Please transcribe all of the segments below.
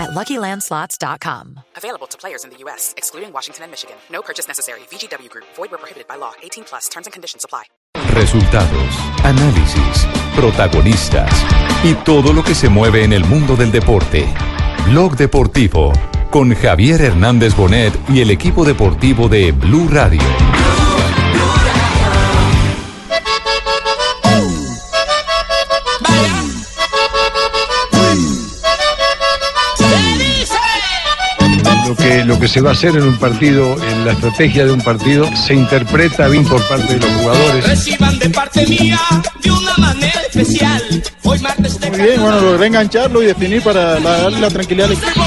at LuckyLandSlots.com. Available to players in the U.S., excluding Washington and Michigan. No purchase necessary. VGW Group. Void where prohibited by law. 18 plus. Terms and conditions apply. Resultados, análisis, protagonistas y todo lo que se mueve en el mundo del deporte. Blog Deportivo con Javier Hernández Bonet y el equipo deportivo de Blue Radio. Que, se va a hacer en un partido, en la estrategia de un partido, se interpreta bien por parte de los jugadores. Reciban de parte mía de una manera especial. Hoy martes de Muy bien, bueno, logré engancharlo y definir para la- darle la tranquilidad al equipo.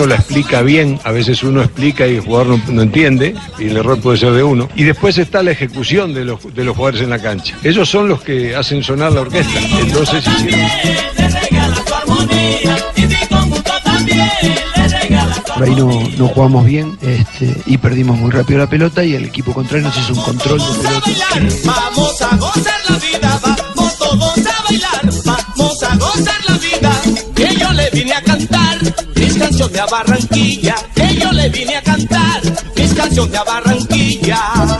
Uno la explica bien, a veces uno explica y el jugador no, no entiende, y el error puede ser de uno. Y después está la ejecución de los, de los jugadores en la cancha. Ellos son los que hacen sonar la orquesta. Entonces hicieron. Por ahí no, no jugamos bien este, y perdimos muy rápido la pelota y el equipo contrario nos hizo un control de pelota. Vamos a gozar la vida, vamos todos a bailar. Vamos a gozar la vida, que yo le vine a cantar mis canciones de Barranquilla. Que yo le vine a cantar mis canciones de Barranquilla.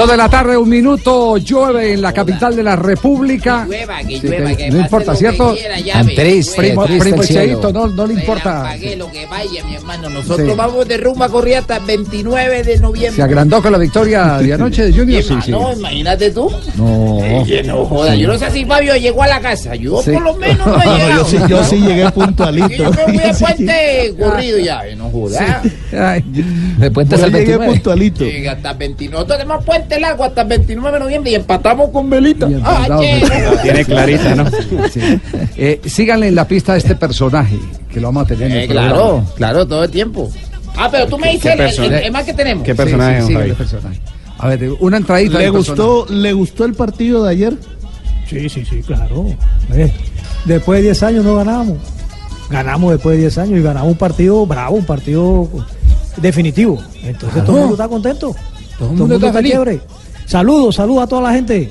Dos de la tarde, un minuto, llueve en la capital de la República. llueva, que Sí, llueva, que que no importa, ¿cierto? Triste, primo, primo Cheito, no, no le importa. Pague lo que vaya, mi hermano. Nosotros Sí. vamos de rumba corrida hasta el 29 de noviembre. ¿Se agrandó con la victoria de anoche de Junior? Sí, sí. No, imagínate tú. No. No joda. Yo no sé si Fabio llegó a la casa. Yo Sí. por lo menos no he llegado. yo sí, yo sí llegué puntualito. yo me fui de puente corrido ya. eh, No joda. Ay, de puente Yo al llegué 29. puntualito. Llega hasta el 29. Nosotros tenemos puente largo hasta el 29 de noviembre y empatamos con Velita. Y Ah. Tiene clarita, ¿no? Sí. Eh, síganle en la pista a este personaje, que lo vamos a tener en el Eh, programa. claro, claro, todo el tiempo. Ah, pero tú me dices el, el, el más que tenemos. ¿Qué Sí, personaje, sí, el personaje. A ver, una entradita. ¿Le gustó, ¿Le gustó el partido de ayer? Sí, sí, sí, claro. Eh, Después de 10 años no ganamos. Ganamos después de 10 años y ganamos un partido bravo, un partido definitivo. Entonces todo el mundo está contento. Todo el mundo, está feliz. Saludos, saludos a toda la gente.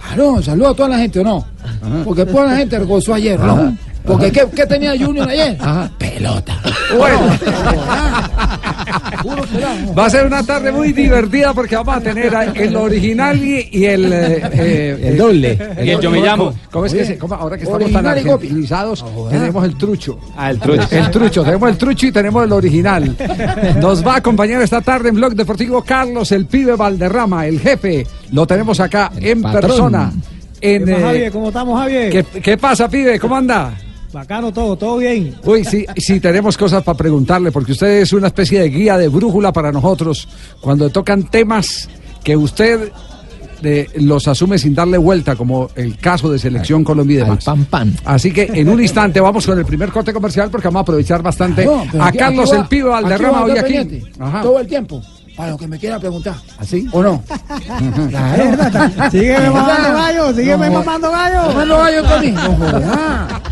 Claro, saludo a toda la gente, ¿o no? Porque toda la gente gozó ayer, ¿no? Porque ¿qué, qué tenía Junior ayer? Pelota. Bueno. Va a ser una tarde muy divertida porque vamos a tener el original y, y el... el doble. Y el yo me llamo. ¿Cómo es que se, cómo- ahora que estamos tan argentinizados, tenemos el trucho. Ah, el trucho. El trucho, tenemos el trucho y tenemos el original. Nos va a acompañar esta tarde en Blog Deportivo Carlos, el pibe Valderrama, el jefe. Lo tenemos acá en persona. En, ¿Qué más, eh, Javier? ¿Cómo estamos, Javier? ¿qué, qué pasa, pibe? ¿Cómo anda? Bacano todo, todo bien. Uy, sí, sí, tenemos cosas para preguntarle, porque usted es una especie de guía de brújula para nosotros cuando tocan temas que usted eh, los asume sin darle vuelta, como el caso de Selección Colombia y demás. Así que en un instante vamos con el primer corte comercial porque vamos a aprovechar bastante a Carlos el Pibe Valderrama hoy aquí. Ajá. Todo el tiempo. Para lo que me quiera preguntar. ¿Así? ¿O no? Sígueme mamando gallo, sígueme mamando gallo. Mando gallo conmigo. No joda.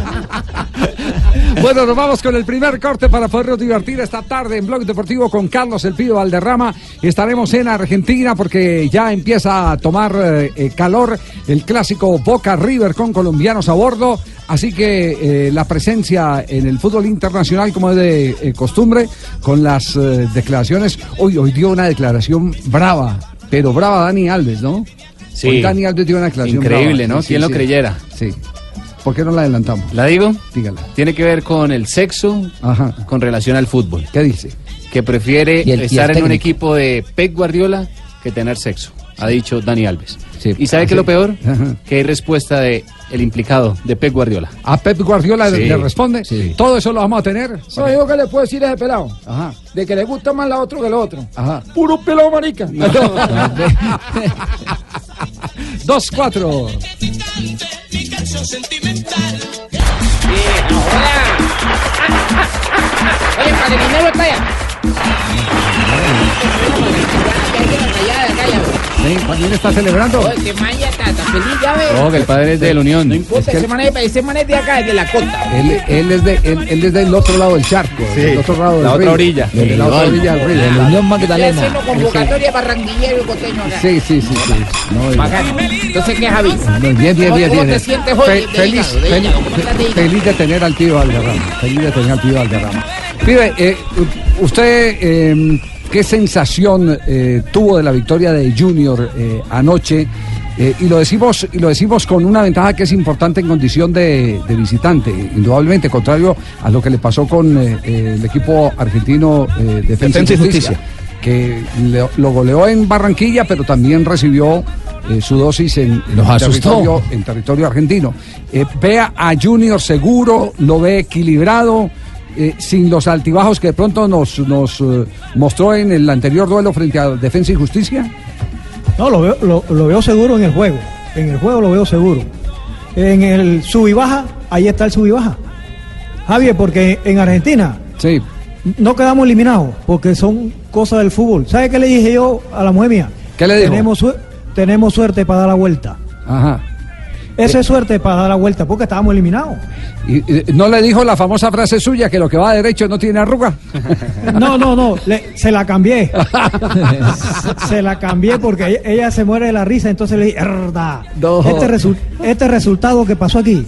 Bueno, nos vamos con el primer corte para podernos divertir esta tarde en Blog Deportivo con Carlos El Pido Valderrama. Estaremos en Argentina porque ya empieza a tomar eh, eh, calor el clásico Boca River con colombianos a bordo. Así que eh, la presencia en el fútbol internacional, como es de eh, costumbre, con las eh, declaraciones. Hoy, hoy dio una declaración brava, pero brava Dani Alves, ¿no? Sí. Hoy Dani Alves dio una declaración Increíble, brava. ¿no? ¿Quién lo creyera? Sí. ¿Por qué no la adelantamos? ¿La digo? Dígala. Tiene que ver con el sexo Ajá. con relación al fútbol. ¿Qué dice? Que prefiere el- estar en un equipo de Pep Guardiola que tener sexo. Ha dicho Dani Alves. ¿Y sabe qué es lo peor? Que hay respuesta de el implicado, de Pep Guardiola. ¿A Pep Guardiola Sí. le responde? ¿Todo eso lo vamos a tener? ¿Sabes yo qué le puedo decir a ese pelado? Ajá. De que le gusta más la otro que el otro. Ajá. Puro pelado marica. Dos, cuatro. Mi canción sentimental. Oye, Guinero está allá. Sí, ¿También está celebrando? Oye, ya está, está feliz, ya ves. Oh, que el padre es de la Unión. No importa, ese man es, ese man es de acá, es de la costa. Él, él es de, él, él es del otro lado del charco, del otro lado del la otra río. orilla. De la otra orilla del río. De la Unión Estoy haciendo convocatoria barranquillero y costeño acá. Sí, sí, sí. sí. No, Bacano. Entonces, ¿qué, Javi? no, bien, bien, bien, ¿Cómo bien. te sientes hoy? Fe- feliz, de feliz, hígado, ¿cómo estás de feliz de tener al tío Valderrama. Feliz de tener al tío Valderrama. Pibe, eh, usted, eh, ¿qué sensación eh, tuvo de la victoria de Junior eh, anoche? Eh, y lo decimos y lo decimos con una ventaja que es importante en condición de, de visitante, indudablemente, contrario a lo que le pasó con el equipo argentino Defensa, Defensa y Justicia, Justicia. que le- lo goleó en Barranquilla, pero también recibió eh, su dosis en, en territorio, en territorio argentino. Eh, ve a Junior seguro, lo ve equilibrado. Eh, sin los altibajos que de pronto nos, nos eh, mostró en el anterior duelo frente a Defensa y Justicia. No, lo veo, lo, lo veo seguro en el juego. En el juego lo veo seguro. En el sub y baja, ahí está el sub y baja. Javier, porque en Argentina Sí. no quedamos eliminados, porque son cosas del fútbol. ¿Sabe qué le dije yo a la mujer mía? ¿Qué le dijo? Tenemos, tenemos suerte para dar la vuelta. Ajá. Esa es suerte para dar la vuelta, porque estábamos eliminados. Y, y, ¿No le dijo la famosa frase suya que lo que va derecho no tiene arruga? No, no, no, le- se la cambié. se, se la cambié porque ella, ella se muere de la risa, entonces le dije, "Erda, No. este, resu- este resultado que pasó aquí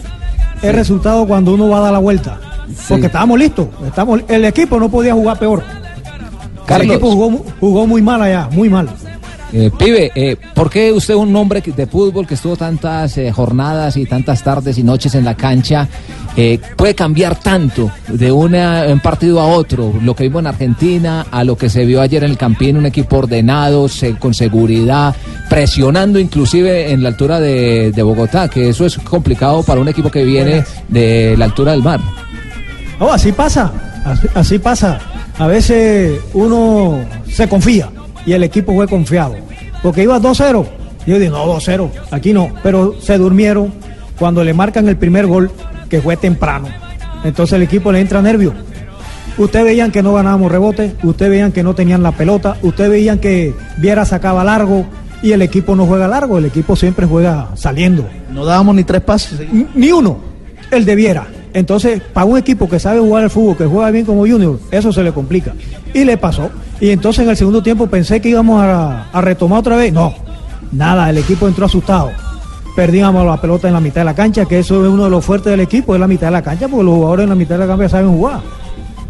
es resultado cuando uno va a dar la vuelta. Porque estábamos listos, estamos, el equipo no podía jugar peor. Carlos. El equipo jugó, jugó muy mal allá, muy mal. Eh, pibe, eh, ¿por qué usted, un hombre de fútbol que estuvo tantas eh, jornadas y tantas tardes y noches en la cancha, puede cambiar tanto de una- un partido a otro? Lo que vimos en Argentina, a lo que se vio ayer en el Campín, un equipo ordenado, se- con seguridad, presionando inclusive en la altura de, de Bogotá, que eso es complicado para un equipo que viene de la altura del mar. No, así pasa, así, así pasa. A veces uno se confía y el equipo fue confiado. Porque iba 2-0. Yo dije, no, 2-0, aquí no. Pero se durmieron cuando le marcan el primer gol, que fue temprano. Entonces el equipo le entra nervio. Ustedes veían que no ganábamos rebote, ustedes veían que no tenían la pelota, ustedes veían que Viera sacaba largo y el equipo no juega largo, el equipo siempre juega saliendo. No dábamos ni tres pases. Ni uno, el de Viera. Entonces, para un equipo que sabe jugar al fútbol, que juega bien como Junior, eso se le complica. Y le pasó. Y entonces en el segundo tiempo pensé que íbamos a, retomar otra vez. No, nada, el equipo entró asustado. Perdíamos la pelota en la mitad de la cancha, que eso es uno de los fuertes del equipo, es la mitad de la cancha, porque los jugadores en la mitad de la cancha saben jugar.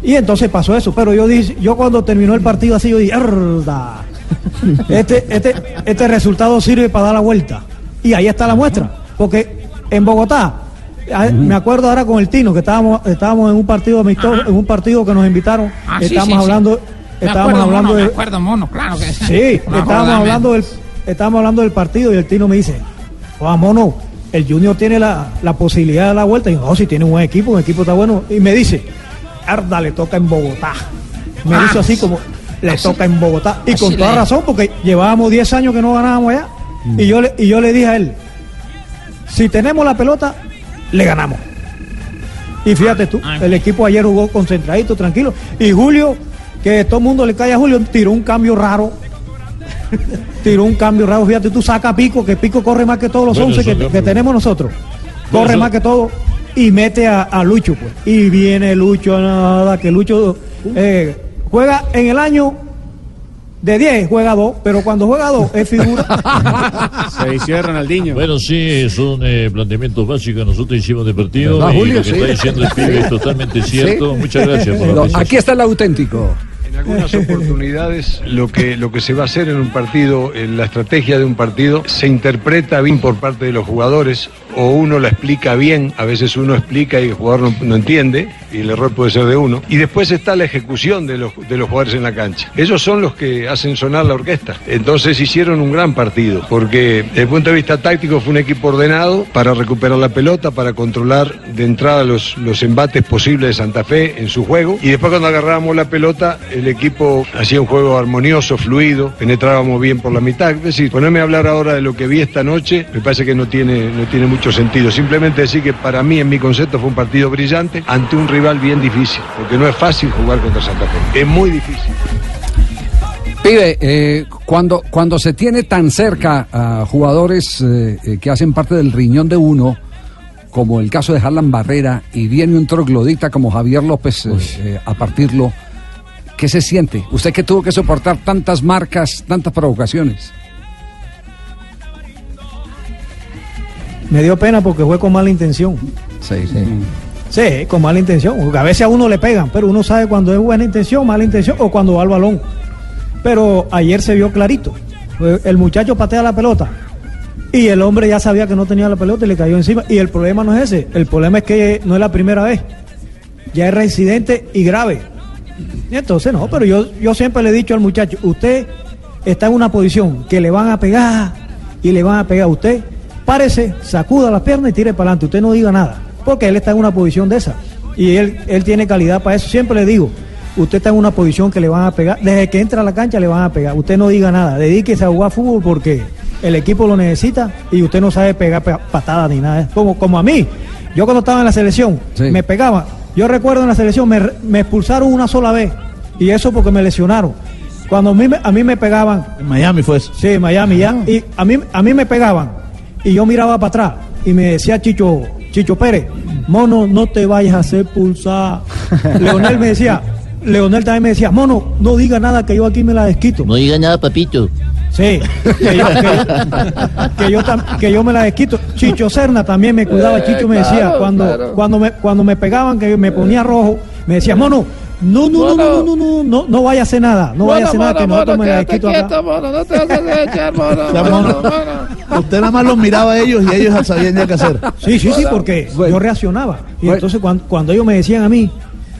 Y entonces pasó eso. Pero yo dije, yo cuando terminó el partido así, yo dije, "Erda, este, este, este resultado sirve para dar la vuelta. Y ahí está la muestra. Porque en Bogotá, me acuerdo ahora con el Tino, que estábamos, estábamos en un partido amistoso, en un partido que nos invitaron. Ah, estábamos sí, sí. hablando, Me estábamos acuerdo, hablando mono, de. me acuerdo, mono, claro que Sí, estábamos hablando, del, estábamos hablando del partido y el Tino me dice, Juan Mono, el Junior tiene la, la posibilidad de la vuelta. Y yo, no, si tiene un buen equipo, un equipo está bueno. Y me dice, Arda le toca en Bogotá. Me Ah, dice así como, le así- toca en Bogotá. Y con toda le- razón, porque llevábamos 10 años que no ganábamos allá. Y, yo le, y yo le dije a él, si tenemos la pelota, le ganamos. Y fíjate tú, Ah, el equipo ayer jugó concentradito, tranquilo. Y Julio, que todo el mundo le cae a Julio, tiró un cambio raro. tiró un cambio raro. Fíjate, tú saca a Pico, que Pico corre más que todos los Bueno, 11 son que, que tenemos nosotros. Corre más que todo. Y mete a, a Lucho, pues. Y viene Lucho, nada, que Lucho eh, juega en el año de 10, juega 2, pero cuando juega 2 es figura. Se vició Ronaldinho. Bueno, sí, son eh, planteamientos básicos que nosotros hicimos de partido. ¿Verdad, y Julio? lo que Sí. está diciendo el pibe es totalmente cierto. Sí. Muchas gracias por la No, aquí está el auténtico. En algunas oportunidades lo que, lo que se va a hacer en un partido, en la estrategia de un partido, se interpreta bien por parte de los jugadores o uno la explica bien, a veces uno explica y el jugador no, no entiende, y el error puede ser de uno. Y después está la ejecución de los, de los jugadores en la cancha. Ellos son los que hacen sonar la orquesta. Entonces hicieron un gran partido, porque desde el punto de vista táctico fue un equipo ordenado para recuperar la pelota, para controlar de entrada los, los embates posibles de Santa Fe en su juego. Y después cuando agarrábamos la pelota, el equipo hacía un juego armonioso, fluido, penetrábamos bien por la mitad. Es decir, ponerme a hablar ahora de lo que vi esta noche, me parece que no tiene, no tiene mucho sentido. Simplemente decir que para mí, en mi concepto, fue un partido brillante ante un rival bien difícil, porque no es fácil jugar contra Santa Fe. Es muy difícil. Pibe, eh, cuando, cuando se tiene tan cerca a jugadores eh, eh, que hacen parte del riñón de uno, como el caso de Harlan Barrera, y viene un troglodita como Javier López eh, eh, a partirlo, ¿qué se siente? Usted que tuvo que soportar tantas marcas, tantas provocaciones. Me dio pena porque fue con mala intención. Sí, sí. Sí, con mala intención. A veces a uno le pegan, pero uno sabe cuando es buena intención, mala intención o cuando va al balón. Pero ayer se vio clarito. El muchacho patea la pelota y el hombre ya sabía que no tenía la pelota y le cayó encima. Y el problema no es ese, el problema es que no es la primera vez. Ya es reincidente y grave. Entonces no, pero yo, yo siempre le he dicho al muchacho, usted está en una posición que le van a pegar y le van a pegar a usted, párese, sacuda las piernas y tire para adelante. Usted no diga nada, porque él está en una posición de esa. Y él, él tiene calidad para eso. Siempre le digo, usted está en una posición que le van a pegar. Desde que entra a la cancha le van a pegar. Usted no diga nada. Dedíquese a jugar fútbol porque el equipo lo necesita y usted no sabe pegar pe- patadas ni nada. Como, como a mí. Yo cuando estaba en la selección, me pegaba. Yo recuerdo en la selección, me, me expulsaron una sola vez. Y eso porque me lesionaron. Cuando a mí, me- a mí me pegaban. En Miami fue eso. Sí, en Miami ya. Y a mí, a mí me pegaban. Y yo miraba para atrás. Y me decía Chicho, Chicho Pérez, mono, no te vayas a hacer pulsar. Leonel me decía, Leonel también me decía, mono, no diga nada que yo aquí me la desquito. No diga nada, papito. Sí, que yo, que- que yo tam- que yo me la desquito. Chicho Serna también me cuidaba. Chicho me decía, claro, cuando, cuando, me, cuando me pegaban, que me ponía rojo, me decía, mono, no, no, no, no, no, no, no, no vaya a hacer nada, no vaya a hacer nada, que nosotros me la acá. no te vas a echar, mono, Ya, mono. Usted nada más los miraba a ellos y ellos sabían ya qué hacer. Sí, sí, sí, porque yo reaccionaba. Y entonces cuando, cuando ellos me decían a mí,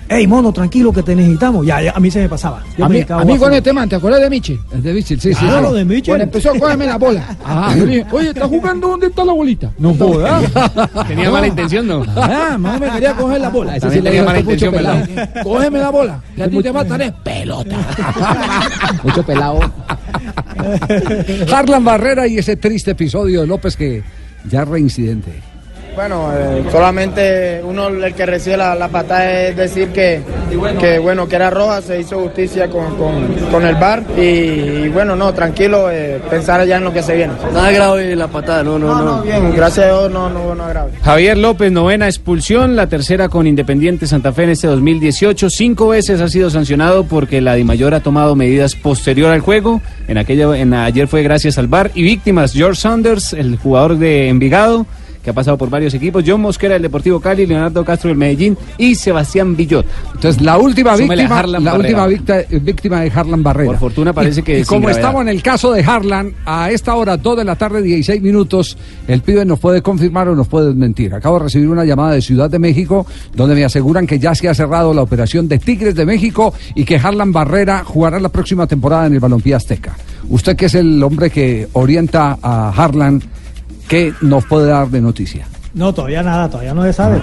hey, mono, tranquilo que te necesitamos, ya, ya, a mí se me pasaba. Yo A me mí, a con este man, ¿te acuerdas de Michel? de Michel, sí, sí, Claro, sí. de Michel. Bueno, empezó a cogerme la bola. Ajá. Yo le dije, oye, ¿estás jugando? ¿Dónde está la bolita? No jodas. Tenía mala intención, ¿no? Ah, más me quería coger la bola. Ese sí le dio mala intención, ¿verdad? Cógeme la bola. Que a ti te es pelota. Mucho pelado. Harlan Barrera y ese triste episodio de López que ya reincidente. Bueno, eh, solamente uno el que recibe la, la patada es decir que, que bueno que era roja, se hizo justicia con, con- con el bar y, y bueno, no, tranquilo, eh, pensar ya en lo que se viene. Nada grave la patada, no, no, no. bien, gracias a Dios no, no hubo nada grave. Javier López, novena expulsión, la tercera con Independiente Santa Fe en este 2018. Cinco veces ha sido sancionado porque la Dimayor ha tomado medidas posterior al juego. En aquella, en ayer fue gracias al VAR. Y víctimas, George Saunders, el jugador de Envigado, que ha pasado por varios equipos, John Mosquera del Deportivo Cali, Leonardo Castro del Medellín y Sebastián Villot. Entonces, la última Súmele víctima, la Barrera. última víctima, víctima de Harlan Barrera. Por fortuna parece Y- que y como estamos en el caso de Harlan, a esta hora, 2 de la tarde, 16 minutos, el pibe nos puede confirmar o nos puede desmentir. Acabo de recibir una llamada de Ciudad de México, donde me aseguran que ya se ha cerrado la operación de Tigres de México y que Harlan Barrera jugará la próxima temporada en el Balompié Azteca. Usted que es el hombre que orienta a Harlan, ¿qué nos puede dar de noticia? No, todavía nada, todavía no se sabe.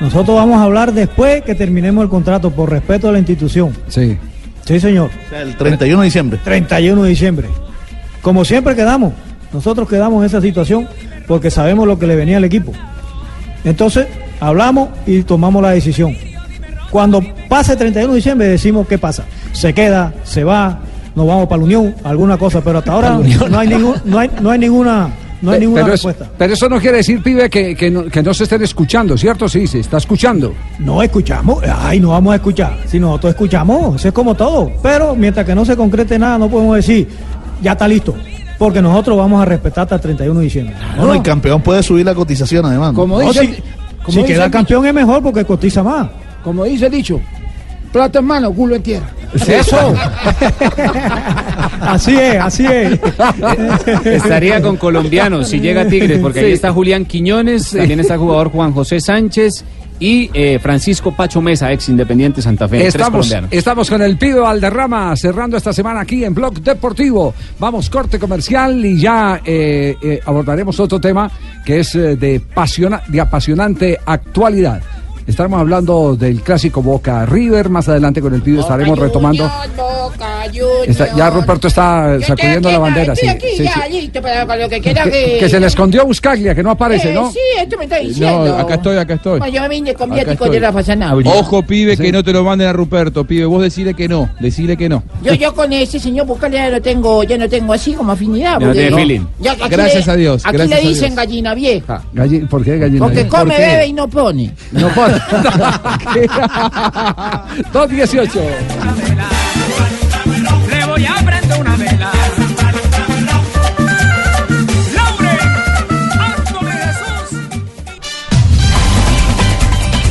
Nosotros vamos a hablar después que terminemos el contrato, por respeto a la institución. Sí. Sí, señor. El 31 de diciembre. 31 de diciembre. Como siempre quedamos, nosotros quedamos en esa situación porque sabemos lo que le venía al equipo. Entonces, hablamos y tomamos la decisión. Cuando pase 31 de diciembre decimos qué pasa. Se queda, se va, nos vamos para la Unión, alguna cosa, pero hasta ahora no hay, ningún, no hay, no hay ninguna, no hay ninguna pero, es- respuesta. pero eso no quiere decir, pibe, que, que no, que no se estén escuchando, ¿cierto? Sí, se está escuchando. No escuchamos, ay, no vamos a escuchar. Si nosotros escuchamos, eso es como todo. Pero mientras que no se concrete nada, no podemos decir, ya está listo. Porque nosotros vamos a respetar hasta el 31 de diciembre. Bueno, el campeón puede subir la cotización además. ¿no? No, si si queda campeón es mejor porque cotiza más. Como dice el dicho, plata en mano, culo en tierra. Eso. Así es, así es. Estaría con colombianos si llega a Tigres, porque ahí está Julián Quiñones, también está el jugador Juan José Sánchez y eh, Francisco Pacho Mesa, ex Independiente Santa Fe. Estamos, colombianos. estamos con el pibe Valderrama cerrando esta semana aquí en Blog Deportivo. Vamos, corte comercial y ya eh, eh, abordaremos otro tema que es eh, de, pasiona- de apasionante actualidad. Estaremos hablando del clásico Boca River. Más adelante con el pibe estaremos retomando. Boca Juniors. Está- ya Ruperto está Yo sacudiendo la bandera. Estoy sí, aquí sí, ya, sí. listo para lo que quiera Que, que... que se le escondió Buscaglia, que no aparece, Eh, ¿no? Sí, esto me está diciendo. No, acá estoy, acá estoy. Bueno, yo me vine con Acá viático estoy. de Rafa Sanabria. Ojo, pibe, que no te lo manden a Ruperto, pibe. Vos decile que no, decile que no. Yo, yo con ese señor Buscali ya no tengo, ya no tengo así como afinidad. Ya no porque- tiene feeling. Ya aquí Gracias le- a Dios, Aquí gracias le a dicen gallina vieja. Galli- ¿Por qué gallina? Porque ¿Por come, qué? bebe y no pone. No pone. 218. Le voy a prender una vela.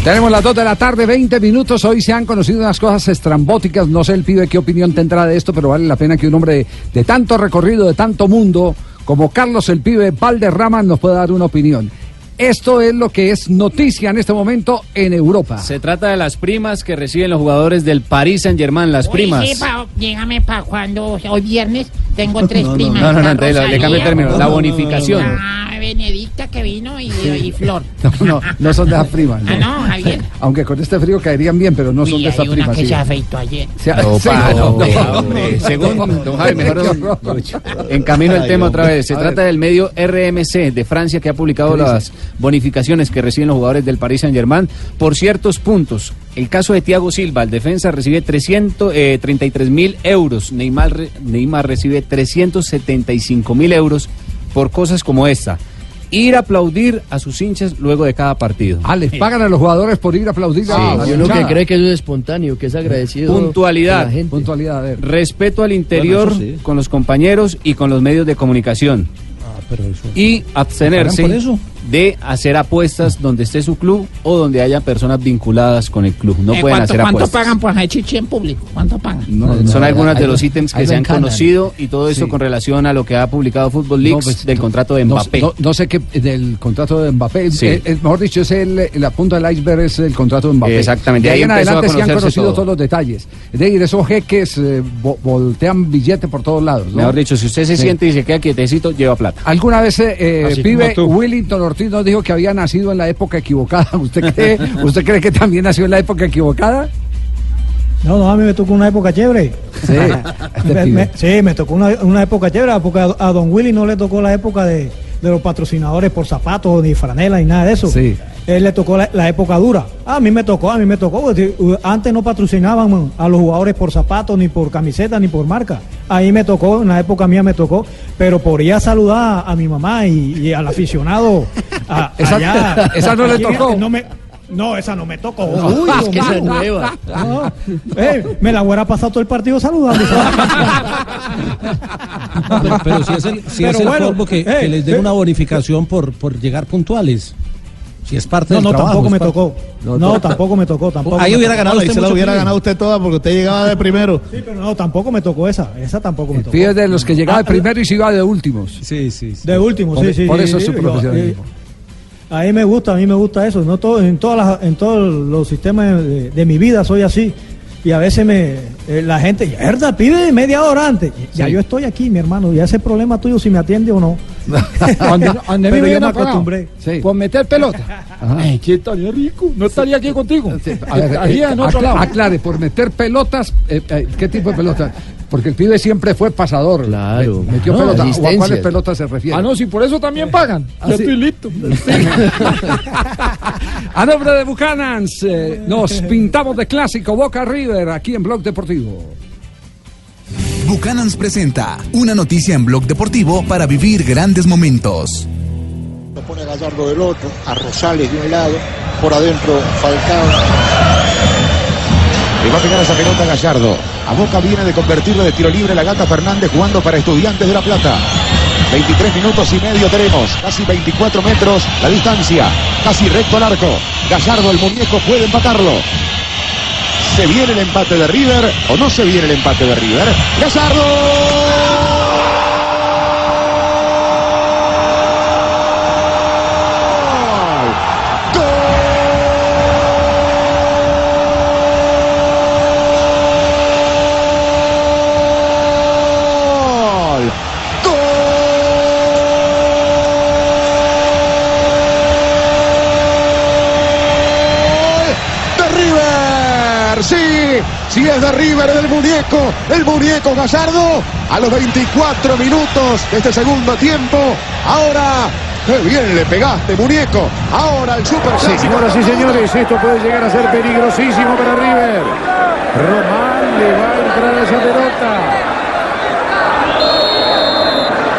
Tenemos las 2 de la tarde, 20 minutos. Hoy se han conocido unas cosas estrambóticas. No sé el pibe qué opinión tendrá de esto, pero vale la pena que un hombre de, de tanto recorrido, de tanto mundo, como Carlos el pibe Valderrama, nos pueda dar una opinión. Esto es lo que es noticia en este momento en Europa. Se trata de las primas que reciben los jugadores del Paris Saint Germain, las primas. Sí, pa, dígame para cuando, hoy viernes, tengo tres No, no, primas. no, no, no, le- le Rosalía, cambio el término, la bonificación. Ah, Benedicta que vino y, y Flor. No, no, no son de esas primas. Ah, no, Javier. Aunque con este frío caerían bien, pero no son Uy, de esas hay una primas. que sí. se afeitó ayer. Se- No, sí, pa, no, no, no, hombre. Según don Javi, mejor. En camino el tema otra vez. Se trata del medio RMC de Francia que ha publicado las bonificaciones que reciben los jugadores del Paris Saint Germain por ciertos puntos. El caso de Thiago Silva, el defensa recibe 333 mil euros. Neymar, Neymar recibe 375 mil euros por cosas como esta. Ir a aplaudir a sus hinchas luego de cada partido. Ah, les pagan a los jugadores por ir a aplaudir Sí, a, a y la uno que cree que eso es espontáneo, que es agradecido. Puntualidad. de la gente. Puntualidad, a ver. Respeto al interior Bueno, eso sí. con los compañeros y con los medios de comunicación. Y abstenerse ¿Pagan por eso? De hacer apuestas donde esté su club o donde haya personas vinculadas con el club. No Eh, pueden ¿cuánto, hacer ¿Cuánto apuestas. pagan por hacer chichi en público? ¿Cuánto pagan? Son algunos de los lo- ítems que se han conocido y todo eso Sí. con relación a lo que ha publicado Football Leagues No, pues, del contrato de Mbappé. no- no sé qué del contrato de Mbappé. Sí. Eh, eh, mejor dicho, es el, la punta del iceberg es el contrato de Mbappé. Exactamente, De ahí, ahí en adelante sí han conocido todo. todos los detalles. Es decir, esos jeques eh, vo- voltean billetes por todos lados. ¿no? Mejor dicho, si usted se Sí. siente y se queda quietecito, lleva plata. Alguna vez, pibe, tú. Willington Ortiz nos dijo que había nacido en la época equivocada. ¿Usted cree, ¿Usted cree que también nació en la época equivocada? No, no, a mí me tocó una época chévere. Sí, este Me- sí, me tocó una, una época chévere, porque a, a Don Willy no le tocó la época de, de los patrocinadores por zapatos, ni franela, ni nada de eso. Sí. Él le tocó la, la época dura. A mí me tocó, a mí me tocó. Antes no patrocinaban a los jugadores por zapatos, ni por camiseta, ni por marca. Ahí me tocó, en la época mía me tocó. Pero por ir a saludar a mi mamá y, y al aficionado. a- Esa- allá, esa no le tocó. No, me, no, esa no me tocó. Uy, es que esa es nueva. No, eh, me la hubiera pasado todo el partido saludando. Pero, pero si es el, si es el bueno, colmo que, eh, que les den eh. una bonificación por, por llegar puntuales. Si es parte No, del no, trabajo. tampoco es me parte- tocó. No, tampoco me tocó. Tampoco Ahí me hubiera tocó. ganado Ahí usted se la hubiera pibe. ganado usted toda porque usted llegaba de primero. Sí, pero no, tampoco me tocó esa. Esa tampoco me tocó. Pibe de los que llegaba de primero y se iba de últimos. Sí, sí. sí. De último, Por- sí, sí. por sí, eso es sí, su yo- profesionalismo. A mí me gusta, a mí me gusta eso. No todo, en todas las, en todos los sistemas de, de mi vida soy así. Y a veces me eh, la gente, verdad, pide media hora antes. Ya Sí. yo estoy aquí, mi hermano. Ya ese problema tuyo si me atiende o no. Donde, donde a mí me yo acostumbré. Sí. por meter pelota. Ay, ¿qué estaría rico? No estaría aquí contigo. A ver, Estaría eh, en otro acla- lado. Aclare, por meter pelotas, eh, eh, ¿qué tipo de pelotas? Porque el pibe siempre fue pasador. Claro. Me- Metió Ah, pelota. ¿O a cuáles pelotas se refiere? Ah, no, si por eso también pagan. Ah, ya sí. estoy listo. A nombre de Buchanans, eh, nos pintamos de clásico Boca River aquí en Blog Deportivo. Buchanans presenta una noticia en Blog Deportivo para vivir grandes momentos. Lo pone a Gallardo del otro, a Rosales de un lado, por adentro Falcao. Le va a pegar esa pelota Gallardo. A Boca viene de convertirlo de tiro libre la gata Fernández jugando para Estudiantes de La Plata. 23 minutos y medio tenemos, casi 24 metros la distancia, casi recto al arco. Gallardo, el muñeco, puede empatarlo. ¿Se viene el empate de River o no se viene el empate de River? ¡Gallardo! Si es de River, del muñeco, el muñeco Gallardo. A los 24 minutos de este segundo tiempo. Ahora, qué bien le pegaste, muñeco. Ahora el super Señoras y señores, esto puede llegar a ser peligrosísimo para River. Román le va a entrar a esa pelota.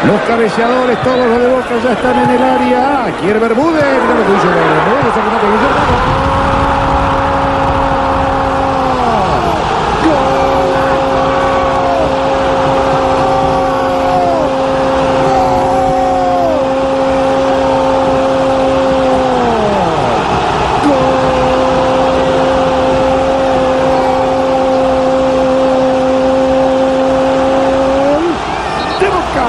Los cabeceadores, todos los de Boca ya están en el área. Quiere Bermúdez. Mira lo que Bermúdez. el remate de Guillermo. de Boca.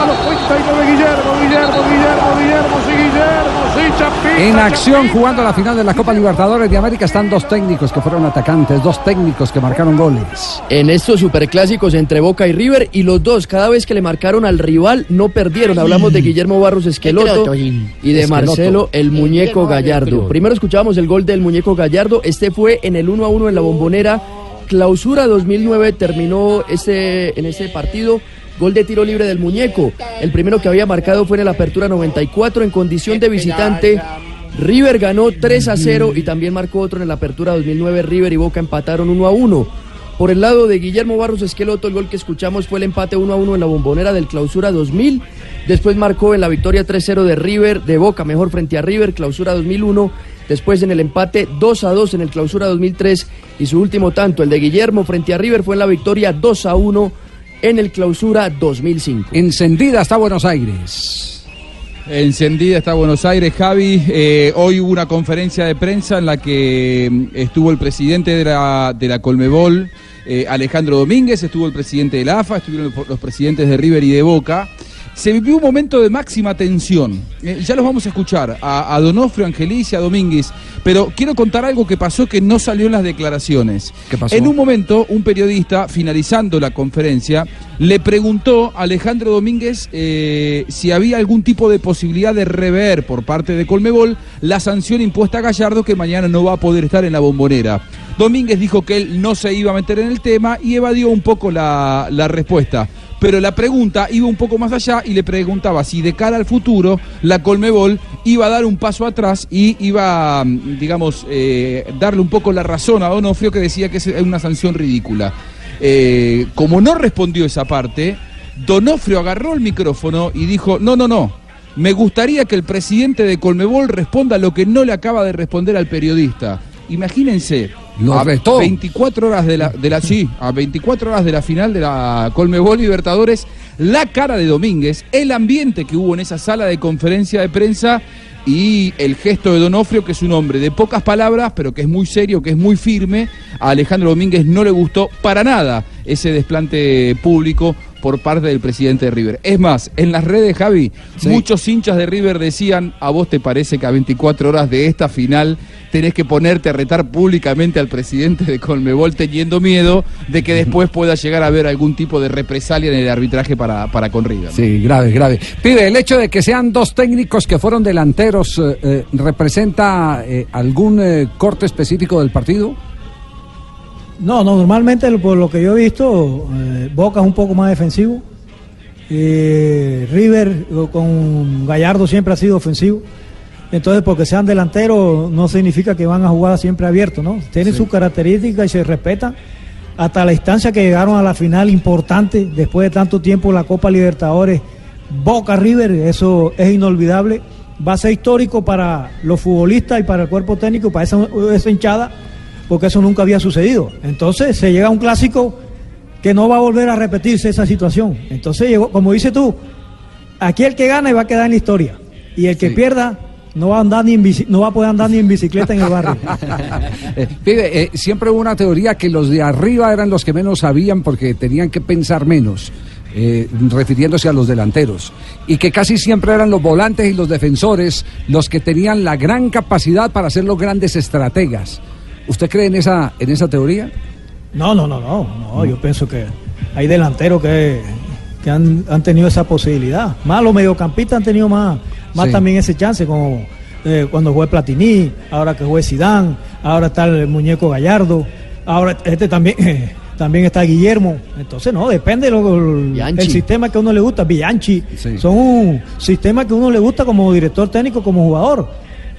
A los 39 Guillermo, Guillermo, Guillermo, Guillermo, sí, Guillermo, sí, Chapita. En acción, jugando la final de la Copa Libertadores de América, están dos técnicos que fueron atacantes, dos técnicos que marcaron goles. En estos superclásicos entre Boca y River, y los dos, cada vez que le marcaron al rival, no perdieron. Hablamos de Guillermo Barros Esqueloto y de. Marcelo el Muñeco Gallardo. Primero escuchábamos el gol del Muñeco Gallardo. Este fue en el 1 a 1 en la Bombonera. Clausura 2009 terminó este, en ese partido. Gol de tiro libre del Muñeco. El primero que había marcado fue en la apertura 94 en condición de visitante. River ganó 3 a 0 y también marcó otro en la apertura 2009. River y Boca empataron 1 a 1. Por el lado de Guillermo Barros Esqueloto, el gol que escuchamos fue el empate 1 a 1 en la bombonera del Clausura 2000. Después marcó en la victoria 3-0 de River, de Boca, mejor frente a River, Clausura 2001. Después en el empate 2 a 2 en el Clausura 2003. Y su último tanto, el de Guillermo frente a River, fue en la victoria 2 a 1 en el Clausura 2005. Encendida está Buenos Aires. Encendida está Buenos Aires, Javi. Eh, hoy hubo una conferencia de prensa en la que mm, estuvo el presidente de la, de la Colmebol, eh, Alejandro Domínguez, estuvo el presidente de la AFA, estuvieron los los presidentes de River y de Boca. Se vivió un momento de máxima tensión. Eh, ya los vamos a escuchar, a, a Donofrio, Angelis y a Domínguez. Pero quiero contar algo que pasó que no salió en las declaraciones. ¿Qué pasó? En un momento, un periodista, finalizando la conferencia, le preguntó a Alejandro Domínguez eh, si había algún tipo de posibilidad de rever por parte de Colmebol la sanción impuesta a Gallardo que mañana no va a poder estar en la bombonera. Domínguez dijo que él no se iba a meter en el tema y evadió un poco la, la respuesta. Pero la pregunta iba un poco más allá y le preguntaba si de cara al futuro la Colmebol iba a dar un paso atrás y iba, mm, digamos, eh, darle un poco la razón a Donofrio que decía que es una sanción ridícula. Eh, como no respondió esa parte, Donofrio agarró el micrófono y dijo, no, no, no, me gustaría que el presidente de Colmebol responda lo que no le acaba de responder al periodista. Imagínense, Lo a retó. 24 horas de la, de la sí, a 24 horas de la final de la Colmebol Libertadores, la cara de Domínguez, el ambiente que hubo en esa sala de conferencia de prensa y el gesto de Donofrio, que es un hombre de pocas palabras, pero que es muy serio, que es muy firme. A Alejandro Domínguez no le gustó para nada ese desplante público por parte del presidente de River. Es más, en las redes, Javi, muchos hinchas de River decían, ¿a vos te parece que a 24 horas de esta final tenés que ponerte a retar públicamente al presidente de Colmebol teniendo miedo de que después pueda llegar a haber algún tipo de represalia en el arbitraje para, para con River? Sí, grave, grave. Pibe, el hecho de que sean dos técnicos que fueron delanteros, eh, eh, ¿representa eh, algún eh, corte específico del partido? No, no, normalmente por lo que yo he visto, eh, Boca es un poco más defensivo. Eh, River eh, con Gallardo siempre ha sido ofensivo. Entonces, porque sean delanteros no significa que van a jugar siempre abiertos, ¿no? Tienen sus características y se respetan. Hasta la instancia que llegaron a la final importante, después de tanto tiempo, la Copa Libertadores, Boca River, eso es inolvidable. Va a ser histórico para los futbolistas y para el cuerpo técnico, para esa, esa hinchada, porque eso nunca había sucedido. Entonces se llega a un clásico que no va a volver a repetirse esa situación. Entonces llegó, como dices tú, aquí el que gana va a quedar en la historia. Y el que pierda no va a andar ni en bici- no va a poder andar ni en bicicleta en el barrio. Eh, pibe, eh, siempre hubo una teoría que los de arriba eran los que menos sabían porque tenían que pensar menos, eh, refiriéndose a los delanteros, y que casi siempre eran los volantes y los defensores los que tenían la gran capacidad para ser los grandes estrategas. ¿Usted cree en esa, en esa teoría? No, no, no, no, no. Yo pienso que hay delanteros que, que han, han tenido esa posibilidad. Más los mediocampistas han tenido más, más Sí. también ese chance, como eh, cuando juega Platini, ahora que juega Sidán, ahora está el muñeco Gallardo. Ahora, este también, también está Guillermo. Entonces, no, depende lo, el Bianchi. sistema que a uno le gusta. Bianchi. Sí. Son un sistema que a uno le gusta como director técnico, como jugador.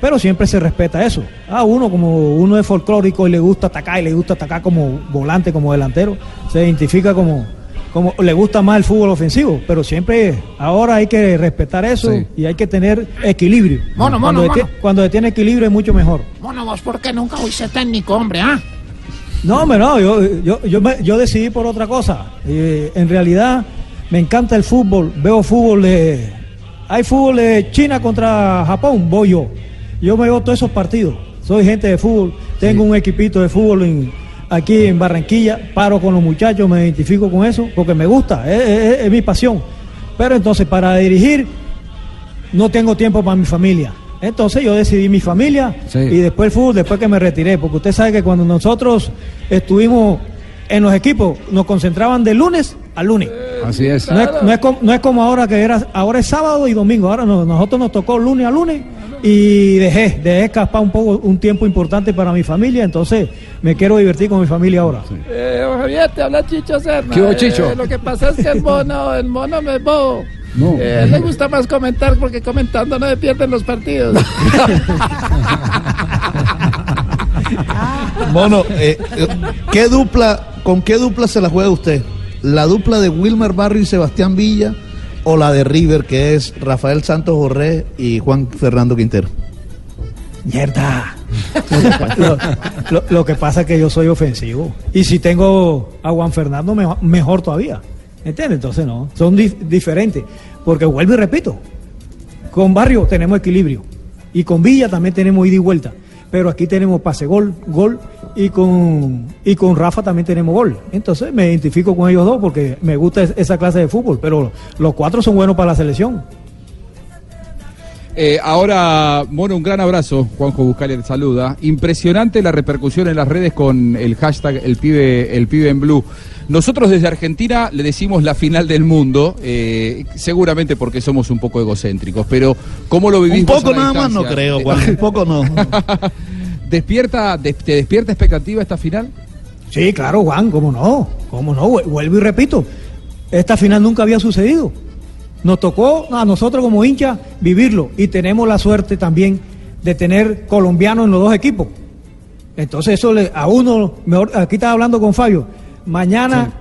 Pero siempre se respeta eso. A uno, como uno es folclórico y le gusta atacar y le gusta atacar como volante, como delantero, se identifica como, como le gusta más el fútbol ofensivo. Pero siempre, ahora hay que respetar eso Sí. y hay que tener equilibrio. Mono, cuando, mono, mono. cuando se tiene equilibrio es mucho mejor. Mono, vos, ¿por qué nunca fuiste técnico, hombre, ah? No, hombre, no, yo, yo, yo, me- yo decidí por otra cosa. Eh, en realidad me encanta el fútbol, veo fútbol de... Hay fútbol de China contra Japón, voy yo. Yo me veo todos esos partidos. Soy gente de fútbol, tengo un equipito de fútbol en- aquí en Barranquilla, paro con los muchachos, me identifico con eso, porque me gusta, es, es- es mi pasión. Pero entonces para dirigir no tengo tiempo para mi familia. Entonces yo decidí mi familia Sí. y después el fútbol, después que me retiré, porque usted sabe que cuando nosotros estuvimos en los equipos, nos concentraban de lunes a lunes. Así es. No es, no es como, no es como ahora que era, ahora es sábado y domingo, ahora no- nosotros nos tocó lunes a lunes y dejé, dejé escapar un poco, un tiempo importante para mi familia, entonces me quiero divertir con mi familia ahora. Eh, Javier, te habla Chicho Serna. ¿Qué hubo, Chicho? Eh, lo que pasa es que el mono, el mono me es bobo. No. Eh, a él le gusta más comentar porque comentando no se pierden los partidos. Mono, eh, eh, ¿qué dupla, ¿con qué dupla se la juega usted? ¿La dupla de Wilmer Barrio y Sebastián Villa o la de River, que es Rafael Santos Borré y Juan Fernando Quintero? Mierda. lo, lo- lo que pasa es que yo soy ofensivo. Y si tengo a Juan Fernando, mejor, mejor todavía. ¿Entiendes? Entonces no, son dif- diferentes. Porque vuelvo y repito, con Barrio tenemos equilibrio. Y con Villa también tenemos ida y vuelta. Pero aquí tenemos pase gol, gol. Y con, y con Rafa también tenemos gol. Entonces me identifico con ellos dos porque me gusta es- esa clase de fútbol. Pero los cuatro son buenos para la selección. Eh, ahora, Mono, un gran abrazo. Juanjo Buscali te saluda. Impresionante la repercusión en las redes con el hashtag el pibe, el pibe en blue. Nosotros desde Argentina le decimos la final del mundo, eh, seguramente porque somos un poco egocéntricos, pero ¿cómo lo vivís Un poco a la nada más no creo, Juan, un poco no. ¿Despierta, de- ¿Te despierta expectativa esta final? Sí, claro, Juan, cómo no, cómo no, Vu- vuelvo y repito, esta final nunca había sucedido. Nos tocó a nosotros como hinchas vivirlo y tenemos la suerte también de tener colombianos en los dos equipos. Entonces eso le, a uno, mejor, aquí estaba hablando con Fabio, mañana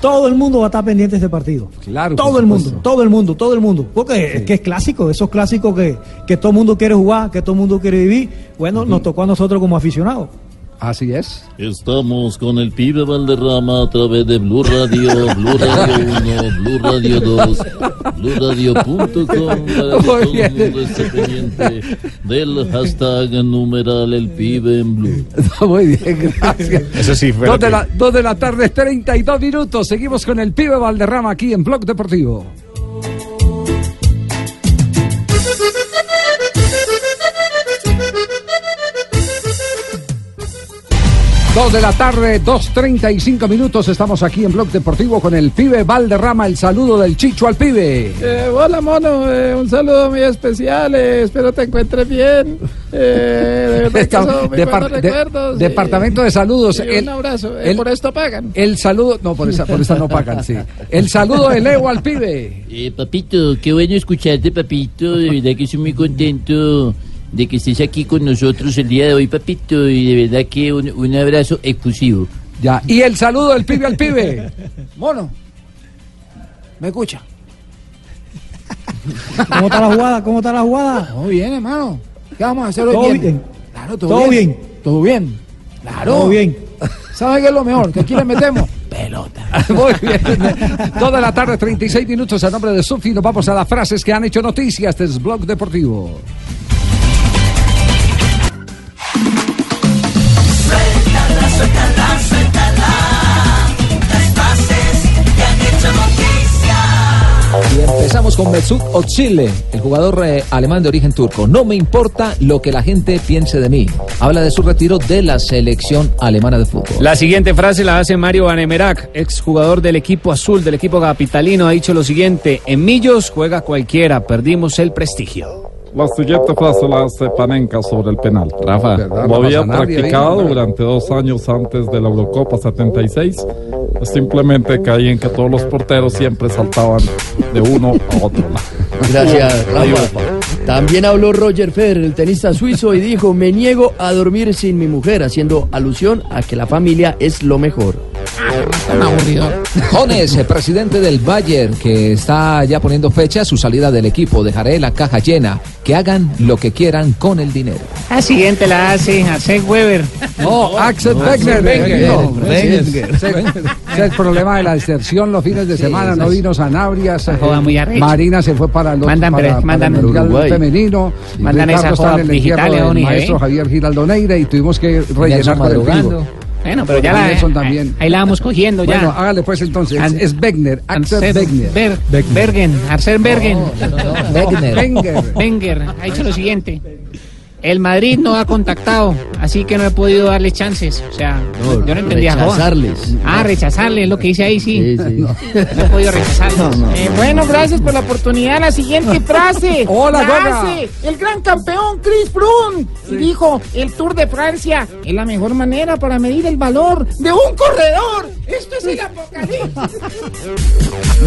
todo el mundo va a estar pendiente de este partido. Claro. Todo el mundo, todo el mundo, todo el mundo. Porque es que es clásico, esos clásicos que, que todo el mundo quiere jugar, que todo el mundo quiere vivir. Bueno, nos tocó a nosotros como aficionados. Así es. Estamos con el pibe Valderrama a través de Blue Radio, Blue Radio 1, Blue Radio 2, BlueRadio.com para que todo el mundo esté pendiente del hashtag numeral el pibe en blue. Muy bien, gracias. Eso sí fue Dos de, la, dos de la tarde, 32 minutos. Seguimos con el pibe Valderrama aquí en Blog Deportivo. Dos de la tarde, 2.35 minutos. Estamos aquí en Blog Deportivo con el pibe Valderrama. El saludo del Chicho al pibe. Eh, hola, mono. eh, un saludo muy especial. eh, espero te encuentres bien. Eh, de Está- de- departamento de saludos. El- un abrazo. eh, el- por esto pagan. El saludo, no, por esa, por esa no pagan, sí. El saludo de Leo al pibe. Eh, papito, qué bueno escucharte, papito. De verdad que soy muy contento de que estés aquí con nosotros el día de hoy, papito. Y de verdad que un, un abrazo exclusivo. Ya, y el saludo del pibe al pibe. Mono, ¿me escucha? ¿Cómo está la jugada? ¿Cómo está la jugada? Todo bien, hermano. ¿Qué vamos a hacer hoy? Todo bien. Claro, todo, Todo bien. bien. Todo bien. Claro. Todo bien. ¿Sabe qué es lo mejor? Que aquí le metemos pelota. Muy bien. Toda la tarde, 36 minutos a nombre de Sufi. Nos vamos a las frases que han hecho noticias. Es Blog Deportivo. Con Mesut Özil, el jugador eh, alemán de origen turco. No me importa lo que la gente piense de mí. Habla de su retiro de la selección alemana de fútbol. La siguiente frase la hace Mario Vanemerac, exjugador del equipo azul, del equipo capitalino. Ha dicho lo siguiente: En Millos juega cualquiera, perdimos el prestigio. La siguiente frase la hace Panenka sobre el penal. Rafa, Lo había practicado durante dos años antes de la Eurocopa 76. Simplemente caí en que todos los porteros siempre saltaban de uno a otro lado. Gracias. Rafa. También habló Roger Federer, el tenista suizo, y dijo, me niego a dormir sin mi mujer, haciendo alusión a que la familia es lo mejor. Jones, eh, presidente del Bayern, que está ya poniendo fecha a su salida del equipo. Dejaré la caja llena. Que hagan lo que quieran con el dinero. La siguiente la hace Arsène Weber. No, Axel No, Wenger. Ese- es el problema de la deserción los fines de Sí, semana. No vino Sanabria. Marina se fue para el, Mandan para, para mandan el Mundial Uruguay. Femenino. Mandan Ricardo esa está en el entierro ¿eh, del Uni, maestro eh? Javier Giraldoneira y tuvimos que rellenar con el vivo. Bueno, pero ya la, Nelson también. ahí la vamos cogiendo ya. Bueno, hágale pues entonces. Es, An- es Wegner, Axel Wegner. Ber- Bergen, Arsène Bergen. Wenger. Wenger. Wenger ha dicho lo siguiente. El Madrid no ha contactado, así que no he podido darle chances. O sea, No, yo no entendía. rechazarles. Ah, rechazarles, lo que dice ahí, sí. Sí, sí. No he podido rechazarles. Eh, bueno, gracias por la oportunidad. La siguiente frase. Hola, hace el gran campeón Chris Froome. Y dijo, el Tour de Francia es la mejor manera para medir el valor de un corredor. Esto es el apocalipsis.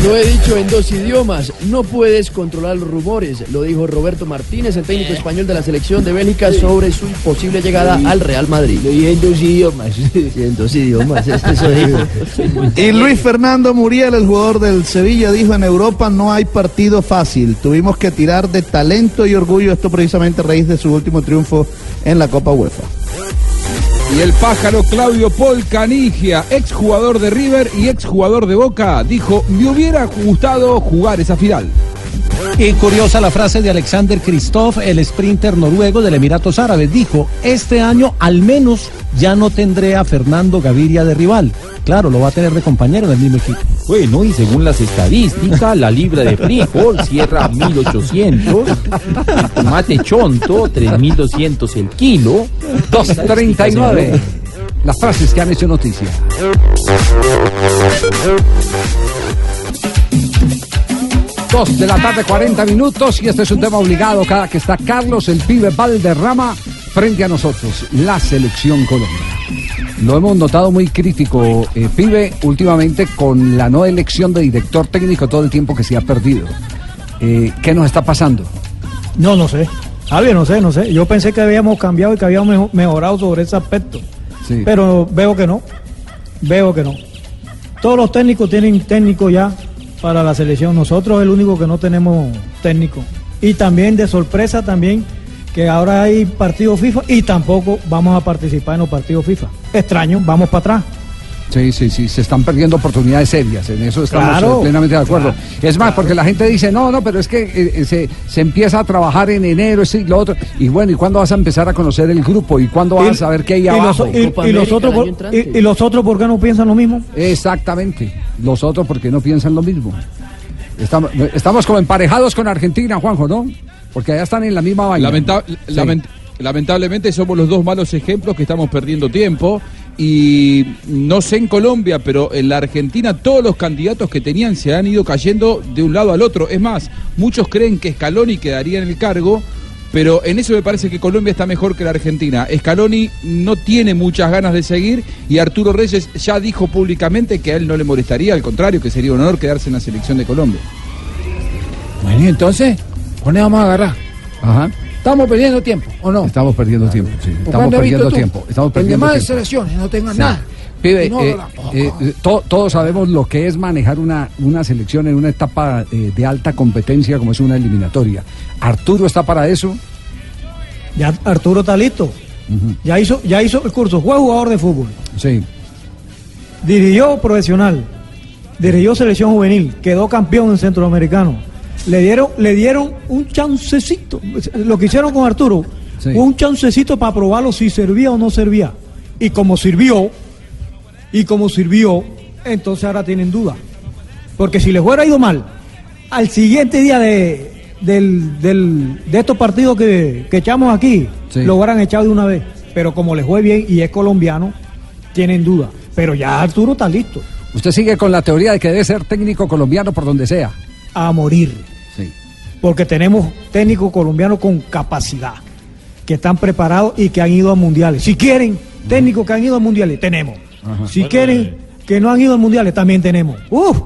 Lo he dicho en dos idiomas, no puedes controlar los rumores, lo dijo Roberto Martínez, el técnico español de la selección de Bélgica, sobre su posible llegada al Real Madrid. Dije en dos idiomas. en dos idiomas, eso dijo. Y Luis Fernando Muriel, el jugador del Sevilla, dijo en Europa no hay partido fácil. Tuvimos que tirar de talento y orgullo, esto precisamente a raíz de su último triunfo en la Copa UEFA. Y el pájaro Claudio Paul Canigia, exjugador de River y exjugador de Boca, dijo, me hubiera gustado jugar esa final. Y curiosa la frase de Alexander Kristoff, el sprinter noruego del Emiratos Árabes. Dijo, este año al menos ya no tendré a Fernando Gaviria de rival. Claro, lo va a tener de compañero en el mismo equipo. Bueno, y según las estadísticas, la libra de frijol cierra a 1800, el tomate chonto 3200 el kilo. 2.39. Las frases que han hecho noticia. Dos de la tarde, 40 minutos, y este es un tema obligado cada que está Carlos el pibe Valderrama frente a nosotros, la selección Colombia. Lo hemos notado muy crítico, eh, pibe, últimamente con la no elección de director técnico todo el tiempo que se ha perdido. Eh, ¿Qué nos está pasando? No, no sé. Javier, no sé, no sé. Yo pensé que habíamos cambiado y que habíamos mejo- mejorado sobre ese aspecto. Sí. Pero veo que no. Veo que no. Todos los técnicos tienen técnico ya para la selección. Nosotros el único que no tenemos técnico. Y también de sorpresa también que ahora hay partido FIFA y tampoco vamos a participar en los partidos FIFA. Extraño, vamos para atrás. Sí, sí, sí, se están perdiendo oportunidades serias, en eso estamos Claro, eh, plenamente de acuerdo. es más, porque la gente dice, no, no, pero es que eh, eh, se, se empieza a trabajar en enero, y lo otro. Y bueno, ¿y cuándo vas a empezar a conocer el grupo? ¿Y cuándo vas a saber qué hay y los, abajo? y- y los otros por, y- y los otros por qué no piensan lo mismo? Exactamente, los otros porque no piensan lo mismo. Estamos, estamos como emparejados con Argentina, Juanjo, ¿no? Porque allá están en la misma vaina. Lamenta- Sí. lament- lamentablemente somos los dos malos ejemplos que estamos perdiendo tiempo. Y no sé en Colombia, pero en la Argentina todos los candidatos que tenían se han ido cayendo de un lado al otro. Es más, muchos creen que Scaloni quedaría en el cargo, pero en eso me parece que Colombia está mejor que la Argentina. Scaloni no tiene muchas ganas de seguir y Arturo Reyes ya dijo públicamente que a él no le molestaría, al contrario, que sería un honor quedarse en la selección de Colombia. Bueno, y entonces, ¿dónde vamos a agarrar? Ajá. ¿Estamos perdiendo tiempo o no? Estamos perdiendo tiempo, sí. ¿Por Estamos perdiendo tiempo. Estamos En perdiendo demás tiempo. selecciones no tengan Sí. nada. Pibe, No, eh, eh, to- todos sabemos lo que es manejar una, una selección en una etapa eh, de alta competencia como es una eliminatoria. ¿Arturo está para eso? Ya Arturo está listo. Ya hizo, ya hizo el curso, fue jugador de fútbol. Sí. Dirigió profesional, dirigió selección juvenil, quedó campeón en centroamericano. Le dieron, le dieron un chancecito. Lo que hicieron con Arturo, Sí. un chancecito para probarlo si servía o no servía. Y como sirvió, y como sirvió, entonces ahora tienen duda. Porque si les hubiera ido mal, al siguiente día de, del- del- de estos partidos que, que echamos aquí, Sí. lo hubieran echado de una vez. Pero como les fue bien y es colombiano, tienen duda. Pero ya Arturo está listo. Usted sigue con la teoría de que debe ser técnico colombiano por donde sea. A morir. Porque tenemos técnicos colombianos con capacidad, que están preparados y que han ido a mundiales. Si quieren, técnicos que han ido a mundiales, tenemos. Si Bueno, quieren, eh. que no han ido a mundiales, también tenemos. Uf,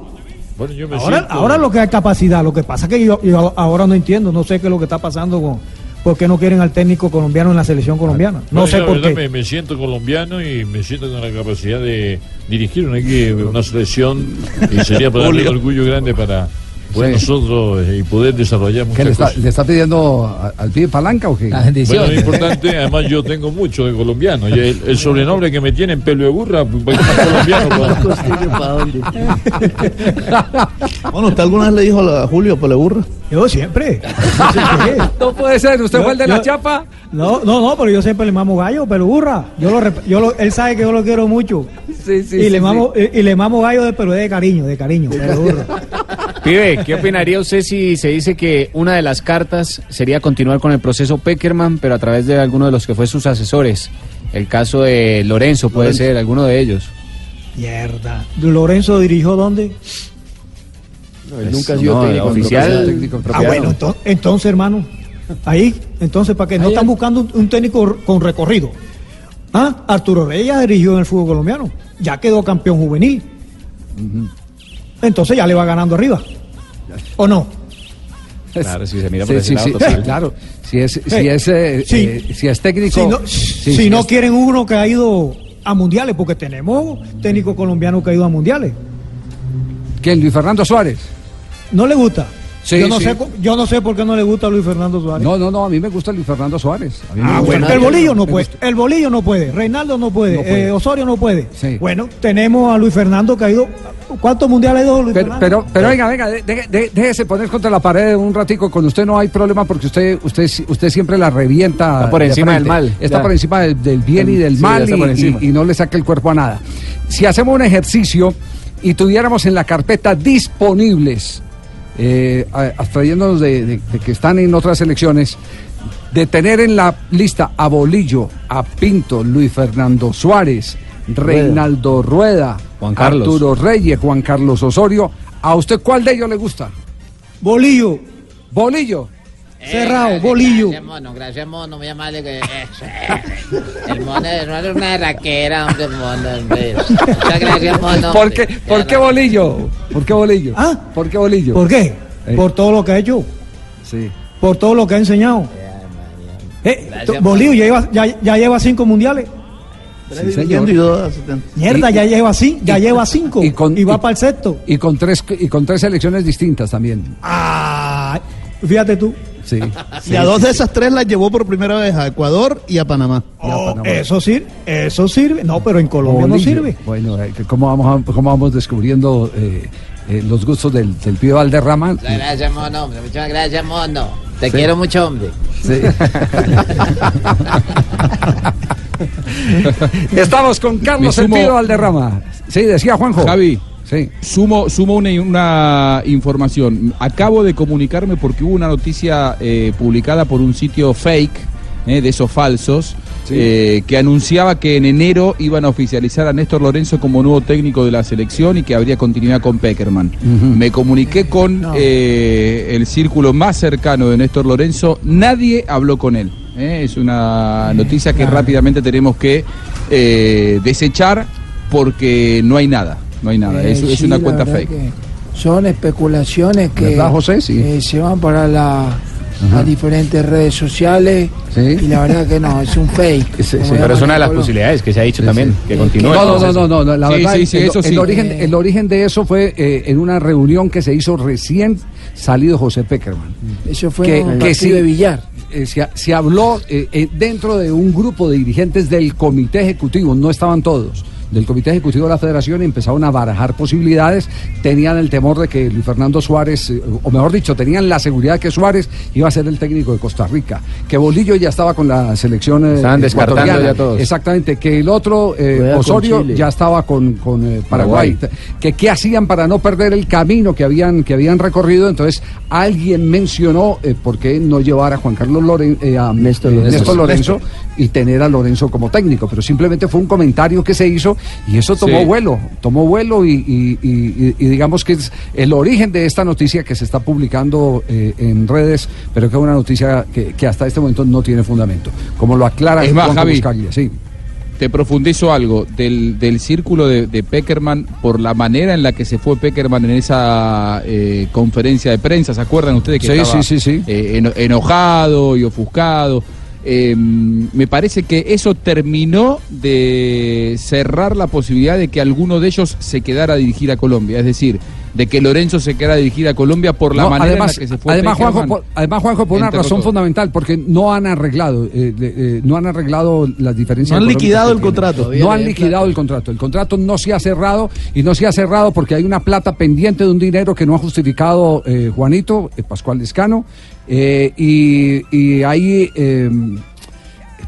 Bueno, yo me ahora, siento- ahora lo que hay capacidad, lo que pasa es que yo, yo ahora no entiendo, no sé qué es lo que está pasando con, por qué no quieren al técnico colombiano en la selección colombiana. No Bueno, sé por qué. Me, me siento colombiano y me siento con la capacidad de dirigir una, una selección y sería para darle un orgullo grande para Sí. nosotros eh, y poder desarrollar ¿Qué muchas le está, cosas. le está pidiendo a- al pibe palanca o qué? Bueno, es importante, además yo tengo mucho de colombiano. Y el, el sobrenombre que me tienen pelo de burra, pues, más colombiano. Bueno, ¿usted alguna vez le dijo a Julio Peleburra? Yo siempre. No puede ser, ¿usted Yo- fue el de la chapa? No, no, no, pero yo siempre le mamo gallo, pero burra. Yo lo, yo lo- él sabe que yo lo quiero mucho. Sí, sí, y, sí, le sí. mamo, y, y le mamo gallo, de, pero de cariño, de cariño. pero burra. Pibe, ¿qué opinaría usted si se dice que una de las cartas sería continuar con el proceso Peckerman, pero a través de alguno de los que fue sus asesores? El caso de Lorenzo puede Lorenzo. ser, alguno de ellos. Mierda. ¿Lorenzo dirigió dónde? él nunca ha sido No, técnico, oficial, técnico Ah, bueno, no. ento- entonces, hermano. Ahí, entonces, ¿para qué? No están buscando un, un técnico con recorrido. Ah, Arturo Reyes ya dirigió en el fútbol colombiano. Ya quedó campeón juvenil. Entonces ya le va ganando arriba. ¿O no? Claro, si se mira por sí, ese sí, lado, total. claro. Si es, si Hey, es, eh, sí. eh, si es técnico. Si no, sí, si sí no es- quieren uno que ha ido a mundiales, porque tenemos técnico colombiano que ha ido a mundiales. ¿Quién? Luis Fernando Suárez. ¿No le gusta? Sí, yo, no sí. sé, yo no sé por qué no le gusta a Luis Fernando Suárez. No, no, no, a mí me gusta Luis Fernando Suárez. A mí me Ah, gusta bueno, el bolillo no puede, gusta. el bolillo no puede, Reinaldo no puede, No puede. eh, Osorio no puede. Sí. Bueno, tenemos a Luis Fernando que ha ido. ¿Cuántos mundiales ha ido Luis Pero, Fernando? pero, pero venga, venga, de- de- de- déjese poner contra la pared un ratico. Con usted no hay problema porque usted, usted, usted siempre la revienta. Está por de encima del mal, Está ya. por encima del, del bien y del Sí, mal y- y no le saca el cuerpo a nada. Si hacemos un ejercicio y tuviéramos en la carpeta disponibles, eh, abstrayéndonos de, de- de que están en otras elecciones, de tener en la lista a Bolillo, a Pinto, Luis Fernando Suárez, Reinaldo Rueda, Juan Carlos. Arturo Reyes, Juan Carlos Osorio, ¿a usted cuál de ellos le gusta? Bolillo. Bolillo. Cerrado, bolillo. Gracias, mono, gracias, mono, muy amable. Que, eso, el mono es una- una raquera, hombre, mono. hombre. Muchas gracias, mono. ¿Por hombre. qué, ¿por qué Bolillo? ¿Por qué Bolillo? ¿Ah? ¿Por qué Bolillo? ¿Por qué? Eh. Por todo lo que ha hecho, Sí. por todo lo que ha enseñado. Eh, Gracias, Bolillo ya lleva, ya, ya lleva cinco mundiales. Sí, señor. Mierda, Y- ya lleva, ci- ya y- lleva cinco y con- y va y- para el sexto. Y con tres y con tres selecciones distintas también. Ah, fíjate tú. Sí. Y a dos de esas tres las llevó por primera vez a Ecuador y a Panamá. Oh, eso sirve, eso sirve. No, pero en Colombia no sirve. Bueno, eh, ¿cómo vamos, a- cómo vamos descubriendo eh, eh, los gustos del, del pibe Valderrama? Muchas gracias, mono. Muchas gracias, mono. Te Sí. quiero mucho, hombre. Sí. Estamos con Carlos el pibe Valderrama. Sí, decía Juanjo. Javi, Sí. sumo, sumo una, una información. Acabo de comunicarme porque hubo una noticia eh, publicada por un sitio fake, eh, de esos falsos, eh, que anunciaba que en enero iban a oficializar a Néstor Lorenzo como nuevo técnico de la selección y que habría continuidad con Peckerman. Me comuniqué con el círculo más cercano de Néstor Lorenzo, nadie habló con él. Es una noticia que rápidamente tenemos que desechar porque no hay nada. No hay nada, Eh, es, es sí, una cuenta fake. que Son especulaciones que. Sí. eh, se van para la- las diferentes redes sociales y la verdad que no, es un fake. Sí, pero es una de las posibilidades que se ha dicho también, que continúe. No, no, no, no, no, la Sí, verdad, sí, sí, el, eso el sí. origen, el origen de eso fue eh, en una reunión que se hizo recién salido José Peckerman. Eso fue en un partido de billar. eh, se, se habló eh, dentro de un grupo de dirigentes del comité ejecutivo, no estaban todos, del comité ejecutivo de la federación y empezaron a barajar posibilidades, tenían el temor de que Luis Fernando Suárez, eh, o mejor dicho, tenían la seguridad de que Suárez iba a ser el técnico de Costa Rica, que Bolillo ya estaba con la selección eh, Estaban descartando ya todos. Exactamente, que el otro, eh, Osorio, ya estaba con, con, eh, Paraguay. Paraguay. Que qué hacían para no perder el camino que habían, que habían recorrido. Entonces, alguien mencionó eh, por qué no llevar a Juan Carlos Loren, eh, a Néstor Lorenzo. Lorenzo, y tener a Lorenzo como técnico, pero simplemente fue un comentario que se hizo y eso tomó Sí. vuelo, tomó vuelo y, y- y- y digamos que es el origen de esta noticia que se está publicando eh, en redes, pero que es una noticia que, que hasta este momento no tiene fundamento, como lo aclara Es más, Javi, Buscaglia, sí. te profundizo algo del, del círculo de, de Peckerman por la manera en la que se fue Peckerman en esa eh, conferencia de prensa. ¿Se acuerdan ustedes que Sí, estaba sí, eh, eno- enojado y ofuscado? Eh, me parece que eso terminó de cerrar la posibilidad de que alguno de ellos se quedara a dirigir a Colombia. Es decir, de que Lorenzo se quedara a dirigir a Colombia por la No, manera además, en la que se fue además, Juanjo, por, además, Juanjo, por una razón todo. fundamental, porque no han arreglado, eh, eh, no han arreglado las diferencias. No han liquidado el contrato. Todavía No han liquidado el contrato. El contrato no se ha cerrado y no se ha cerrado porque hay una plata pendiente de un dinero que no ha justificado eh, Juanito, eh, Pascual Lescano, eh, y, y ahí. eh,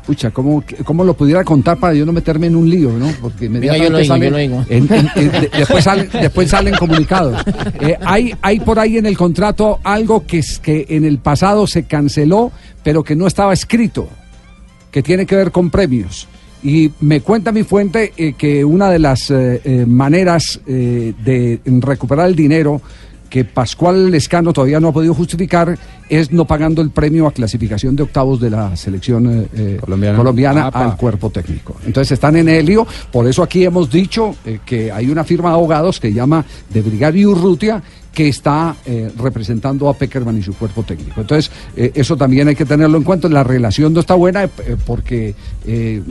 Pucha, ¿cómo, ¿cómo lo pudiera contar para yo no meterme en un lío, no? Porque inmediatamente salen, después salen comunicados. Eh, hay, hay por ahí en el contrato algo que, es, que en el pasado se canceló, pero que no estaba escrito, que tiene que ver con premios. Y me cuenta mi fuente eh, que una de las eh, eh, maneras eh, de recuperar el dinero que Pascual Lescano todavía no ha podido justificar es no pagando el premio a clasificación de octavos de la selección eh, eh, colombiana, al cuerpo técnico. Entonces están en el lío, por eso aquí hemos dicho eh, que hay una firma de abogados que llama de Brigario Urrutia que está eh, representando a Peckerman y su cuerpo técnico. Entonces, eh, eso también hay que tenerlo en cuenta. La relación no está buena eh, porque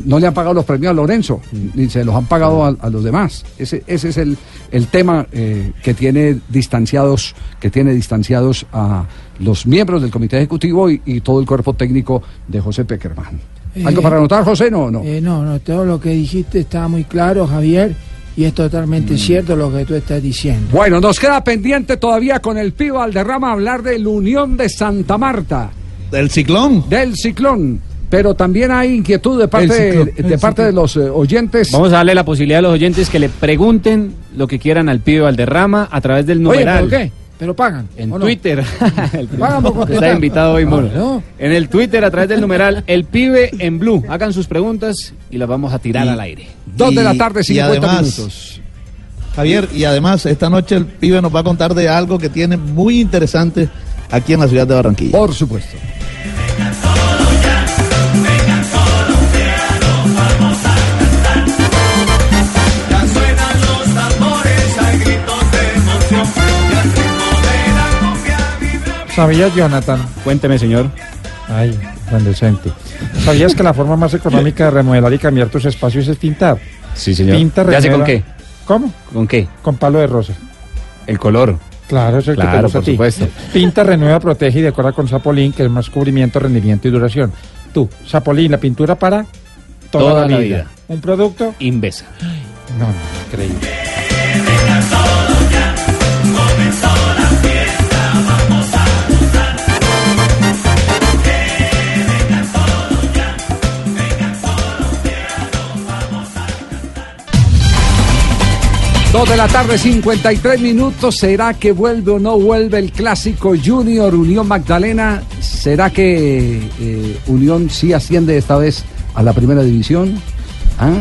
no le han pagado los premios a Lorenzo, ni se los han pagado a, a los demás. Ese, ese es el, el tema que tiene distanciados, que tiene distanciados a los miembros del comité ejecutivo y, y todo el cuerpo técnico de José Peckerman. ¿Algo para anotar, José? No, no. No, no, todo lo que dijiste está muy claro, Javier, y es totalmente Mm. cierto lo que tú estás diciendo. Bueno, nos queda pendiente todavía con el Pío Valderrama hablar de la Unión de Santa Marta. ¿Del ciclón? Del ciclón. Pero también hay inquietud de parte, de, parte de los eh, oyentes. Vamos a darle la posibilidad a los oyentes que le pregunten lo que quieran al pibe Valderrama a través del Oye, numeral. ¿pero qué? ¿Pero pagan? En. Twitter. El Pagan por Está invitado hoy, Mono. No. En el Twitter, a través del numeral El Pibe en Blue. Hagan sus preguntas y las vamos a tirar Y- al aire. Dos de la Y- tarde, y 50 además, minutos. Javier, y además esta noche el pibe nos va a contar de algo que tiene muy interesante aquí en la ciudad de Barranquilla. Por supuesto. ¿Sabías, Jonathan? Cuénteme, señor. Ay, tan decente. ¿Sabías que la forma más económica de remodelar y cambiar tus espacios es pintar? Sí, señor. Pinta, ¿Ya sé con qué? ¿Cómo? ¿Con qué? Con palo de rosa. El color. Claro, eso es el que te Claro, gusta a por ti. supuesto. Pinta, renueva, protege y decora con Sapolín, que es más cubrimiento, rendimiento y duración. Tú, Sapolín, la pintura para toda, Toda la, vida. Un producto Invesa. No, no, increíble. Dos de la tarde, 53 minutos. ¿Será que vuelve o no vuelve el clásico Junior Unión Magdalena? ¿Será que eh, Unión sí asciende esta vez a la primera división? ¿Ah?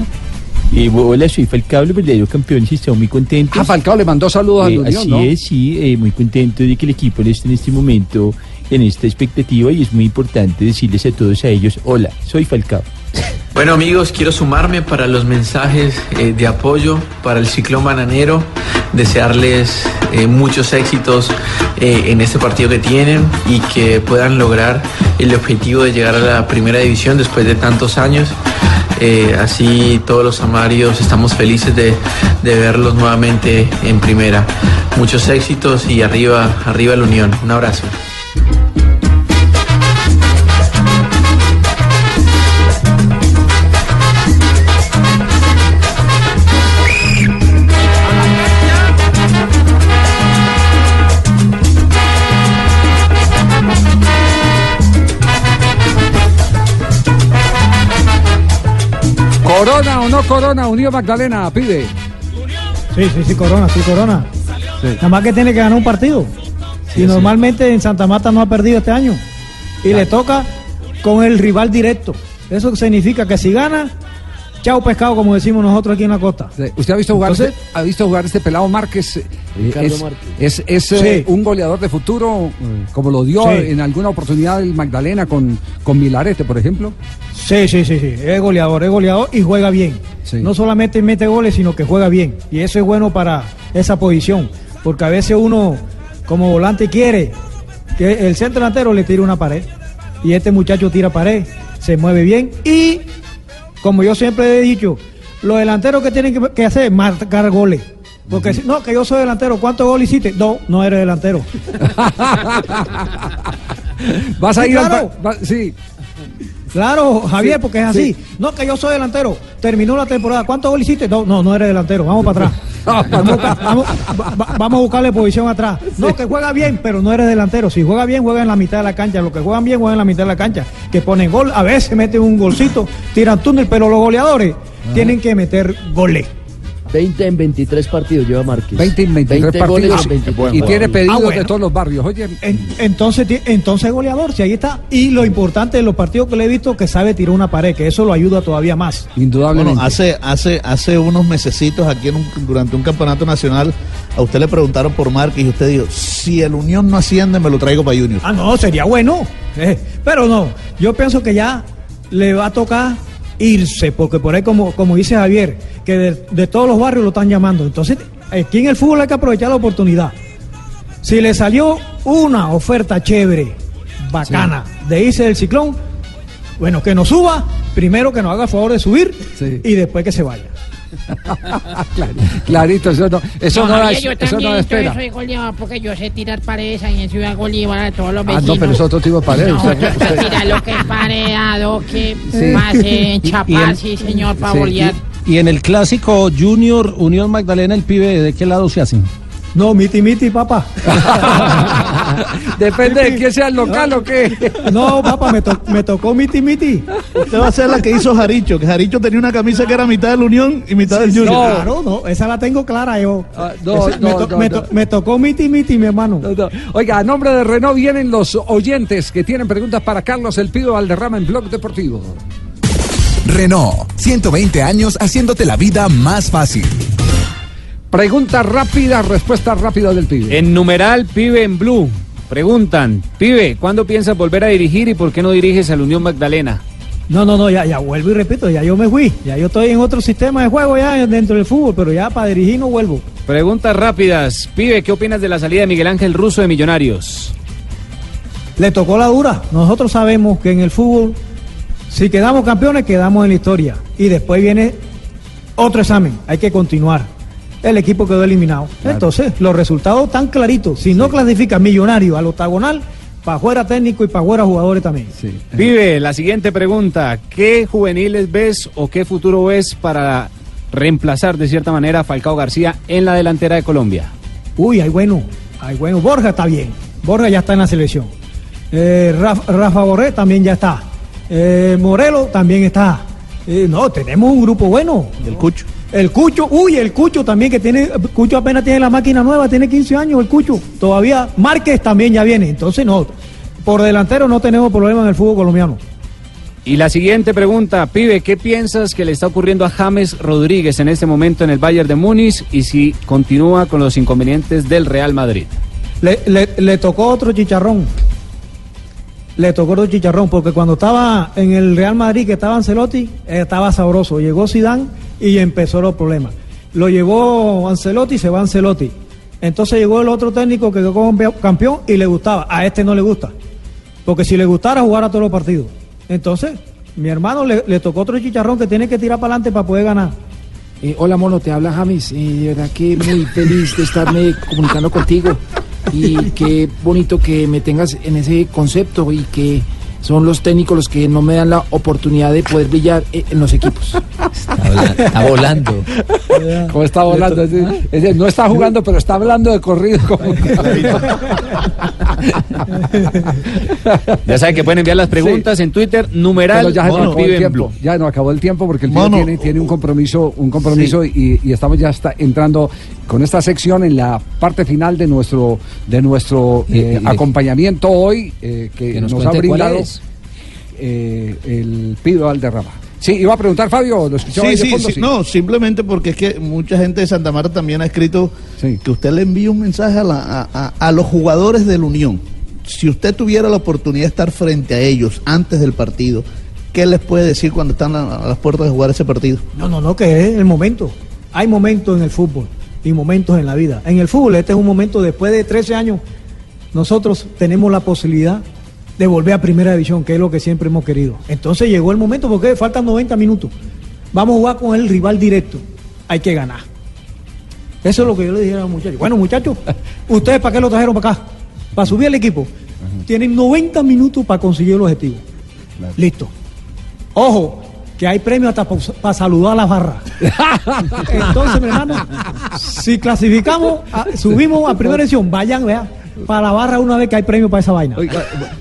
Eh, hola, soy Falcao, los verdaderos campeones, y estamos muy contentos. Ah, Falcao le mandó saludos a Eh, la Unión, así ¿no? es, sí, eh, muy contento de que el equipo esté en este momento en esta expectativa y es muy importante decirles a todos a ellos, hola, soy Falcao. Bueno amigos, quiero sumarme para los mensajes eh, de apoyo para el ciclón bananero, desearles eh, muchos éxitos eh, en este partido que tienen y que puedan lograr el objetivo de llegar a la primera división después de tantos años. Así todos los amarios estamos felices de, de verlos nuevamente en primera. Muchos éxitos y arriba, arriba la unión. Un abrazo. No corona? Unión Magdalena, pide. Sí, sí, sí, Corona, sí, Corona. Nada más que tiene que ganar un partido. y normalmente en Santa Marta no ha perdido este año. Y le toca con el rival directo. Eso significa que si gana, chao pescado, como decimos nosotros aquí en la costa. ¿Usted ha visto jugar, Entonces- este, ha visto jugar este pelado Márquez? Eh, Ricardo es Márquez. es, es, Sí. eh, un goleador de futuro, eh, como lo dio Sí. en alguna oportunidad el Magdalena con, con Milarete, por ejemplo. Sí, sí, sí, sí. Es goleador, es goleador y juega bien. Sí. No solamente mete goles, sino que juega bien. Y eso es bueno para esa posición. Porque a veces uno, como volante, quiere que el centro delantero le tire una pared. Y este muchacho tira pared, se mueve bien. Y, como yo siempre he dicho, los delanteros que tienen que, que hacer es marcar goles. Porque si no, que yo soy delantero, ¿cuántos goles hiciste? No, no eres delantero. Vas a Sí, ir al claro. pa- va- sí. Claro, Javier, Sí, porque es así. sí. No, que yo soy delantero. Terminó la temporada. ¿Cuántos goles hiciste? No, no, no eres delantero. Vamos para atrás. vamos, a buscar- vamos- va- va- vamos a buscarle posición atrás. No, que juega bien, pero no eres delantero. Si juega bien, juega en la mitad de la cancha. Los que juegan bien, juegan en la mitad de la cancha. Que ponen gol, a veces meten un golcito, tiran túnel, pero los goleadores tienen que meter goles. 20 en 23 partidos lleva Márquez. 20 en 23 goles partidos en 23 y tiene pedidos Ah, bueno. de todos los barrios. Oye, En- entonces, entonces goleador, si ahí está. Y lo importante de los partidos que le he visto, que sabe tirar una pared, que eso lo ayuda todavía más. indudablemente. Bueno, hace, hace, hace unos mesecitos aquí en un- durante un campeonato nacional, a usted le preguntaron por Márquez y usted dijo, si el Unión no asciende, me lo traigo para Junior. Ah, no, sería bueno. Eh, pero no, yo pienso que ya le va a tocar irse, porque por ahí, como, como dice Javier, que de, de todos los barrios lo están llamando. Entonces, aquí en el fútbol hay que aprovechar la oportunidad. Si le salió una oferta chévere, bacana, de irse del ciclón, bueno, que nos suba, primero que nos haga el favor de subir y después que se vaya. Clarito, eso no, eso no, da, Javier, yo eso no espera. yo soy goleador porque yo sé tirar paredes ahí en Ciudad Bolívar a todos los Ah, vecinos. no, pero es otro tipo de pared. No, usted- lo que es paredado, que Sí. pase, chapar, sí, señor, para Sí, y, y en el clásico Junior Unión Magdalena, el pibe, ¿de qué lado se hacen? No, miti miti, papá. Depende de quién sea el local o qué. No, papá, me, to- me tocó miti miti. Usted va a ser la que hizo Jaricho, que Jaricho tenía una camisa que era mitad de la Unión y mitad del Junior. Claro, no, esa la tengo clara yo. no, Ese- me, no, to- no, me no. to- me tocó miti miti, mi hermano. Oiga, a nombre de Renault vienen los oyentes que tienen preguntas para Carlos El Pido Valderrama en Blog Deportivo. Renault, 120 años haciéndote la vida más fácil. Pregunta rápida, respuesta rápida del pibe. En numeral, pibe en blue. Preguntan, pibe, ¿cuándo piensas volver a dirigir y por qué no diriges a la Unión Magdalena? No, no, no, ya, ya vuelvo y repito, ya yo me fui. Ya yo estoy en otro sistema de juego ya dentro del fútbol, pero ya para dirigir no vuelvo. Preguntas rápidas. Pibe, ¿qué opinas de la salida de Miguel Ángel Russo de Millonarios? Le tocó la dura. Nosotros sabemos que en el fútbol, si quedamos campeones, quedamos en la historia. Y después viene otro examen. Hay que continuar. El equipo quedó eliminado. Entonces, los resultados están claritos. Si no clasifica millonario al octagonal, para fuera técnico y para fuera jugadores también. Pibe, la siguiente pregunta. ¿Qué juveniles ves o qué futuro ves para reemplazar de cierta manera a Falcao García en la delantera de Colombia? Uy, hay bueno, hay bueno. Borja está bien. Borja ya está en la selección. Eh, Rafa, Rafa Borré también ya está. Eh, Morelo también está. Eh, no, tenemos un grupo bueno. El Cucho. El Cucho, uy, el Cucho también que tiene, Cucho apenas tiene la máquina nueva, tiene 15 años el Cucho. Todavía Márquez también ya viene. Entonces no, por delantero no tenemos problema en el fútbol colombiano. Y la siguiente pregunta, pibe, ¿qué piensas que le está ocurriendo a James Rodríguez en este momento en el Bayern de Múnich y si continúa con los inconvenientes del Real Madrid? Le, le- le tocó otro chicharrón. Le tocó otro chicharrón, porque cuando estaba en el Real Madrid, que estaba Ancelotti, eh, estaba sabroso. Llegó Zidane y empezó los problemas. Lo llevó Ancelotti, se va Ancelotti. Entonces llegó el otro técnico que quedó campe- campeón y le gustaba. A este no le gusta. Porque si le gustara, jugara todos los partidos. Entonces, mi hermano le, le tocó otro chicharrón que tiene que tirar para adelante para poder ganar. Eh, hola, mono, te habla James. Eh, de verdad que muy feliz de estarme comunicando contigo. Y qué bonito que me tengas en ese concepto y que son los técnicos los que no me dan la oportunidad de poder brillar eh, en los equipos. Está volando. ¿Cómo está volando? Es decir, es decir, no está jugando, pero está hablando de corrido. como- Ya saben que pueden enviar las preguntas en Twitter, numeral, Pero ya se mono, acabó el tiempo. blue. Ya no acabó el tiempo porque el pibe Mono. tiene, tiene un compromiso, un compromiso y, y estamos ya está entrando con esta sección en la parte final de nuestro de nuestro eh, acompañamiento hoy eh, que, Que nos nos, ha brindado. eh, el Pido Valderrama. Sí, iba a preguntar Fabio, lo escuchaba Sí, ahí de sí, fondo, sí. No, simplemente porque es que mucha gente de Santa Marta también ha escrito que usted le envía un mensaje a, la- a- a- a los jugadores de la Unión. Si usted tuviera la oportunidad de estar frente a ellos antes del partido, ¿qué les puede decir cuando están a, a las puertas de jugar ese partido? No, no, no, que es el momento. Hay momentos en el fútbol y momentos en la vida. En el fútbol, este es un momento, después de 13 años, nosotros tenemos la posibilidad de volver a primera división, que es lo que siempre hemos querido. Entonces llegó el momento, porque faltan 90 minutos. Vamos a jugar con el rival directo. Hay que ganar. Eso es lo que yo le dije a los muchachos. Bueno, muchachos, ¿ustedes para qué lo trajeron para acá? Para subir el equipo. Tienen 90 minutos para conseguir el objetivo. Listo. Ojo, que hay premio hasta para saludar a la barra. Entonces, mi hermano, si clasificamos, subimos a primera edición, vayan, vea, para la barra una vez que hay premio para esa vaina.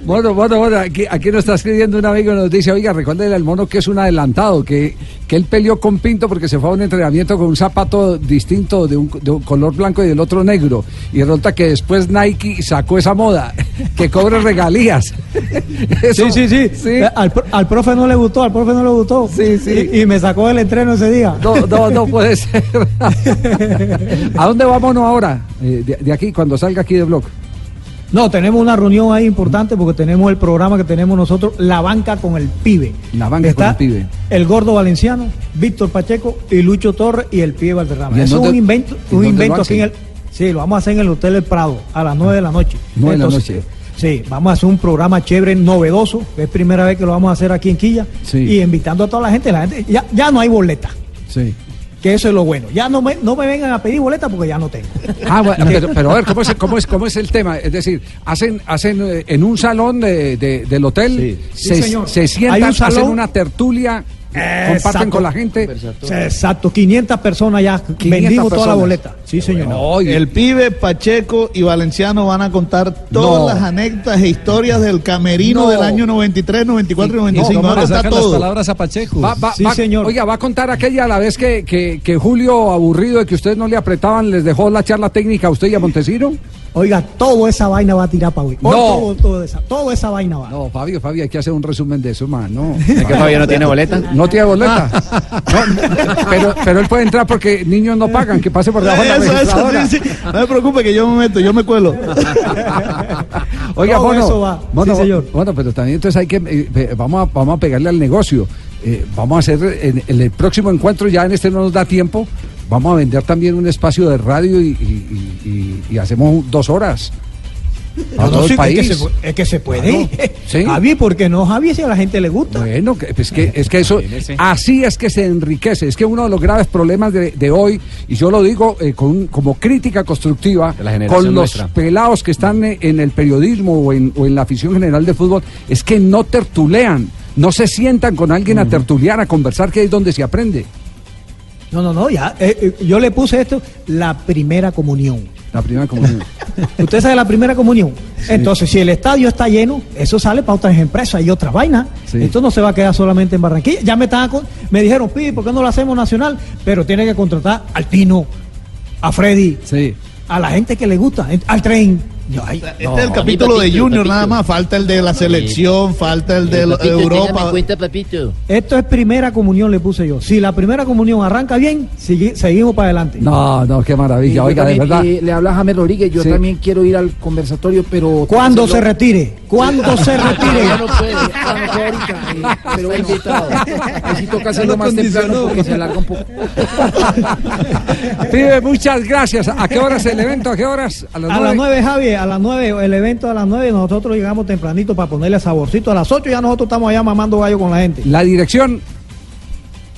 Bueno, bueno, bueno, aquí, aquí nos está escribiendo un amigo y nos dice, oiga, recuérdele al mono que es un adelantado, que, que él peleó con Pinto porque se fue a un entrenamiento con un zapato distinto de un, de un color blanco y del otro negro. Y resulta que después Nike sacó esa moda, que cobre regalías. Eso- sí, sí, sí. Eh, Al, al profe no le gustó, al profe no le gustó. Sí, sí. Y, y me sacó del entreno ese día. No, no, no puede ser. ¿A dónde vámonos ahora? Eh, de, de aquí, cuando salga aquí de blog. No, tenemos una reunión ahí importante porque tenemos el programa que tenemos nosotros, La Banca con el Pibe. La banca Está con el pibe. El Gordo Valenciano, Víctor Pacheco y Lucho Torres y el Pibe Valderrama. ¿Y en Eso es un invento, en un invento aquí en el... Sí, lo vamos a hacer en el Hotel El Prado a las 9 de la noche. Nueve de la noche. Sí, vamos a hacer un programa chévere, novedoso. Es primera vez que lo vamos a hacer aquí en Quilla. Sí. Y invitando a toda la gente. La gente ya, ya no hay boleta, Sí. Que eso es lo bueno. Ya no me, no me vengan a pedir boleta porque ya no tengo. Ah, bueno, pero, pero a ver, ¿cómo es, cómo, es, ¿cómo es el tema? Es decir, hacen, hacen eh, en un salón de- de- del hotel, Sí, se, señor. se Hay sientan, un hacen una tertulia, comparten Exacto. con la gente. Exacto, 500 personas ya. 500 Vendimos toda la boleta. Sí, señor. el pibe, Pacheco y Valenciano van a contar todas No. las anécdotas e historias del camerino No. del año 93, 94 y 95. No, van a le contar sacan las todo. palabras a Pacheco. Va- va- va- Oiga, va a contar aquella a la vez que, que, que Julio, aburrido de que ustedes no le apretaban, les dejó la charla técnica a usted y a Montesino. Oiga, toda esa vaina va a tirar para hoy. No. Todo, todo esa, toda esa vaina va. No, Fabio, Fabio, hay que hacer un resumen de eso, man. No. ¿Es que Fabio no tiene boleta? No tiene boleta. No, pero, pero él puede entrar porque niños no pagan, que pase por debajo de la Eso, eso, registradora. sí, sí. No me preocupe que yo me meto, yo me cuelo. Oiga, Todo bueno, eso va. bueno, Sí, señor. bueno, pero también entonces hay que, eh, eh, vamos, a, vamos a pegarle al negocio. Eh, vamos a hacer, en, en el próximo encuentro, ya en este no nos da tiempo, vamos a vender también un espacio de radio y, y- y- y- y hacemos dos horas. A No, no, todo el sí, país. Es que se, pu- es que se puede. Claro. Sí. Javi, ¿por qué no, Javi? Si a la gente le gusta. Bueno, que, pues que, es que eso, así es que se enriquece. Es que uno de los graves problemas de, de hoy, y yo lo digo eh, con- como crítica constructiva, con los nuestra. pelados que están eh, en el periodismo o en, o en la afición general de fútbol, es que no tertulean, no se sientan con alguien a tertuliar, a conversar, que es donde se aprende. No, no, no, ya. eh, eh, yo le puse esto, la primera comunión. La primera comunión. Usted sabe la primera comunión. Entonces, si el estadio está lleno, eso sale para otras empresas y otras vainas. Sí. Esto no se va a quedar solamente en Barranquilla. Ya me estaban con- me dijeron, Pi, ¿por qué no lo hacemos nacional? Pero tiene que contratar al Tino, a Freddy, a la gente que le gusta, al tren. Ay, Este es el capítulo de Junior nada más, falta el de la selección, falta el de Papito, Europa. cuenta, papito. Esto es primera comunión, le puse yo. Si la primera comunión arranca bien, sigue- seguimos para adelante. No, no, qué maravilla. Oiga, de verdad. le habla James Rodríguez, yo Sí. también quiero ir al conversatorio, pero... ¿Cuándo se retire? ¿Cuándo se retire? Ya no puede, ya no puede ahorita, eh, pero he invitado. Ahí sí toca hacerlo más temprano porque se alarga un poco. Pibe, muchas gracias. ¿A qué horas el evento? ¿A qué horas? A las A nueve. las 9, Javi, a las 9, el evento a las 9, nosotros llegamos tempranito para ponerle saborcito. A las 8 ya nosotros estamos allá mamando gallo con la gente. La dirección.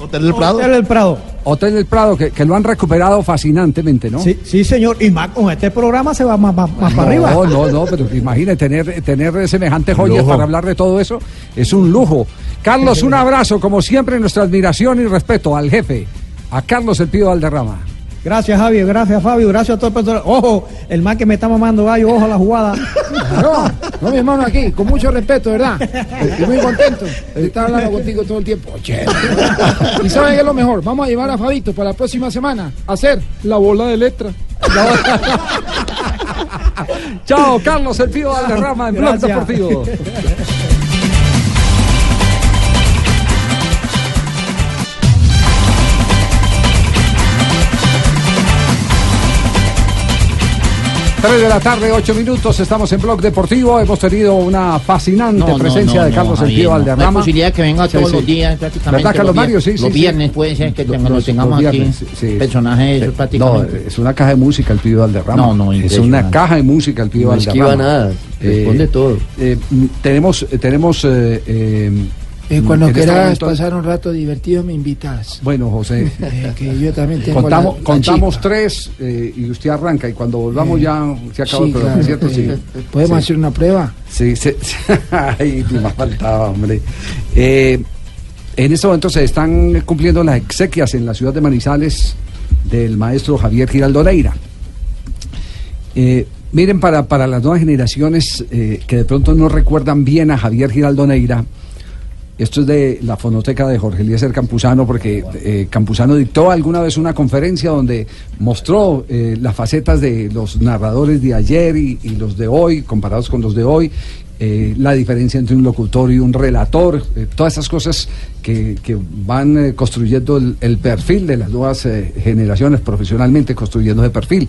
Hotel del Prado. Hotel del Prado. Hotel del Prado, que, que lo han recuperado fascinantemente, ¿no? Sí, sí, señor. Y más con este programa se va más, más- más para arriba. No, no, no, pero imagine tener, tener semejante joyas para hablar de todo eso, es un lujo. Carlos, un abrazo, como siempre, nuestra admiración y respeto al jefe, a Carlos El Pío Valderrama. Gracias, Javi. Gracias, Fabio. Gracias a todo el personal. Ojo, el man que me está mamando gallo, ojo a la jugada. No, no, mi hermano, aquí, con mucho respeto, ¿verdad? Estoy muy contento de estar hablando contigo todo el tiempo. Oye, y saben qué es lo mejor, vamos a llevar a Fabito para la próxima semana a hacer la bola de letra. Chao, Carlos El Pío Valderrama en Gracias. Deportivo. 3 de la tarde, 8 minutos, estamos en Blog Deportivo. Hemos tenido una fascinante No, no, presencia no, de no, Carlos El Javier, Pío no. No hay Valderrama. posibilidad que venga todos Sí, los sí. días, prácticamente. ¿Verdad, Carlos los Mario? Sí, sí, Los sí. viernes puede ser que lo Los- tengamos los aquí. viernes, sí. Personaje, eso Eh, prácticamente. No, es una caja de música el Pío Valderrama. No, no, Es una caja de música el Pío No Valderrama. esquiva nada, responde todo. eh, tenemos, eh, tenemos. eh, eh, Eh, cuando este quieras pasar un rato divertido, me invitas. Bueno, José. Eh, que yo también tengo contamos la- la contamos chica. tres eh, y usted arranca y cuando volvamos ya se acaba sí, el programa, claro, ¿cierto? Sí. ¿Podemos Sí. hacer una prueba? Sí, sí. Ay, más faltaba, hombre. En este momento se están cumpliendo las exequias en la ciudad de Manizales del maestro Javier Giraldo Neira. Eh, miren, para, para las nuevas generaciones que de pronto no recuerdan bien a Javier Giraldo Neira, esto es de la fonoteca de Jorge Eliezer Campuzano, porque eh, Campuzano dictó alguna vez una conferencia donde mostró eh, las facetas de los narradores de ayer y, los de hoy, comparados con los de hoy, eh, la diferencia entre un locutor y un relator, todas esas cosas que, que van construyendo el, perfil de las nuevas generaciones, profesionalmente construyendo ese perfil.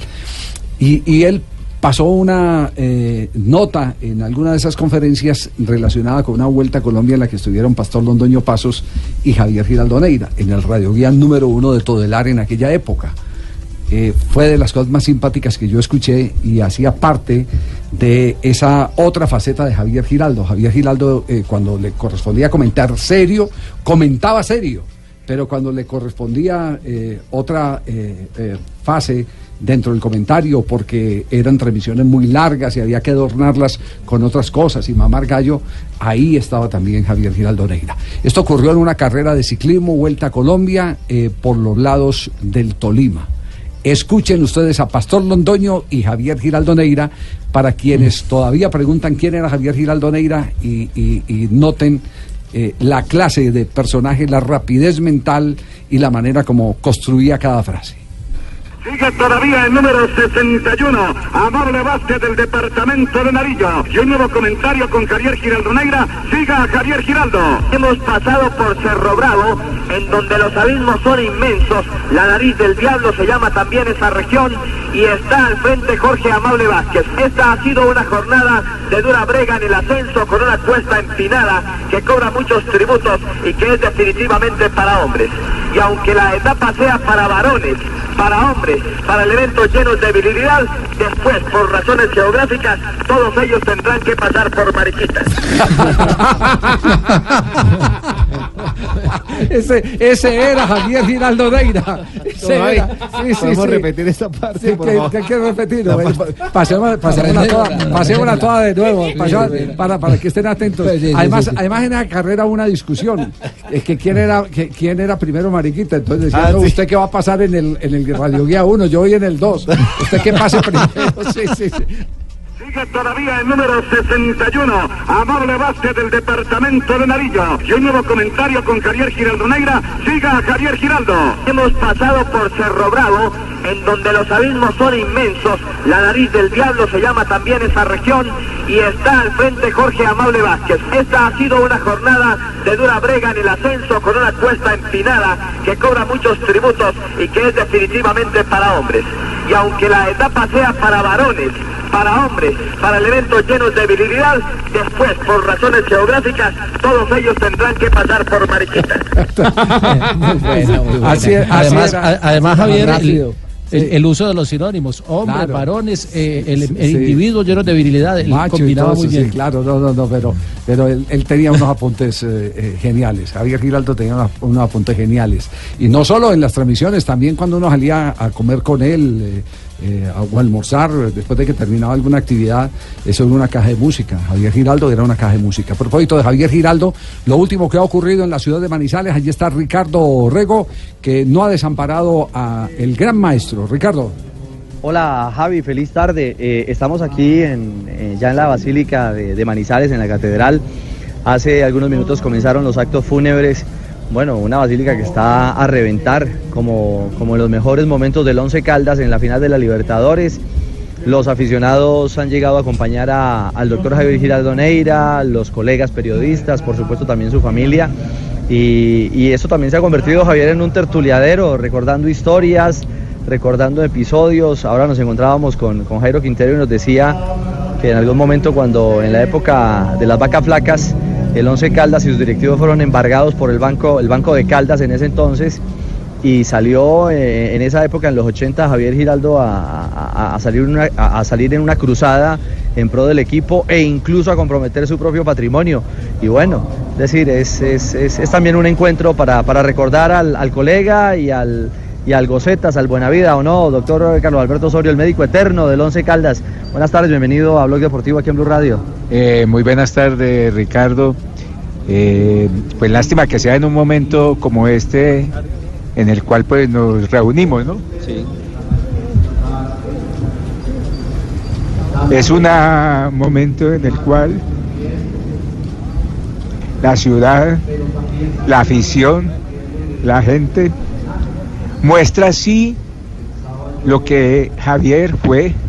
Y él pasó una eh, nota en alguna de esas conferencias relacionada con una vuelta a Colombia en la que estuvieron Pastor Londoño Pasos y Javier Giraldo Neira, en el radio guía número uno de Todelar en aquella época. Eh, fue de las cosas más simpáticas que yo escuché y hacía parte de esa otra faceta de Javier Giraldo. Javier Giraldo, eh, cuando le correspondía comentar serio, comentaba serio, pero cuando le correspondía otra fase dentro del comentario, porque eran transmisiones muy largas y había que adornarlas con otras cosas y mamar gallo, ahí estaba también Javier Giraldo Neira. Esto ocurrió en una carrera de ciclismo, Vuelta a Colombia, eh, por los lados del Tolima. Escuchen ustedes a Pastor Londoño y Javier Giraldo Neira para quienes todavía preguntan quién era Javier Giraldo Neira y, y- y noten eh, la clase de personaje, la rapidez mental y la manera como construía cada frase. Sigue todavía el número 61, Amable Vázquez del departamento de Narillo. Y un nuevo comentario con Javier Giraldo Negra. Siga a Javier Giraldo. Hemos pasado por Cerro Bravo, en donde los abismos son inmensos. La nariz del diablo se llama también esa región y está al frente Jorge Amable Vázquez. Esta ha sido una jornada de dura brega en el ascenso con una cuesta empinada que cobra muchos tributos y que es definitivamente para hombres. Y aunque la etapa sea para varones, para hombres, para elementos llenos de virilidad, después, por razones geográficas, todos ellos tendrán que pasar por mariquitas. ese, ese era Javier Giraldo Neira. Ese era. Javi, ¿podemos repetir esta parte, Sí, por que, favor? que hay que repetirlo. Eh, pa- Pasemos, pasémosla toda, pasémosla toda de nuevo, pasemos- para, para que estén atentos. Sí, sí, sí, Además, sí, sí. además en la carrera hubo una discusión. Es que quién era, que, quién era primero Mariquita. Entonces decía, Ah, no, sí. usted qué va a pasar en el, en el Radio 1, yo voy en el 2. Usted qué pase primero. Sí, sí, sí. Sigue todavía el número 61, Amable Vázquez del departamento de Narillo. Y un nuevo comentario con Javier Giraldo Negra. Siga a Javier Giraldo. Hemos pasado por Cerro Bravo, en donde los abismos son inmensos. La nariz del diablo se llama también esa región y está al frente Jorge Amable Vázquez. Esta ha sido una jornada de dura brega en el ascenso con una cuesta empinada que cobra muchos tributos y que es definitivamente para hombres. Y aunque la etapa sea para varones, para hombres, para elementos llenos de virilidad, después, por razones geográficas, todos ellos tendrán que pasar por mariquitas. Así es, además, a- además Javier, el, el- el uso de los sinónimos, hombres, Claro. varones, eh, el, el Sí. individuo lleno de virilidad, él Macho combinaba todo muy eso, bien. sí, claro, no, no, no, pero, pero él, él tenía unos apuntes eh, eh, geniales. Javier Giraldo tenía unos, unos apuntes geniales. Y no solo en las transmisiones, también cuando uno salía a comer con él eh, o almorzar, después de que terminaba alguna actividad, eso era una caja de música. Javier Giraldo era una caja de música. A propósito de Javier Giraldo, lo último que ha ocurrido en la ciudad de Manizales, allí está Ricardo Rego, que no ha desamparado a el gran maestro. Ricardo. Hola Javi, feliz tarde. Eh, estamos aquí en, eh, ya en la Basílica de Manizales, en la Catedral. Hace algunos minutos comenzaron los actos fúnebres. Bueno, una basílica que está a reventar como, como en los mejores momentos del Once Caldas en la final de la Libertadores. Los aficionados han llegado a acompañar a- al doctor Javier Giraldo Neira, los colegas periodistas, por supuesto también su familia. Y, y eso también se ha convertido, Javier, en un tertuliadero, recordando historias, recordando episodios. Ahora nos encontrábamos con, con Jairo Quintero y nos decía que en algún momento cuando en la época de las vacas flacas, el Once Caldas y sus directivos fueron embargados por el banco, el banco de Caldas en ese entonces y salió eh, en esa época, en los 80, Javier Giraldo a, salir en una cruzada en pro del equipo e incluso a comprometer su propio patrimonio. Y bueno, es decir, es, también un encuentro para, recordar al colega y al, y al Gocetas, al Buena Vida, ¿o no? Doctor Carlos Alberto Osorio, el médico eterno del Once Caldas. Buenas tardes, bienvenido a Blog Deportivo aquí en Blue Radio. Eh, muy buenas tardes, Ricardo. Eh, pues lástima que sea en un momento como este en el cual pues nos reunimos, ¿no? Sí. Es un momento en el cual la ciudad, la afición, la gente muestra sí lo que Javier fue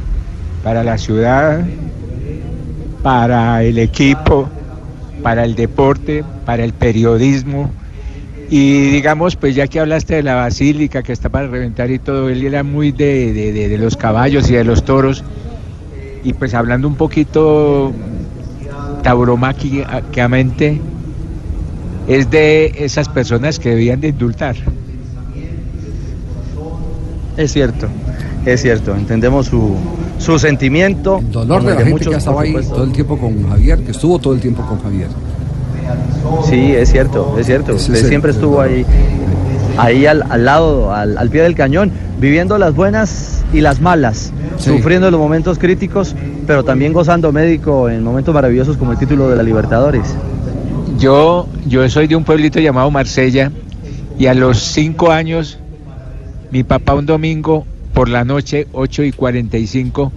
para la ciudad, para el equipo, para el deporte, para el periodismo. Y digamos, pues ya que hablaste de la basílica que está para reventar y todo, él era muy de, de- de- de los caballos y de los toros. Y pues hablando un poquito tauromáquicamente, es de esas personas que debían de indultar. Es cierto, es cierto, entendemos su, su sentimiento. Dolor de la gente muchos, que ha estado por ahí todo el tiempo con Javier, que estuvo todo el tiempo con Javier. Sí, es cierto, es cierto. Usted es siempre estuvo ahí, ahí al, al lado, al, al pie del cañón, viviendo las buenas y las malas, Sí. sufriendo los momentos críticos, pero también gozando médico en momentos maravillosos como el título de la Libertadores. Yo, yo soy de un pueblito llamado Marsella y a los cinco años mi papá un domingo por la noche, 8 y 45,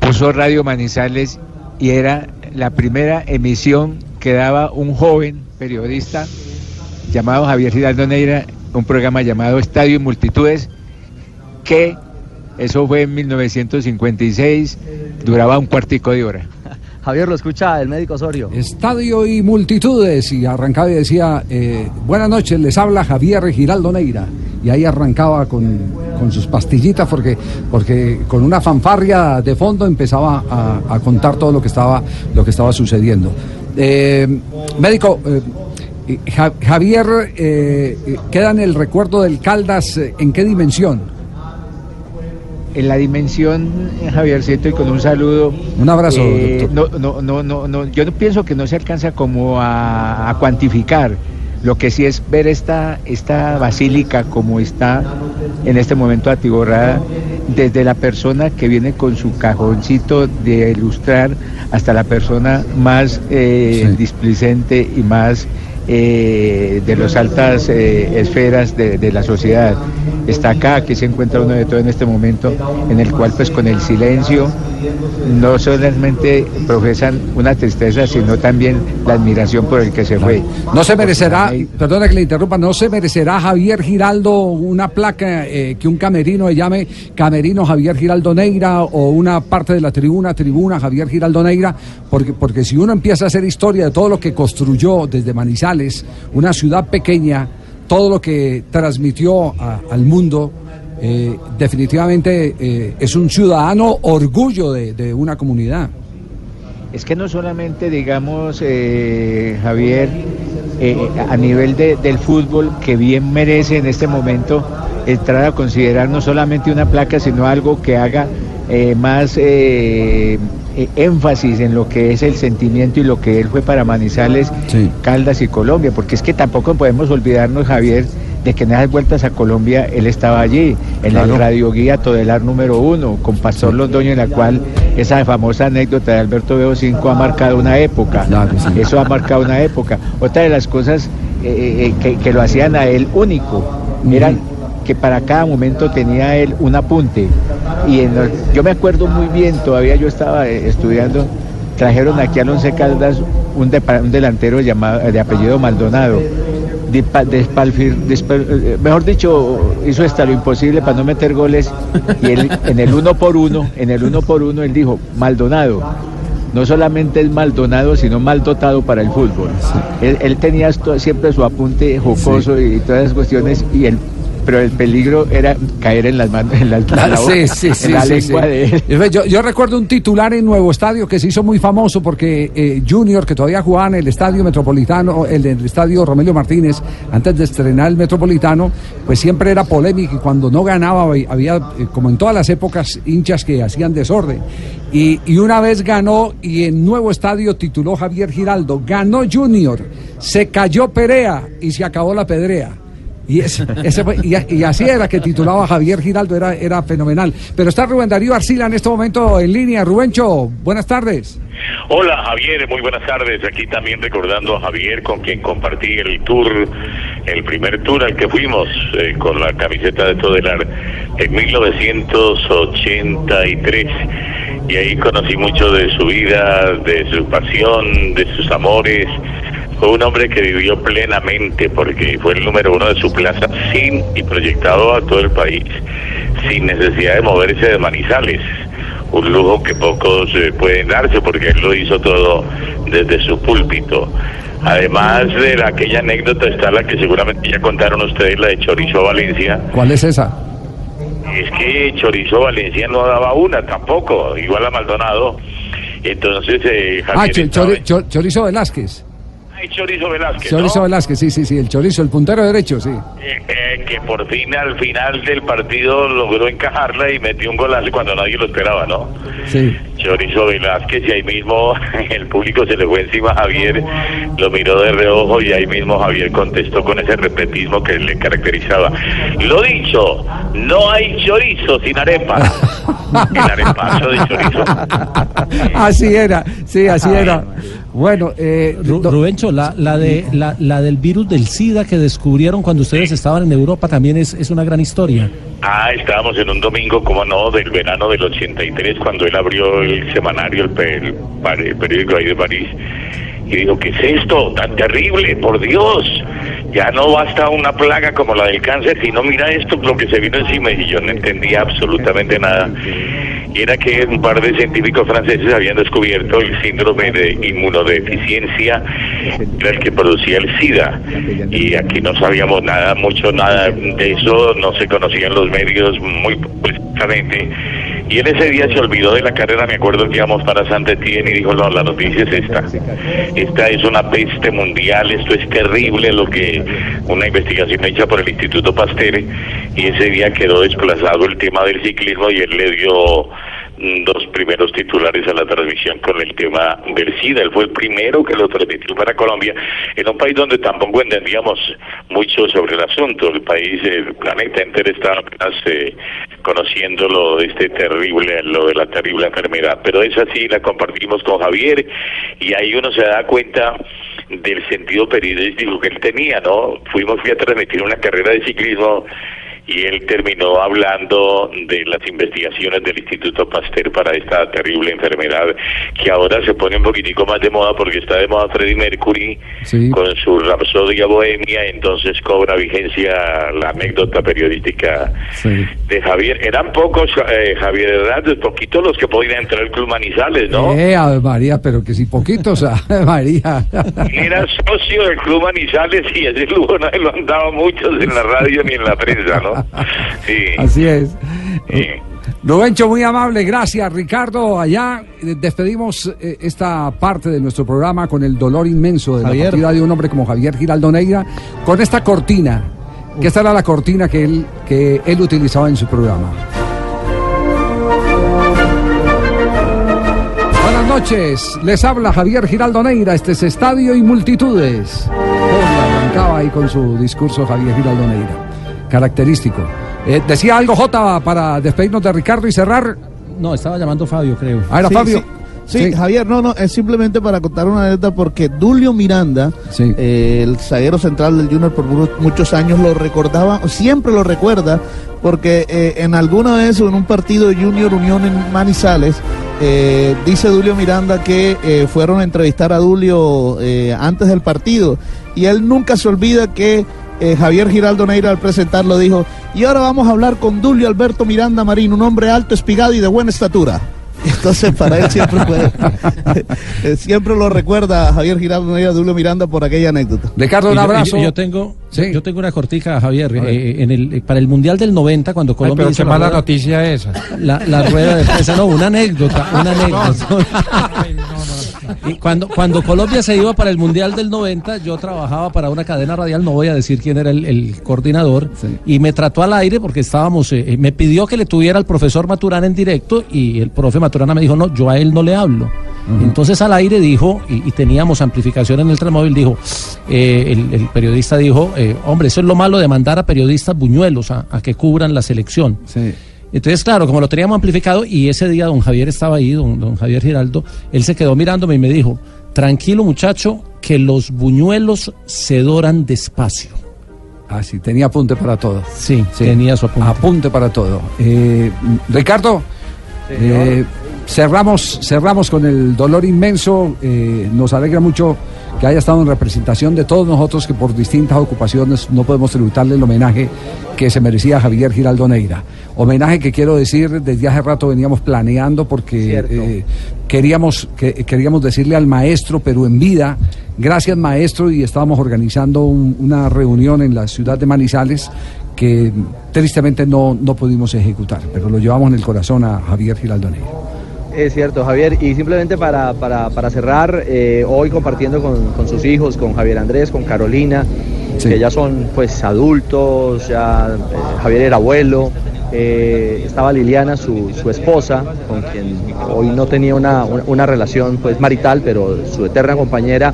puso Radio Manizales y era la primera emisión que daba un joven periodista llamado Javier Giraldo Neira, un programa llamado Estadio y Multitudes, que eso fue en 1956, duraba un cuartico de hora. Javier, lo escucha el médico Osorio. Estadio y multitudes. Y arrancaba y decía, eh, buenas noches, les habla Javier Giraldo Neira. Y ahí arrancaba con, con sus pastillitas porque, porque con una fanfarria de fondo empezaba a, a contar todo lo que estaba, lo que estaba sucediendo. Eh, médico, eh, Ja- Javier, queda en el recuerdo del Caldas, ¿en qué dimensión? En la dimensión, eh, Javiercito, y con un saludo. Un abrazo, eh, no, no, no, no, no, yo no pienso que no se alcanza como a, a cuantificar. Lo que sí es ver esta, esta basílica como está en este momento atiborrada, desde la persona que viene con su cajoncito de ilustrar hasta la persona más eh, displicente y más eh, de las altas eh, esferas de, de la sociedad. Está acá, aquí se encuentra uno de todo en este momento, en el cual pues con el silencio no solamente profesan una tristeza, sino también la admiración por el que se fue. No se merecerá, perdona que le interrumpa, no se merecerá Javier Giraldo una placa eh, que un camerino le llame Camerino Javier Giraldo Neira o una parte de la tribuna, tribuna Javier Giraldo Neira, porque, porque si uno empieza a hacer historia de todo lo que construyó desde Manizales, una ciudad pequeña, todo lo que transmitió a- al mundo, eh, definitivamente eh, es un ciudadano orgullo de, de una comunidad. Es que no solamente, digamos, eh, Javier, a nivel de- del fútbol, que bien merece en este momento entrar a considerar no solamente una placa, sino algo que haga más énfasis en lo que es el sentimiento y lo que él fue para Manizales, Caldas y Colombia, porque es que tampoco podemos olvidarnos, Javier, de que en esas vueltas a Colombia él estaba allí, en Claro. el radioguía Todelar número uno, con Pastor Londoño, en la cual esa famosa anécdota de Alberto Veo 5 ha marcado una época. Eso ha marcado una época. Otra de las cosas eh, eh, que, que lo hacían a él único, eran que para cada momento tenía él un apunte. Y en los- yo me acuerdo muy bien, todavía yo estaba eh, estudiando, trajeron aquí al Once Caldas un, un delantero llamado, de apellido Maldonado. Despalfir- eh, mejor dicho, hizo hasta lo imposible para no meter goles y él, en el uno por uno, en el uno por uno él dijo, Maldonado, no solamente es Maldonado, sino mal dotado para el fútbol. Él, él tenía siempre su apunte jocoso y todas esas cuestiones y él pero el peligro era caer en las manos, en, las- Ah, Sí, sí, sí, en la lengua sí. de él. Yo, yo recuerdo un titular en Nuevo Estadio que se hizo muy famoso porque eh, Junior, que todavía jugaba en el Estadio Metropolitano, el, el Estadio Romelio Martínez, antes de estrenar el Metropolitano, pues siempre era polémico y cuando no ganaba había, había, eh, como en todas las épocas, hinchas que hacían desorden. Y, y una vez ganó y en Nuevo Estadio tituló Javier Giraldo, ganó Junior, se cayó Perea y se acabó la pedrea. Y, ese- fue- y, y así era que titulaba Javier Giraldo, era, era fenomenal. Pero está Rubén Darío Arcila en este momento en línea. Rubencho, buenas tardes. Hola Javier, muy buenas tardes. Aquí también recordando a Javier con quien compartí el tour, el primer tour al que fuimos eh, con la camiseta de Todelar en 1983. Y ahí conocí mucho de su vida, de su pasión, de sus amores. Fue un hombre que vivió plenamente porque fue el número uno de su plaza sin y proyectado a todo el país, sin necesidad de moverse de Manizales un lujo que pocos eh, pueden darse porque él lo hizo todo desde su púlpito. Además de la- aquella anécdota está la que seguramente ya contaron ustedes, la de Chorizo Valencia. ¿Cuál es esa? Es que Chorizo Valencia no daba una tampoco, igual a Maldonado. Entonces, eh, Ah, Javier Cho- Chorizo Velázquez. Ay, Chorizo Velázquez, Chorizo ¿no? Velázquez, sí, sí, sí, el chorizo, el puntero derecho, sí. Eh, eh, que por fin al final del partido logró encajarla y metió un golazo cuando nadie lo esperaba, ¿no? Sí. Chorizo Velázquez y ahí mismo el público se le fue encima a Javier, lo miró de reojo y ahí mismo Javier contestó con ese repetismo que le caracterizaba. Lo dicho, no hay chorizo sin arepa. El arepazo de chorizo. Así era, sí, así era. Bueno, eh, Ru- Rubencho, la, la, de, la, la del virus del SIDA que descubrieron cuando ustedes estaban en Europa también es, es una gran historia. Ah, estábamos en un domingo, como no, del verano del 83, cuando él abrió el semanario, el, pe- el par- el periódico ahí de París, y dijo, ¿qué es esto tan terrible? Por Dios, ya no basta una plaga como la del cáncer, sino mira esto, lo que se vino encima, y yo no entendía absolutamente nada. Y era que un par de científicos franceses habían descubierto el síndrome de inmunodeficiencia, el que producía el SIDA. Y aquí no sabíamos nada, mucho nada de eso, no se conocían los medios muy precisamente. Y él ese día se olvidó de la carrera, me acuerdo que íbamos para Santa Etienne y dijo, no, la noticia es esta. Esta es una peste mundial, esto es terrible, lo que una investigación hecha por el Instituto Pasteur, y ese día quedó desplazado el tema del ciclismo y él le dio dos primeros titulares a la transmisión con el tema del SIDA. Él fue el primero que lo transmitió para Colombia, en un país donde tampoco entendíamos mucho sobre el asunto. El país, el planeta entero estaba apenas eh, conociendo lo de este terrible, lo de la terrible enfermedad. Pero esa sí la compartimos con Javier y ahí uno se da cuenta del sentido periodístico que él tenía, ¿no? Fuimos fui a transmitir una carrera de ciclismo y él terminó hablando de las investigaciones del Instituto Pasteur para esta terrible enfermedad que ahora se pone un poquitico más de moda porque está de moda Freddie Mercury Sí. con su Rapsodia Bohemia, entonces cobra vigencia la anécdota periodística de Javier. Eran pocos, eh, Javier, ¿verdad? Poquitos los que podían entrar al Club Manizales, ¿no? Eh, Ave María, pero que si poquitos, Ave María. Era socio del Club Manizales y ese lujo no lo han dado muchos en la radio ni en la prensa, ¿no? Sí. Así es. Rubencho, muy amable, gracias. Ricardo, allá despedimos eh, esta parte de nuestro programa con el dolor inmenso de Javier. la partida de un hombre como Javier Giraldo Neira, con esta cortina, que esta era la cortina que él, que él utilizaba en su programa. Buenas noches, les habla Javier Giraldo Neira, este es Estadio y Multitudes. Oh, arrancaba ahí con su discurso Javier Giraldo Neira, característico. Eh, ¿Decía algo Jota para despedirnos de Ricardo y cerrar? No, estaba llamando Fabio, creo. Ah, era Sí, Fabio. Sí, Sí, Javier, no, no, es simplemente para contar una anécdota porque Dulio Miranda, eh, el zaguero central del Junior por mu- muchos años, lo recordaba, siempre lo recuerda, porque eh, en alguna vez en un partido de Junior Unión en Manizales, eh, dice Dulio Miranda que eh, fueron a entrevistar a Dulio eh, antes del partido y él nunca se olvida que eh, Javier Giraldo Neira al presentarlo dijo, y ahora vamos a hablar con Dulio Alberto Miranda Marín, un hombre alto, espigado y de buena estatura. Entonces para él siempre fue, eh, siempre lo recuerda Javier Giraldo Neira Dulio Miranda por aquella anécdota. Ricardo, yo- y Yo, yo tengo, yo tengo una cortica, Javier. Eh, en el, eh, para el Mundial del 90, cuando Colombia pero hizo qué la mala rueda- noticia esa. La, la rueda de prensa, no, una anécdota, una anécdota. Y cuando, cuando Colombia se iba para el Mundial del 90, yo trabajaba para una cadena radial, no voy a decir quién era el, el coordinador, y me trató al aire porque estábamos, eh, me pidió que le tuviera al profesor Maturana en directo y el profe Maturana me dijo, no, yo a él no le hablo. Entonces al aire dijo, y, y teníamos amplificación en el tramóvil, dijo, eh, el, el periodista dijo, eh, hombre, eso es lo malo de mandar a periodistas buñuelos a, a que cubran la selección. Entonces, claro, como lo teníamos amplificado y ese día don Javier estaba ahí, don, don Javier Giraldo, él se quedó mirándome y me dijo, tranquilo muchacho, que los buñuelos se doran despacio. Ah, sí, tenía apunte para todo. Sí, tenía su apunte. Apunte para todo. Eh, Ricardo, eh, cerramos, cerramos con el dolor inmenso. eh, nos alegra mucho que haya estado en representación de todos nosotros que por distintas ocupaciones no podemos tributarle el homenaje que se merecía Javier Giraldo Neira. Homenaje que quiero decir, desde hace rato veníamos planeando porque eh, queríamos, que, queríamos decirle al maestro, pero en vida, gracias maestro, y estábamos organizando un- una reunión en la ciudad de Manizales que tristemente no, no pudimos ejecutar, pero lo llevamos en el corazón a Javier Giraldo Neira. Es cierto, Javier. Y simplemente para, para, para cerrar, eh, hoy compartiendo con, con sus hijos, con Javier Andrés, con Carolina, que ya son pues adultos, ya eh, Javier era abuelo, eh, estaba Liliana, su, su esposa, con quien hoy no tenía una, una- relación pues marital, pero su eterna compañera.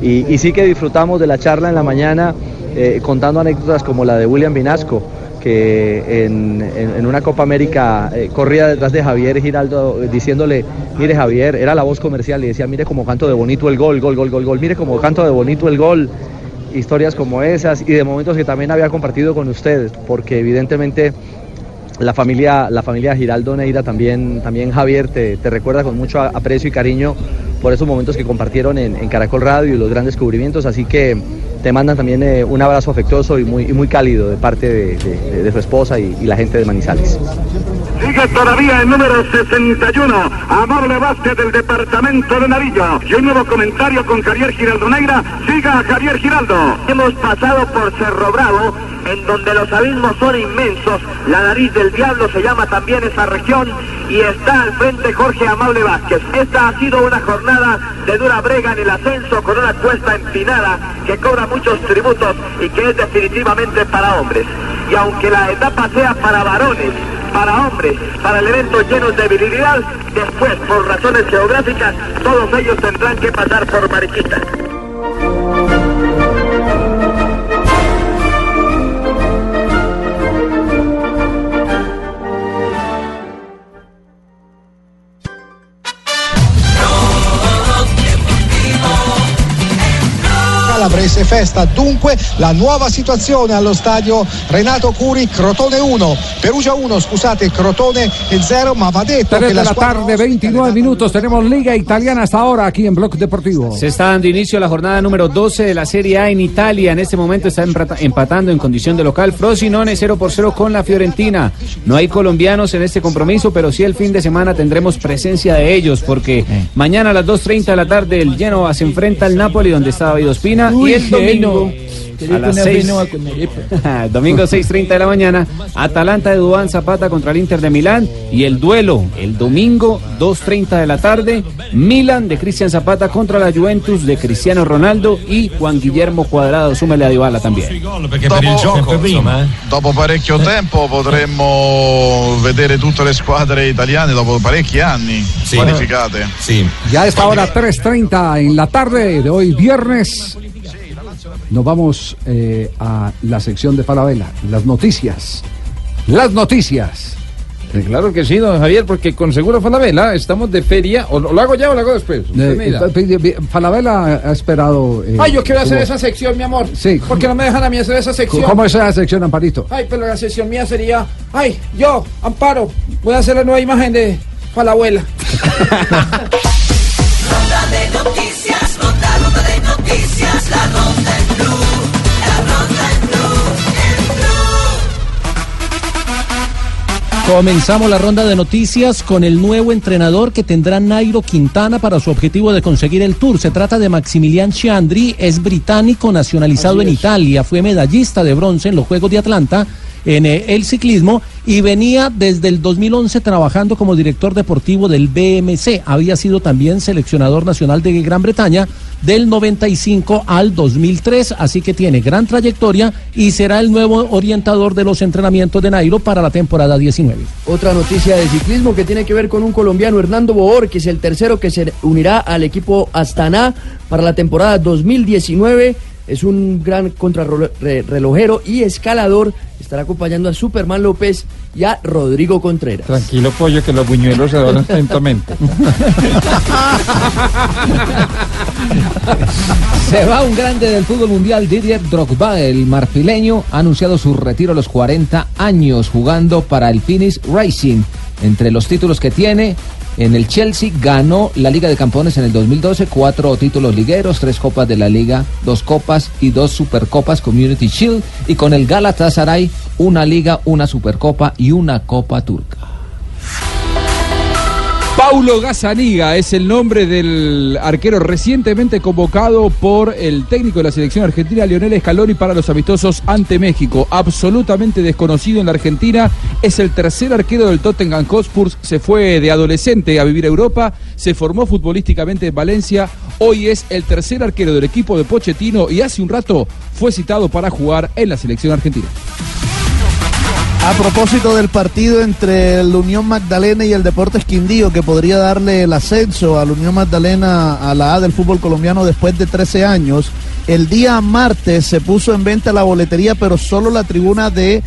Y, sí que disfrutamos de la charla en la mañana eh, contando anécdotas como la de William Vinasco, que en, en- una Copa América eh, corría detrás de Javier Giraldo diciéndole, mire Javier, era la voz comercial y decía, mire como canto de bonito el gol, gol, gol, gol, gol, mire como canto de bonito el gol. Historias como esas y de momentos que también había compartido con ustedes, porque evidentemente la familia, la familia Giraldo Neira también, también Javier te, te recuerda con mucho aprecio y cariño por esos momentos que compartieron en, en Caracol Radio y los grandes descubrimientos, así que te mandan también eh, un abrazo afectuoso y muy, y muy cálido de parte de, de- de su esposa y, y la gente de Manizales. Sigue todavía el número 61, Amable Vázquez del departamento de Narillo. Y un nuevo comentario con Javier Giraldo Negra. Siga Javier Giraldo. Hemos pasado por Cerro Bravo, en donde los abismos son inmensos. La nariz del diablo se llama también esa región y está al frente Jorge Amable Vázquez. Esta ha sido una jornada de dura brega en el ascenso con una cuesta empinada que cobra muchos tributos y que es definitivamente para hombres. Y aunque la etapa sea para varones, para hombres, para elementos llenos de virilidad, después, por razones geográficas, todos ellos tendrán que pasar por Mariquita. Calabrese Festa. Dunque la nuova situazione allo stadio Renato Curi, Crotone 1, Perugia 1, scusate, Crotone 0, ma va detto 3 che de la la tarde, 29 minutos. Tenemos Liga Italiana hasta ahora aquí en Bloque Deportivo. Se está dando inicio a la jornada número 12 de la Serie A en Italia. En este momento está empatando en condición de local Frosinone 0 por 0 con la Fiorentina. No hay colombianos en este compromiso, pero sí el fin de semana tendremos presencia de ellos porque mañana a las 2.30 de la tarde el Genoa se enfrenta al Napoli donde está David Ospina Uy, y el domingo a las Una 6 Genoa con arepa. Domingo 6.30 de la mañana, Atalanta de Dubán Zapata contra el Inter de Milán y el duelo el domingo 2.30 de la tarde, Milan de Cristian Zapata contra la Juventus de Cristiano Ronaldo y Juan Guillermo Cuadrado, súmele a Dybala también. Insomma, dopo parecchio tempo potremmo vedere tutte le squadre italiane dopo parecchi anni qualificate. Sì. Ya a esta hora 3.30 en la tarde de hoy viernes. Nos vamos eh, a la sección de Falabella, las noticias. Las noticias. Eh, Claro que sí, don Javier, porque con Seguro Falabella estamos de feria. ¿O lo lo hago ya o lo hago después? Eh, Falabella ha esperado. eh, Ay, yo quiero hacer como- esa sección, mi amor. Sí. ¿Por qué no me dejan a mí hacer esa sección? ¿Cómo es esa sección, Amparito? Ay, pero la sección mía sería. Ay, yo, Amparo, voy a hacer la nueva imagen de de noticias, ronda, ronda de noticias, la ronda Comenzamos la ronda de noticias con el nuevo entrenador que tendrá Nairo Quintana para su objetivo de conseguir el Tour. Se trata de Maximilian Chiandri, es británico nacionalizado en Italia, fue medallista de bronce en los Juegos de Atlanta en eh, el ciclismo y venía desde el 2011 trabajando como director deportivo del BMC. Había sido también seleccionador nacional de Gran Bretaña del 95 al 2003, así que tiene gran trayectoria y será el nuevo orientador de los entrenamientos de Nairo para la temporada 19. Otra noticia de ciclismo que tiene que ver con un colombiano, Hernando Boor, que es el tercero que se unirá al equipo Astana para la temporada 2019. Es un gran contrarrelojero y escalador. Estará acompañando a Superman López y a Rodrigo Contreras. Tranquilo, pollo, que los buñuelos se doran lentamente. Se va un grande del fútbol mundial, Didier Drogba, el marfileño, ha anunciado su retiro a los 40 años jugando para el Finish Racing. Entre los títulos que tiene, en el Chelsea ganó la Liga de Campeones en el 2012, cuatro títulos ligueros, tres copas de la Liga, dos copas y dos supercopas Community Shield. Y con el Galatasaray, una Liga, una supercopa y una Copa Turca. Paulo Gazzaniga es el nombre del arquero recientemente convocado por el técnico de la selección argentina, Lionel Scaloni, para los amistosos ante México. Absolutamente desconocido en la Argentina, es el tercer arquero del Tottenham Hotspur. Se fue de adolescente a vivir a Europa, se formó futbolísticamente en Valencia. Hoy es el tercer arquero del equipo de Pochettino y hace un rato fue citado para jugar en la selección argentina. A propósito del partido entre el Unión Magdalena y el Deportes Quindío, que podría darle el ascenso a la Unión Magdalena a la A del fútbol colombiano después de 13 años, el día martes se puso en venta la boletería, pero solo la tribuna de,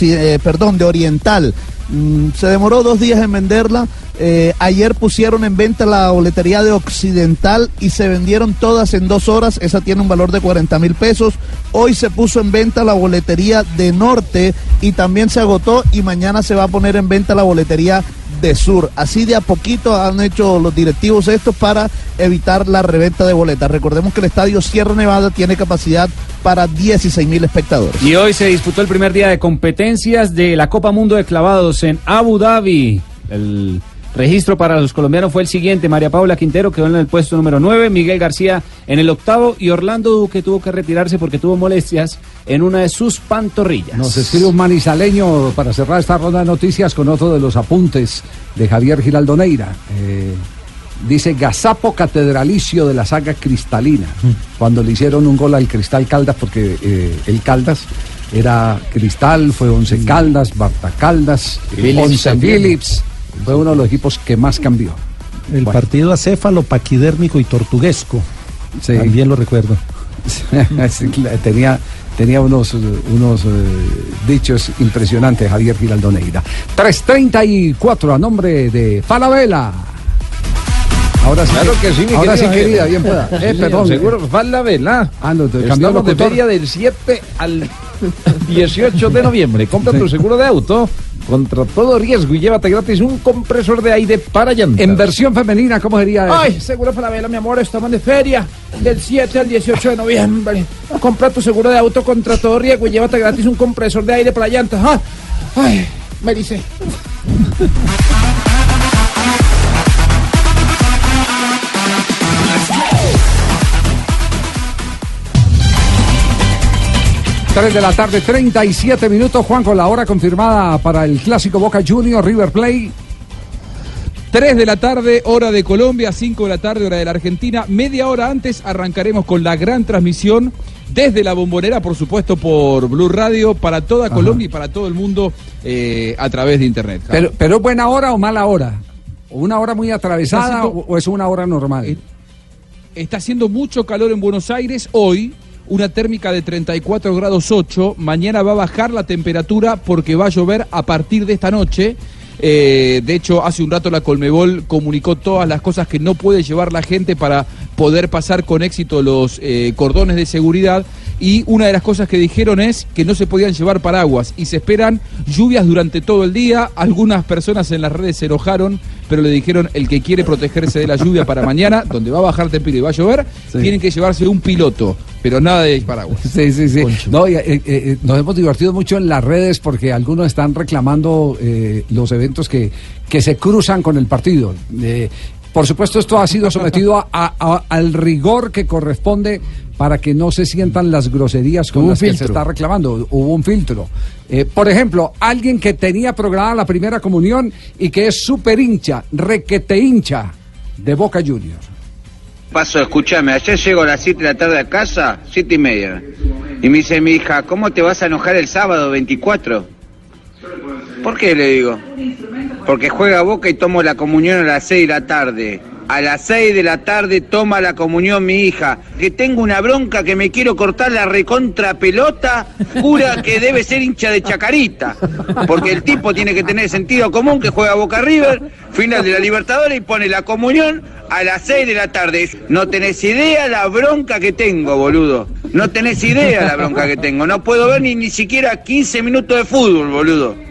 eh, perdón, de Oriental. Mm, se demoró dos días en venderla. Eh, ayer pusieron en venta la boletería de Occidental y se vendieron todas en dos horas. Esa tiene un valor de 40 mil pesos. Hoy se puso en venta la boletería de Norte y también se agotó. Y mañana se va a poner en venta la boletería de Sur. Así de a poquito han hecho los directivos esto para evitar la reventa de boletas. Recordemos que el estadio Sierra Nevada tiene capacidad para 16 mil espectadores. Y hoy se disputó el primer día de competencias de la Copa Mundo de Clavados en Abu Dhabi. El registro para los colombianos fue el siguiente. María Paula Quintero quedó en el puesto número 9, Miguel García en el octavo y Orlando Duque tuvo que retirarse porque tuvo molestias en una de sus pantorrillas. Nos escribe un manizaleño para cerrar esta ronda de noticias con otro de los apuntes de Javier Giraldoneira. Eh, dice Gazapo Catedralicio de la saga Cristalina, cuando le hicieron un gol al Cristal Caldas, porque eh, el Caldas era Cristal, fue Once Caldas, Barta Caldas, Phillips Once también. Phillips, fue uno de los equipos que más cambió. El Bueno. partido acéfalo, paquidérmico y tortuguesco. También lo recuerdo. Sí, tenía, tenía unos, unos eh, dichos impresionantes Javier Giraldoneira. 334 a nombre de Falabella. Ahora sí, Claro que sí, mi ahora sí, querida, bien pueda. Sí, Eh, perdón. seguro, falta vela. Ah, no, Estamos de feria del 7 al 18 de noviembre. Compra tu seguro de auto contra todo riesgo y llévate gratis un compresor de aire para llantas. En versión femenina, ¿cómo sería eso? Ay, seguro para la vela, mi amor, estamos de feria del 7 al 18 de noviembre. Compra tu seguro de auto contra todo riesgo y llévate gratis un compresor de aire para llantas. Ah, Ay, me dice. Tres de la tarde, 37 minutos, Juan, con la hora confirmada para el clásico Boca Junior River Play. 3 de la tarde, hora de Colombia, 5 de la tarde, hora de la Argentina. Media hora antes arrancaremos con la gran transmisión desde la bombonera, por supuesto, por Blue Radio, para toda Colombia y para todo el mundo eh, a través de Internet. Pero, pero ¿es buena hora o mala hora? ¿O una hora muy atravesada o, o es una hora normal? Está haciendo mucho calor en Buenos Aires hoy, una térmica de 34 grados 8. Mañana va a bajar la temperatura porque va a llover a partir de esta noche. Eh, de hecho, hace un rato la Colmebol comunicó todas las cosas que no puede llevar la gente para poder pasar con éxito los eh, cordones de seguridad. Y una de las cosas que dijeron es que no se podían llevar paraguas y se esperan lluvias durante todo el día. Algunas personas en las redes se enojaron pero le dijeron el que quiere protegerse de la lluvia para mañana, donde va a bajar temperatura y va a llover, tienen que llevarse un piloto, pero nada de paraguas. Sí, sí, sí. No, y, eh, eh, eh, nos hemos divertido mucho en las redes porque algunos están reclamando eh, los eventos que, que se cruzan con el partido. Por supuesto, esto ha sido sometido a- a- a- al rigor que corresponde para que no se sientan las groserías con las que se filtro. está reclamando. Hubo un filtro. Eh, por ejemplo, alguien que tenía programada la primera comunión y que es súper hincha, requete hincha de Boca Juniors. Paso, escúchame, ayer llego a las 7 de la tarde a casa, siete y media. Y me dice mi hija, ¿cómo te vas a enojar el sábado 24? ¿Por qué? Le digo. Porque juega Boca y tomo la comunión a las 6 de la tarde. A las 6 de la tarde toma la comunión mi hija. Que tengo una bronca que me quiero cortar la recontra pelota. Jura que debe ser hincha de Chacarita. Porque el tipo tiene que tener sentido común que juega Boca River, final de la Libertadores y pone la comunión a las 6 de la tarde. No tenés idea la bronca que tengo, boludo. No tenés idea la bronca que tengo. No puedo ver ni, ni siquiera 15 minutos de fútbol, boludo.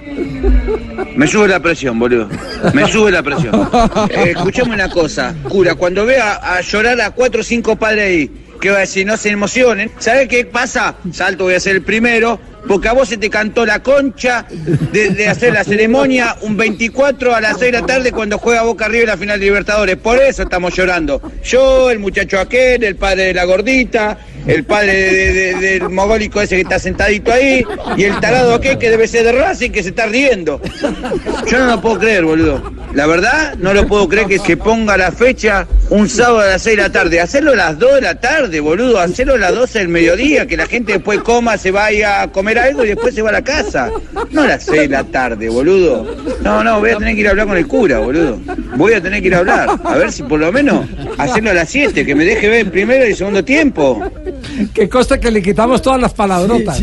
Me sube la presión, boludo. Me sube la presión. Eh, escuchame una cosa, cura, cuando vea a llorar a cuatro o cinco padres ahí, ¿qué va a decir? No se emocionen. ¿Sabes qué pasa? Salto, voy a ser el primero. Porque a vos se te cantó la concha de, de hacer la ceremonia un 24 a las 6 de la tarde cuando juega Boca arriba en la final de Libertadores. Por eso estamos llorando. Yo, el muchacho aquel, el padre de la gordita, el padre de- de- del mogólico ese que está sentadito ahí, y el tarado que debe ser de Racing que se está riendo. Yo no lo puedo creer, boludo. La verdad, no lo puedo creer que se ponga la fecha un sábado a las 6 de la tarde. Hacerlo a las 2 de la tarde, boludo. Hacerlo a las 12 del mediodía, que la gente después coma, se vaya a comer algo y después se va a la casa. No a las 6 de la tarde, boludo. No, no, voy a tener que ir a hablar con el cura, boludo. Voy a tener que ir a hablar. A ver si por lo menos hacerlo a las 7, que me deje ver el primero y el segundo tiempo. Que consta que le quitamos todas las palabrotas.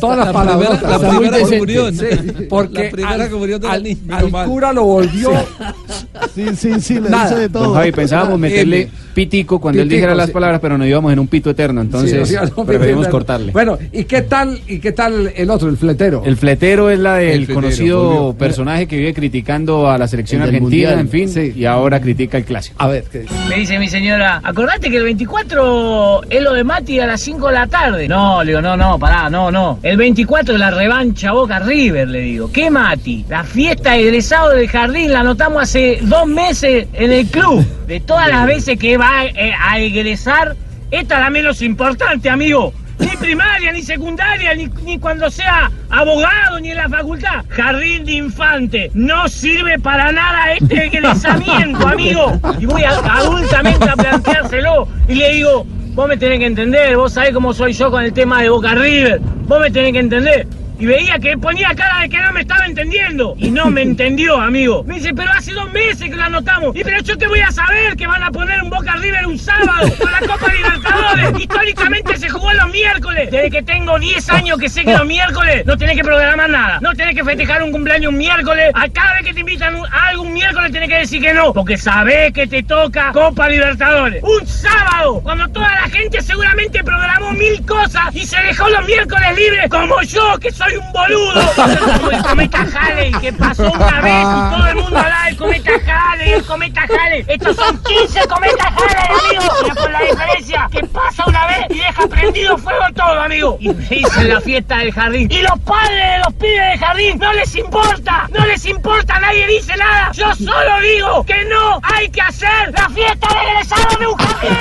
todas las la palabrotas. primera- la primera comunión. Sí, porque La primera al, comunión de la al- niña. al cura lo volvió. Sí, sí, sí, le Nada. dice de todo. Don Javi, pensábamos meterle pitico cuando él dijera las sí. palabras, pero nos íbamos en un pito eterno, entonces no, preferimos cortarle. Bueno, ¿y qué tal y qué tal el otro, el fletero? El fletero es la del El conocido personaje que vive criticando a la selección El argentina, en fin, y ahora critica el clásico. A ver, Me dice mi señora, acordate que el 24 es lo de Mati a las 5 de la tarde. No, le digo, no, no, pará, no, no. El 24 es la revancha Boca River, le digo. ¿Qué Mati? La fiesta de egresado del jardín la anotamos hace dos meses en el club. De todas las veces que va eh, a egresar, esta es la menos importante, amigo. Ni primaria, ni secundaria, ni, ni cuando sea abogado, ni en la facultad. Jardín de infante. No sirve para nada este egresamiento, amigo. Y voy a- adultamente a planteárselo. Y le digo, vos me tenés que entender, vos sabés cómo soy yo con el tema de Boca River. Vos me tenés que entender. Y veía que ponía cara de que no me estaba entendiendo. Y no me entendió, amigo. Me dice, pero hace dos meses que lo anotamos. Y pero yo qué voy a saber que van a poner un Boca River un sábado con la Copa Libertadores. Históricamente se jugó los miércoles. Desde que tengo 10 años que sé que los miércoles no tenés que programar nada. No tenés que festejar un cumpleaños un miércoles. A cada vez que te invitan a algún miércoles tenés que decir que no. Porque sabés que te toca Copa Libertadores. Un sábado, cuando toda la gente seguramente programó mil cosas y se dejó los miércoles libres, como yo, que soy un boludo. Como el cometa Halley, que pasó una vez y todo el mundo hablaba del cometa Halley, el cometa Halley. Estos son 15 cometas Halley, amigo. Pero con la diferencia que pasa una vez y deja prendido fuego todo, amigo. Y me dicen la fiesta del jardín. Y los padres de los pibes del jardín no les importa, no les importa, nadie dice nada. Yo solo digo que no hay que hacer la fiesta de egresado de un jardín.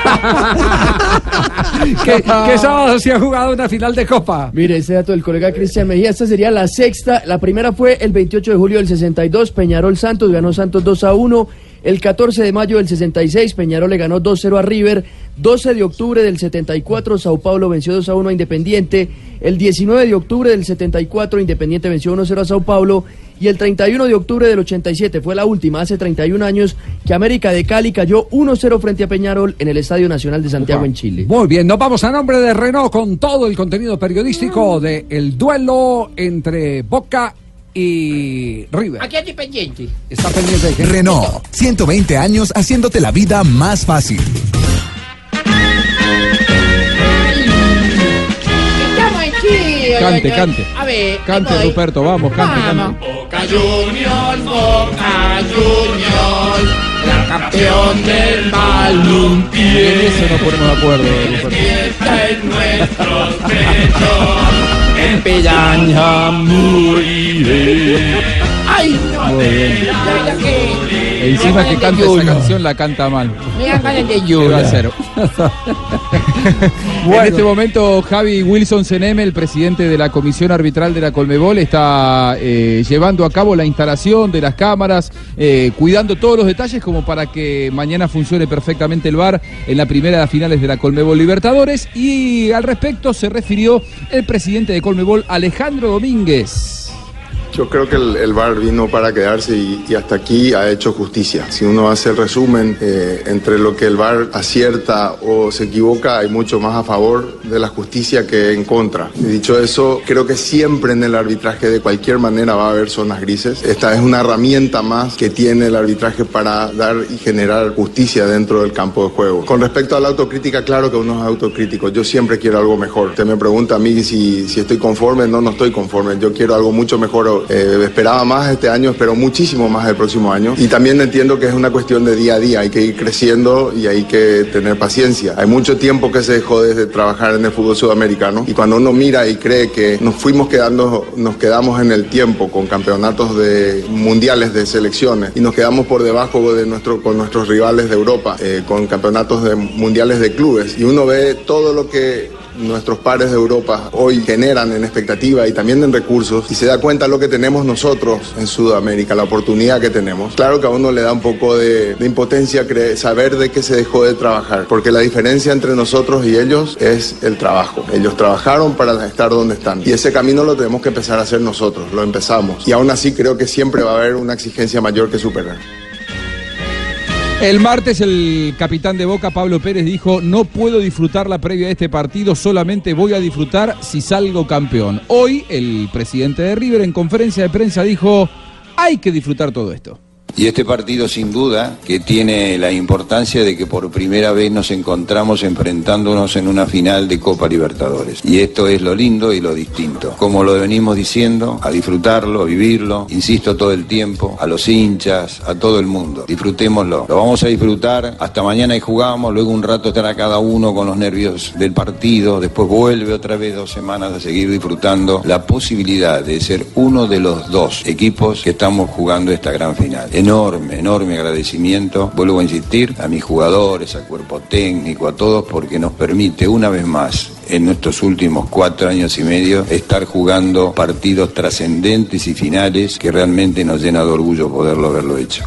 ¿Qué, qué sábado se ha jugado una final de Copa? Mire, ese dato del colega Cristian Mejía, esta sería la sexta. La primera fue el 28 de julio del 62, Peñarol Santos, ganó Santos 2 a 1. El 14 de mayo del 66, Peñarol le ganó 2-0 a River. 12 de octubre del 74, Sao Paulo venció 2 a 1 a Independiente. El 19 de octubre del 74, Independiente venció 1-0 a Sao Paulo. Y el 31 de octubre del 87, fue la última, hace 31 años, que América de Cali cayó 1-0 frente a Peñarol en el Estadio Nacional de Santiago en Chile. Muy bien, nos vamos a nombre de Renault con todo el contenido periodístico de el duelo entre Boca y River. Aquí estoy pendiente. Está pendiente de Renault, 120 años haciéndote la vida más fácil. Cante, cante. A ver. Cante, voy. Ruperto, vamos, cante, Vamos. cante. Boca Juniors, Boca Juniors, la campeón del balompié. En eso nos ponemos de acuerdo. Ruperto. En nuestros pechos, en Peña moriré. Ay, no, Muy bien. la verdad que Encima que canta esa canción la canta mal. me dan ganas de. En este momento, Javi Wilson Seneme, el presidente de la Comisión Arbitral de la Colmebol, está eh, llevando a cabo la instalación de las cámaras, eh, cuidando todos los detalles como para que mañana funcione perfectamente el VAR en la primera de las finales de la Colmebol Libertadores. Y al respecto se refirió el presidente de Colmebol, Alejandro Domínguez. Yo creo que el, el VAR vino para quedarse y, hasta aquí ha hecho justicia. Si uno hace el resumen eh, entre lo que el VAR acierta o se equivoca, hay mucho más a favor de la justicia que en contra. Dicho eso, creo que siempre en el arbitraje de cualquier manera va a haber zonas grises. Esta es una herramienta más que tiene el arbitraje para dar y generar justicia dentro del campo de juego. Con respecto a la autocrítica, claro que uno es autocrítico. Yo siempre quiero algo mejor. Usted me pregunta a mí si, si estoy conforme. No, no estoy conforme. Yo quiero algo mucho mejor. Eh, esperaba más este año, espero muchísimo más el próximo año. Y también entiendo que es una cuestión de día a día. Hay que ir creciendo y hay que tener paciencia. Hay mucho tiempo que se dejó desde trabajar en el fútbol sudamericano. Y cuando uno mira y cree que nos fuimos quedando, nos quedamos en el tiempo con campeonatos de mundiales de selecciones y nos quedamos por debajo de nuestro, con nuestros rivales de Europa, eh, con campeonatos de mundiales de clubes. Y uno ve todo lo que nuestros pares de Europa hoy generan en expectativa y también en recursos y se da cuenta lo que tenemos nosotros en Sudamérica, la oportunidad que tenemos. Claro que a uno le da un poco de, de impotencia saber de qué se dejó de trabajar, porque la diferencia entre nosotros y ellos es el trabajo. Ellos trabajaron para estar donde están y ese camino lo tenemos que empezar a hacer nosotros, lo empezamos y aún así creo que siempre va a haber una exigencia mayor que superar. El martes el capitán de Boca, Pablo Pérez, dijo, no puedo disfrutar la previa de este partido, solamente voy a disfrutar si salgo campeón. Hoy el presidente de River en conferencia de prensa dijo, hay que disfrutar todo esto. Y este partido sin duda que tiene la importancia de que por primera vez nos encontramos enfrentándonos en una final de Copa Libertadores. Y esto es lo lindo y lo distinto. Como lo venimos diciendo, a disfrutarlo, a vivirlo, insisto todo el tiempo, a los hinchas, a todo el mundo. Disfrutémoslo. Lo vamos a disfrutar hasta mañana y jugamos, luego un rato estará cada uno con los nervios del partido, después vuelve otra vez dos semanas a seguir disfrutando la posibilidad de ser uno de los dos equipos que estamos jugando esta gran final. Enorme, enorme agradecimiento, vuelvo a insistir, a mis jugadores, al cuerpo técnico, a todos, porque nos permite una vez más en nuestros últimos cuatro años y medio estar jugando partidos trascendentes y finales que realmente nos llena de orgullo poderlo haberlo hecho.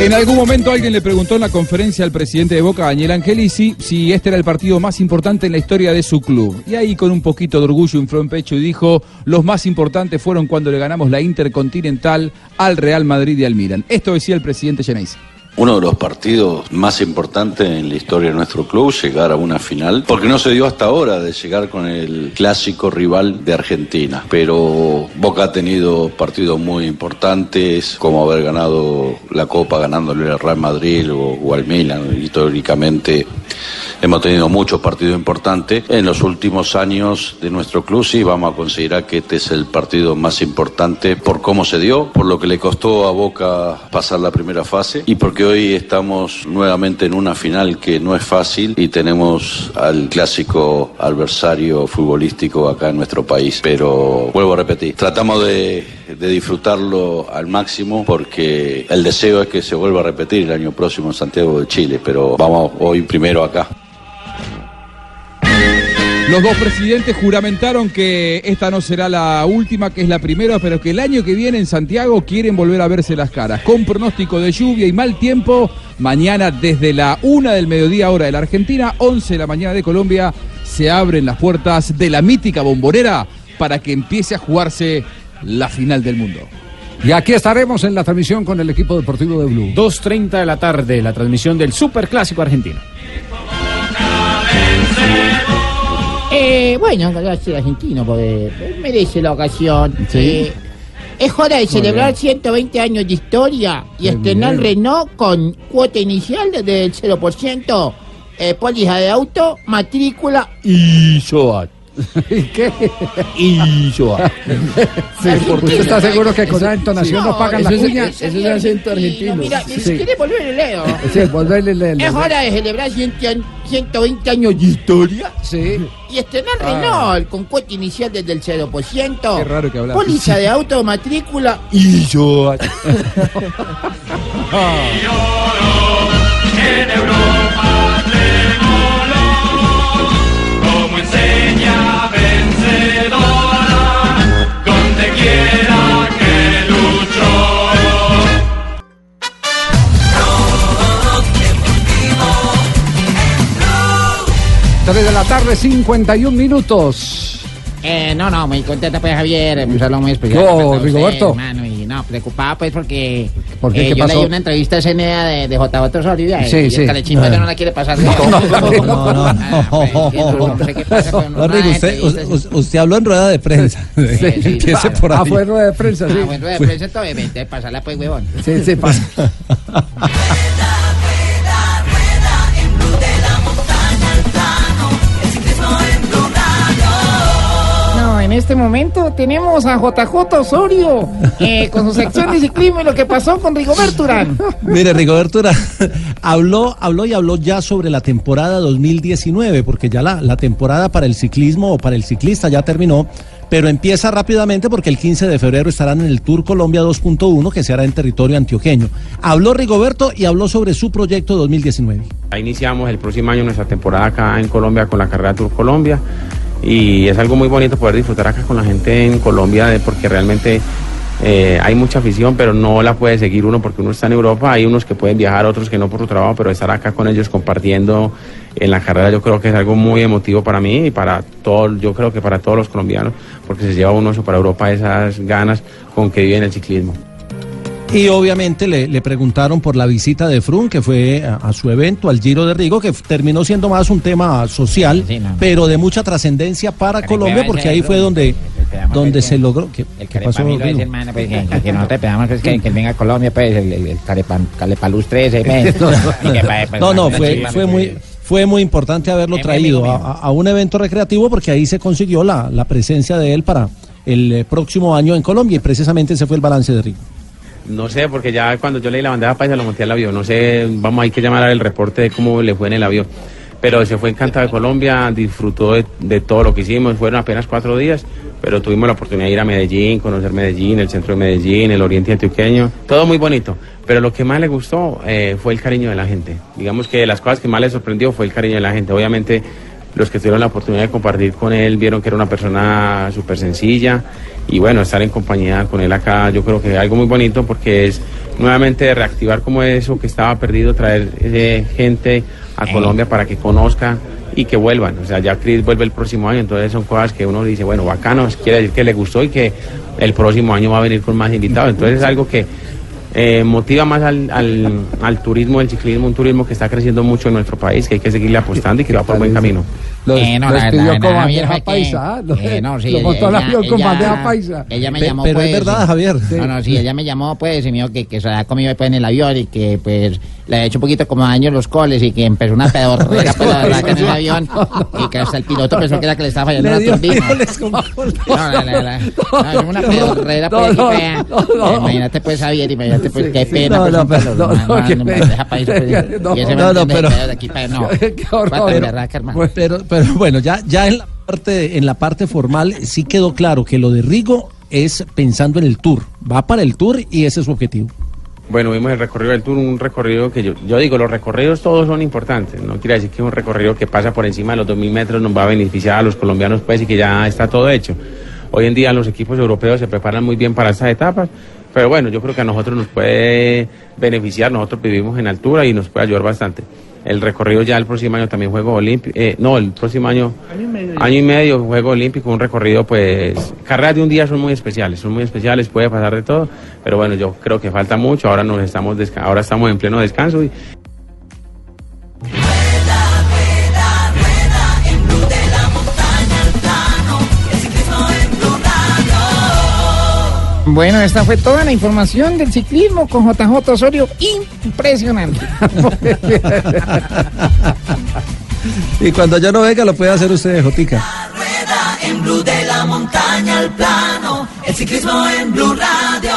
En algún momento alguien le preguntó en la conferencia al presidente de Boca, Daniel Angelici, si este era el partido más importante en la historia de su club. Y ahí con un poquito de orgullo infló en pecho y dijo, los más importantes fueron cuando le ganamos la Intercontinental al Real Madrid y al Milan. Esto decía el presidente Geneise. Uno de los partidos más importantes en la historia de nuestro club, llegar a una final, porque no se dio hasta ahora de llegar con el clásico rival de Argentina. Pero Boca ha tenido partidos muy importantes, como haber ganado la Copa ganándole al Real Madrid o, o al Milan. Históricamente hemos tenido muchos partidos importantes. En los últimos años de nuestro club sí vamos a considerar que este es el partido más importante por cómo se dio, por lo que le costó a Boca pasar la primera fase y porque hoy estamos nuevamente en una final que no es fácil y tenemos al clásico adversario futbolístico acá en nuestro país. Pero vuelvo a repetir, tratamos de, de disfrutarlo al máximo porque el deseo es que se vuelva a repetir el año próximo en Santiago de Chile, pero vamos hoy primero acá. Los dos presidentes juramentaron que esta no será la última, que es la primera, pero que el año que viene en Santiago quieren volver a verse las caras. Con pronóstico de lluvia y mal tiempo, mañana desde la una del mediodía hora de la Argentina, 11 de la mañana de Colombia, se abren las puertas de la mítica bombonera para que empiece a jugarse la final del mundo. Y aquí estaremos en la transmisión con el equipo deportivo de Blue. 2.30 de la tarde, la transmisión del Superclásico argentino. Eh, bueno, gracias argentino, porque merece la ocasión. Eh, es hora de celebrar 120 años de historia y Qué estrenar bien. Renault con cuota inicial del 0%, eh, póliza de auto, matrícula y SOAT. ¿Y qué? Isoa. Sí, ¿Usted está seguro que con esa entonación no pagan la cuña? Eso es el acento argentino. Mira, Sí. si quiere volver el dedo. Sí, volverle el- Es hora de celebrar 100 an- 120 años de historia. Sí. Y estrenar Ah. Renault con cuota inicial desde el 0%. Qué raro que hablas. Póliza de auto, matrícula y yo. En Europa 3 de la tarde, 51 minutos. Eh, no, no, muy contenta pues Javier, un saludo muy especial. No, todos Rigoberto. hermano, y no, preocupado pues porque ¿Por qué? eh, ¿Qué yo pasó? leí una entrevista a CNA de, de JJ Osorio y, Sí, y sí. el calechimba Ah. no la quiere pasar. No, no, no. No sé qué pasa con No, una Rigo, usted, usted- usted habló en rueda de prensa. Empiece por ahí. Ah, fue rueda de prensa, sí. Ah, bueno, de prensa entonces, vente, pasarla pues, huevón. Sí, sí, pasa. este momento tenemos a JJ Osorio eh, con su sección de ciclismo y lo que pasó con Rigoberto Urán. Mire, Rigoberto Urán habló, habló y habló ya sobre la temporada 2019, porque ya la, la temporada para el ciclismo o para el ciclista ya terminó, pero empieza rápidamente porque el 15 de febrero estarán en el Tour Colombia 2.1 que se hará en territorio antioqueño. Habló Rigoberto y habló sobre su proyecto 2019. Ya iniciamos el próximo año nuestra temporada acá en Colombia con la carrera Tour Colombia y es algo muy bonito poder disfrutar acá con la gente en Colombia de- porque realmente eh, hay mucha afición pero no la puede seguir uno porque uno está en Europa, hay unos que pueden viajar, otros que no por su trabajo, pero estar acá con ellos compartiendo en la carrera yo creo que es algo muy emotivo para mí y para todo, yo creo que para todos los colombianos porque se lleva uno eso para Europa esas ganas con que viven el ciclismo. Y obviamente le, le preguntaron por la visita de Frun, que fue a, a su evento, al Giro de Rigo, que terminó siendo más un tema social, pero de mucha trascendencia para Colombia, porque ahí fue donde, donde se logró. ¿Qué, El qué pasó, ese pues, que, que- que nosotros pues, que, que venga a Colombia, pues, el, el, el carepan, calepaluz 13, pues. Que pues, No, no, una fue, fue pues, muy fue muy importante haberlo traído a- a un evento recreativo porque ahí se consiguió la, la presencia de él para el eh, próximo año en Colombia y precisamente ese fue el balance de Rigo. No sé, porque ya cuando yo leí la bandeja paisa lo monté al avión. No sé, vamos, hay que llamar al reporte de cómo le fue en el avión. Pero se fue encantado de Colombia, disfrutó de, todo lo que hicimos. Fueron apenas cuatro días, pero tuvimos la oportunidad de ir a Medellín, conocer Medellín, el centro de Medellín, el oriente antioqueño. Todo muy bonito. Pero lo que más le gustó eh, fue el cariño de la gente. Digamos que las cosas que más le sorprendió fue el cariño de la gente. Obviamente los que tuvieron la oportunidad de compartir con él vieron que era una persona súper sencilla y bueno, estar en compañía con él acá yo creo que es algo muy bonito porque es nuevamente reactivar como eso que estaba perdido, traer eh, gente a Colombia para que conozca y que vuelvan. O sea, ya Chris vuelve el próximo año, entonces son cosas que uno dice, bueno, bacano, quiere decir que le gustó y que el próximo año va a venir con más invitados. Entonces es algo que eh, motiva más al, al, al turismo, el ciclismo, un turismo que está creciendo mucho en nuestro país, que hay que seguirle apostando y que va por buen camino. Los, Eh, no, los la- pidió la- con la- bandeja fue que- paisa. Lo, eh, no, sí, lo montó al ella- avión con bandeja paisa. Ella me Pe- llamó, pero es pues, verdad, Javier. No, no, sí, ella me llamó, pues, y me dijo que, que se había comido después en el avión y que, pues, le había hecho un poquito como daño los coles y que empezó una pedorrera, pues, la verdad, que en el avión y que hasta el piloto pensó que era que le estaba fallando dio turbina. No, la, no, es una pedorrera, pues, no, fea. no, no. Imagínate, pues, Javier, imagínate, pues, qué pena, No, pues, no, pero- no, no, no, pues, No, no, no, pero- bueno, ya, ya en la parte, en la parte formal sí quedó claro que lo de Rigo es pensando en el tour. Va para el tour y ese es su objetivo. Bueno, vimos el recorrido del Tour, un recorrido que yo, yo digo, los recorridos todos son importantes. No quiere decir que un recorrido que pasa por encima de los 2.000 metros nos va a beneficiar a los colombianos, pues, y que ya está todo hecho. Hoy en día los equipos europeos se preparan muy bien para estas etapas, pero bueno, yo creo que a nosotros nos puede beneficiar. Nosotros vivimos en altura y nos puede ayudar bastante. El recorrido ya el próximo año también Juego Olímpico, eh, no, el próximo año, año y medio, Juego Olímpico, un recorrido, pues, carreras de un día son muy especiales, son muy especiales, puede pasar de todo, pero bueno, yo creo que falta mucho, ahora nos estamos, ahora estamos en pleno descanso y, Bueno, esta fue toda la información del ciclismo con JJ Osorio. Impresionante. Y cuando yo no venga lo puede hacer usted, Jotica. rueda en Blue de la montaña al plano, el ciclismo en Blue Radio.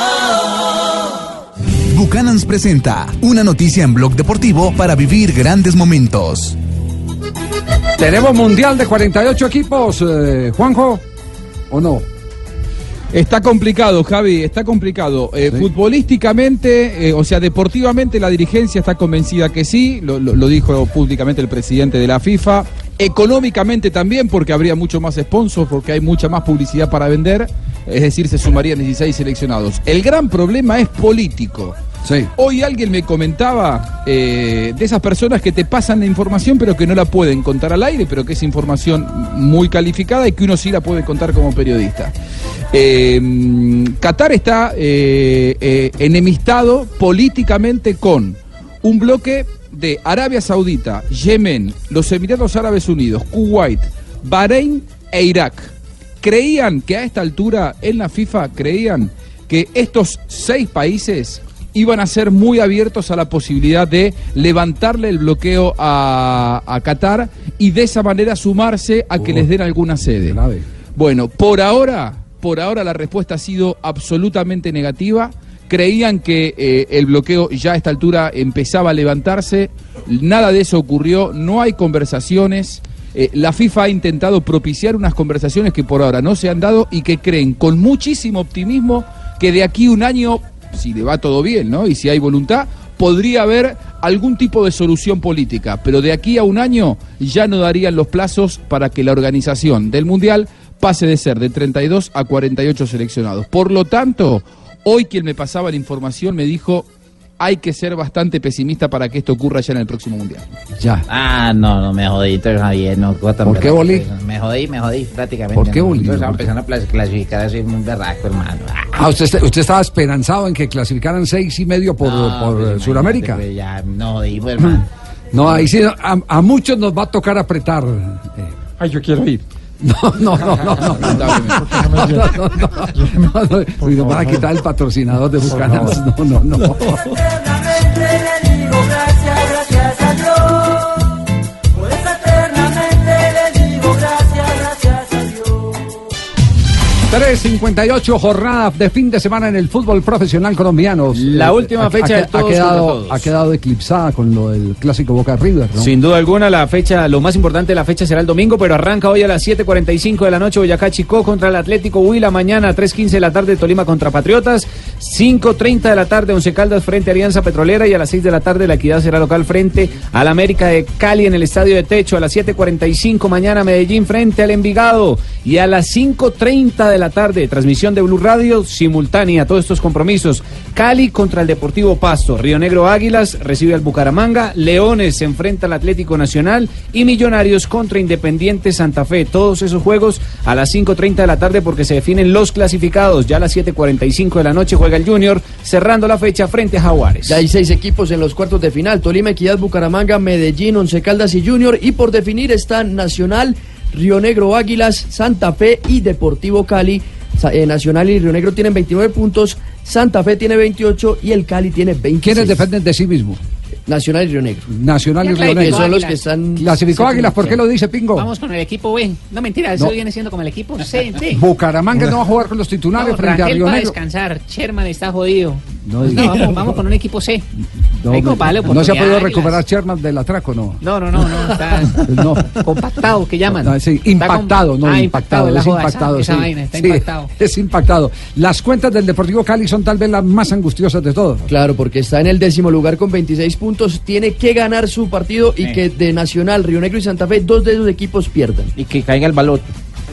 Buchanan's presenta una noticia en blog deportivo para vivir grandes momentos. Tenemos mundial de 48 equipos, eh, Juanjo, ¿o no? Está complicado, Javi, está complicado. Eh, Futbolísticamente, eh, o sea, deportivamente la dirigencia está convencida que sí, lo, lo- lo dijo públicamente el presidente de la FIFA. Económicamente también, porque habría mucho más sponsors, porque hay mucha más publicidad para vender, es decir, se sumarían 16 seleccionados. El gran problema es político. Hoy alguien me comentaba eh, de esas personas que te pasan la información pero que no la pueden contar al aire, pero que es información muy calificada y que uno sí la puede contar como periodista. Mm, Qatar está eh, eh, enemistado políticamente con un bloque de Arabia Saudita, Yemen, los Emiratos Árabes Unidos, Kuwait, Bahrein e Irak. Creían que a esta altura en la FIFA creían que estos seis países iban a ser muy abiertos a la posibilidad de levantarle el bloqueo a, a Qatar y de esa manera sumarse a que les den alguna sede. Bueno, por ahora, por ahora la respuesta ha sido absolutamente negativa. Creían que eh, el bloqueo ya a esta altura empezaba a levantarse. Nada de eso ocurrió. No hay conversaciones. Eh, la FIFA ha intentado propiciar unas conversaciones que por ahora no se han dado y que creen con muchísimo optimismo que de aquí un año, si le va todo bien, ¿no? Y si hay voluntad, podría haber algún tipo de solución política. Pero de aquí a un año ya no darían los plazos para que la organización del Mundial pase de ser de 32 a 48 seleccionados. Por lo tanto, hoy quien me pasaba la información me dijo hay que ser bastante pesimista para que esto ocurra ya en el próximo Mundial. Ya. Ah, no, no me jodí, entonces Javier, no. ¿Por qué bolí? Me jodí, me jodí prácticamente. ¿Por qué bolí? Entonces empezando a clasificar así muy berraco, hermano. Ah, usted, usted estaba esperanzado en que clasificaran seis y medio por, no, por pues, eh, Sudamérica. pues, ya no jodí, pues, hermano. No, ahí sí, a, a muchos nos va a tocar apretar. Ay, yo quiero ir. No, no, no, no, no. No, no, no, no, no, no. Uy, nos van a quitar el patrocinador de Bucanas. No, no, no. 3.58 jornada de fin de semana en el fútbol profesional colombiano. La última ha- fecha ha, de todos ha quedado, contra todos. ha quedado eclipsada con lo del clásico Boca River, ¿no? Sin duda alguna, la fecha, lo más importante de la fecha será el domingo, pero arranca hoy a las 7.45 de la noche Boyacá Chicó contra el Atlético Huila, mañana a 3.15 de la tarde Tolima contra Patriotas, 5.30 de la tarde Once Caldas frente a Alianza Petrolera y a las 6 de la tarde la Equidad será local frente al América de Cali en el Estadio de Techo, a las 7.45 mañana Medellín frente al Envigado y a las 5.30 de la tarde transmisión de Blue Radio simultánea todos estos compromisos. Cali contra el Deportivo Pasto, Río Negro Águilas recibe al Bucaramanga, Leones se enfrenta al Atlético Nacional y Millonarios contra Independiente Santa Fe. Todos esos juegos a las 5.30 de la tarde porque se definen los clasificados. Ya a las 7.45 de la noche juega el Junior cerrando la fecha frente a Jaguares. Ya hay seis equipos en los cuartos de final. Tolima, Equidad, Bucaramanga, Medellín, Once Caldas y Junior. Y por definir están Nacional, Río Negro Águilas, Santa Fe y Deportivo Cali. Eh, Nacional y Río Negro tienen 29 puntos, Santa Fe tiene 28 y el Cali tiene 20. ¿Quiénes dependen de sí mismo? Nacional y Río Negro. Nacional y Río clasificó Negro. son los que están- Clasificó Águilas, ¿por qué lo dice Pingo? Vamos con el equipo B. No, mentira, eso No. viene siendo como el equipo C. Bucaramanga no va a jugar con los titulares No, frente a Río va a Negro. descansar. Sherman está jodido. No No, diga. vamos, vamos con un equipo C. No, Hay que no, darle no se ha podido recuperar Sherman del atraco, ¿no. No, no, no, no, está No. compactado, que llaman. No, sí, Está impactado, con- no ah, impactado, es joda, impactado. Esa, sí. vaina, está Sí, impactado. Es impactado. Las cuentas del Deportivo Cali son tal vez las más angustiosas de todos. Claro, porque está en el décimo lugar con 26 puntos, tiene que ganar su partido y Sí. que de Nacional, Río Negro y Santa Fe, dos de esos equipos pierdan. Y que caiga el balón.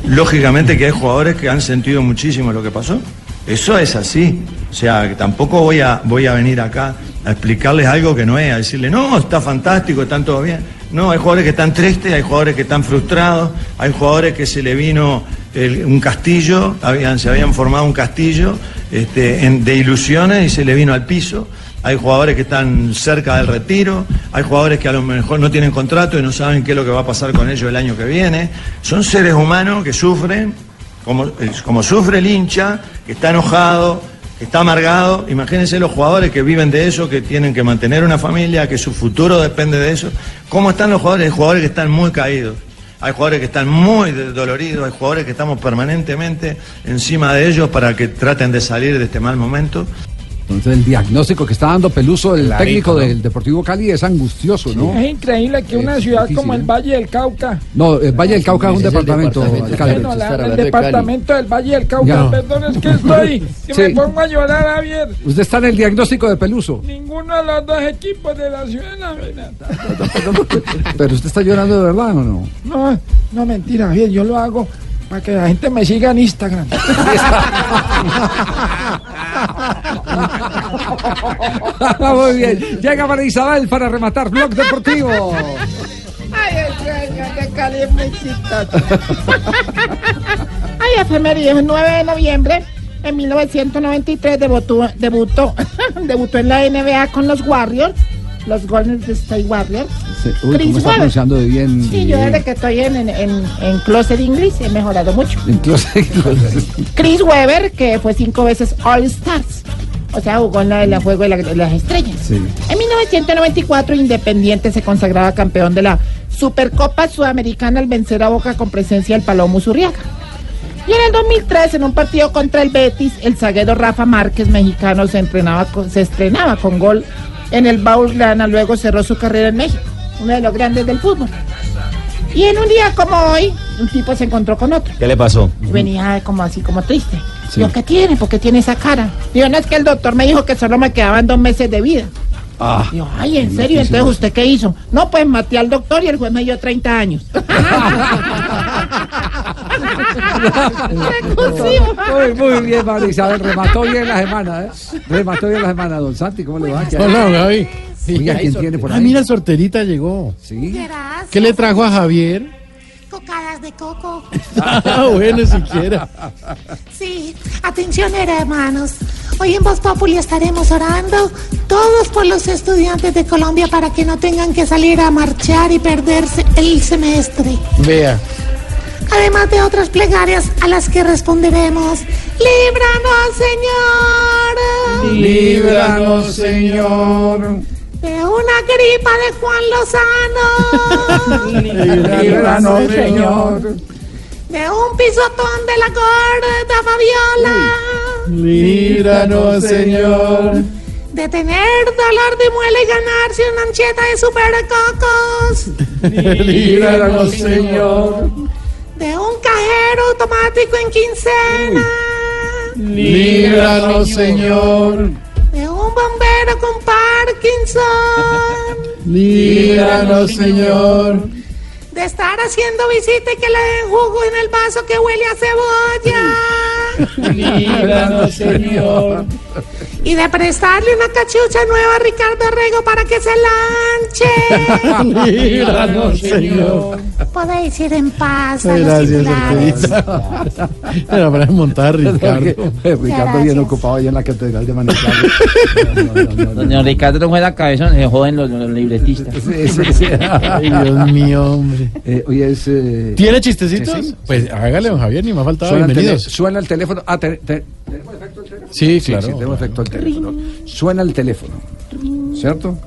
Lógicamente que hay jugadores que han sentido muchísimo lo que pasó. Eso es así. O sea, tampoco voy a, voy a venir acá a explicarles algo que no es, a decirle, no, está fantástico, están todo bien. No, hay jugadores que están tristes, hay jugadores que están frustrados, hay jugadores que se le vino un castillo, habían, se habían formado un castillo este, de ilusiones y se le vino al piso. Hay jugadores que están cerca del retiro, hay jugadores que a lo mejor no tienen contrato y no saben qué es lo que va a pasar con ellos el año que viene. Son seres humanos que sufren, como, sufre el hincha, que está enojado, que está amargado. Imagínense los jugadores que viven de eso, que tienen que mantener una familia, que su futuro depende de eso. ¿Cómo están los jugadores? Hay jugadores que están muy caídos. Hay jugadores que están muy doloridos, hay jugadores que estamos permanentemente encima de ellos para que traten de salir de este mal momento. Entonces el diagnóstico que está dando Peluso, el Clarito, técnico ¿no? del Deportivo Cali, es angustioso, ¿no? Es increíble que una Es ciudad difícil, como el ¿eh? Valle del Cauca, No, el Valle del Cauca es un departamento, bueno, la- el departamento del Valle del Cauca, Ya. perdón, es que estoy, que Sí. me pongo a llorar, Javier. Usted está en el diagnóstico de Peluso, Ninguno de los dos equipos de la ciudad, la verdad. pero usted está llorando de verdad o no? No, no, mentira, Javier, yo lo hago para que la gente me siga en Instagram. Muy bien, llega para Isabel para rematar Blog Deportivo. Ay, el sueño de Cali es muy chistoso. Ay, efeméride, el 9 de noviembre en 1993 debutó, debutó, debutó en la NBA con los Warriors, los Golden State Warriors. Sí, Uy, Chris ¿cómo está pronunciando de bien? Sí, yo desde que estoy en, en, en, en Closet English he mejorado mucho. Incluso, Chris Webber, que fue cinco veces All Stars. O sea, jugó en la, en la juego de, la- de las estrellas. Sí. En 1994, Independiente se consagraba campeón de la Supercopa Sudamericana al vencer a Boca con presencia del Palomo Zurriaga. Y en el 2003, en un partido contra el Betis, el zaguero Rafa Márquez, mexicano, se, entrenaba con- se estrenaba con gol en el Baulgrana, luego cerró su carrera en México, uno de los grandes del fútbol. Y en un día como hoy, un tipo se encontró con otro. ¿Qué le pasó? Venía como así, como triste. Sí. ¿qué tiene? ¿Por qué tiene esa cara? Digo, no es que el doctor me dijo que solo me quedaban dos meses de vida. Ah, Digo, ay, ¿en serio? Entonces, ¿usted qué hizo? No, pues maté al doctor y el juez me dio 30 años. muy, muy bien, María Isabel, remató bien la semana, ¿eh? Remató bien la semana, don Santi, ¿cómo le va? ¿Qué Hola? Gaby. Oiga, ¿quién tiene por Ah, ahí? mira, el sorterita llegó. Sí. ¿Qué le trajo a Javier? De coco. Ah, bueno, siquiera. Sí, atención hermanos. Hoy en Voz Populi estaremos orando todos por los estudiantes de Colombia para que no tengan que salir a marchar y perderse el semestre. Vea. Además de otras plegarias a las que responderemos. Líbranos, Señor. Líbranos, Señor. De una gripa de Juan Lozano. Líbranos, Señor. De un pisotón de la gorda Fabiola. Líbranos, Señor. De tener dolor de muela y ganarse una ancheta de super cocos. Líbranos, Señor. De un cajero automático en quincena. Líbranos, Señor. De un bombero con Parkinson. Líbranos, Señor. De estar haciendo visita y que le den jugo en el vaso que huele a cebolla. Líbranos, Señor. Y de prestarle una cachucha nueva a Ricardo Rego para que se lanche. Líbranos, Señor. Podéis ir en paz a los Gracias, titulares. Era para montar, Ricardo. Ricardo bien ocupado ahí en la catedral de Manizales. Don Ricardo no juega cabezón, se joden los, los libretistas. Sí, sí, sí. Ay, Dios mío, hombre. Eh, hoy es. eh, ¿Tiene chistecitos? sí, sí. Pues hágale, don Javier, ni me ha faltado. Suena el, tele- Bienvenidos. suena el teléfono. Ah, te- te- Sí, sí, claro. sí, tenemos efecto el teléfono. Suena el teléfono. ¿Cierto?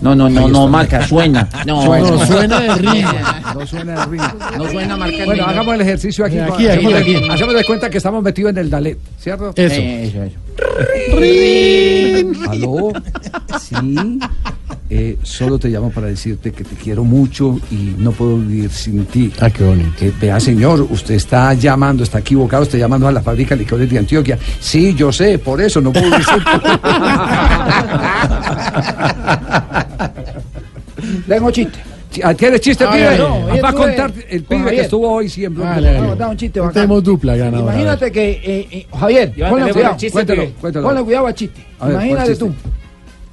No, no, no, no, marca, suena. No, Suena. No, suena de ritmo. No suena de ritmo. No suena marca. Bueno, hagamos el ejercicio aquí. Aquí, aquí, hacemos, aquí. De, hacemos de cuenta que estamos metidos en el Dalet, ¿cierto? Eso. Eso, eso. ¿Aló? Sí. Eh, solo te llamo para decirte que te quiero mucho y no puedo vivir sin ti. Ah, qué bonito. Eh, vea, señor, usted está llamando, está equivocado, está llamando a la fábrica de licores de Antioquia. Sí, yo sé, por eso no puedo vivir sin Tengo chiste. Ti. Ah, ¿Tienes chiste, Ah, pibe? no, Ah, Va a contar el pibe que estuvo hoy siempre. Vale, No, da un chiste bacán. tenemos dupla ganadora. Imagínate que, eh, eh, Javier, ponle cuidado, chiste, cuéntalo. Cuéntalo. ponle cuidado al chiste. A Imagínate ¿cuál tú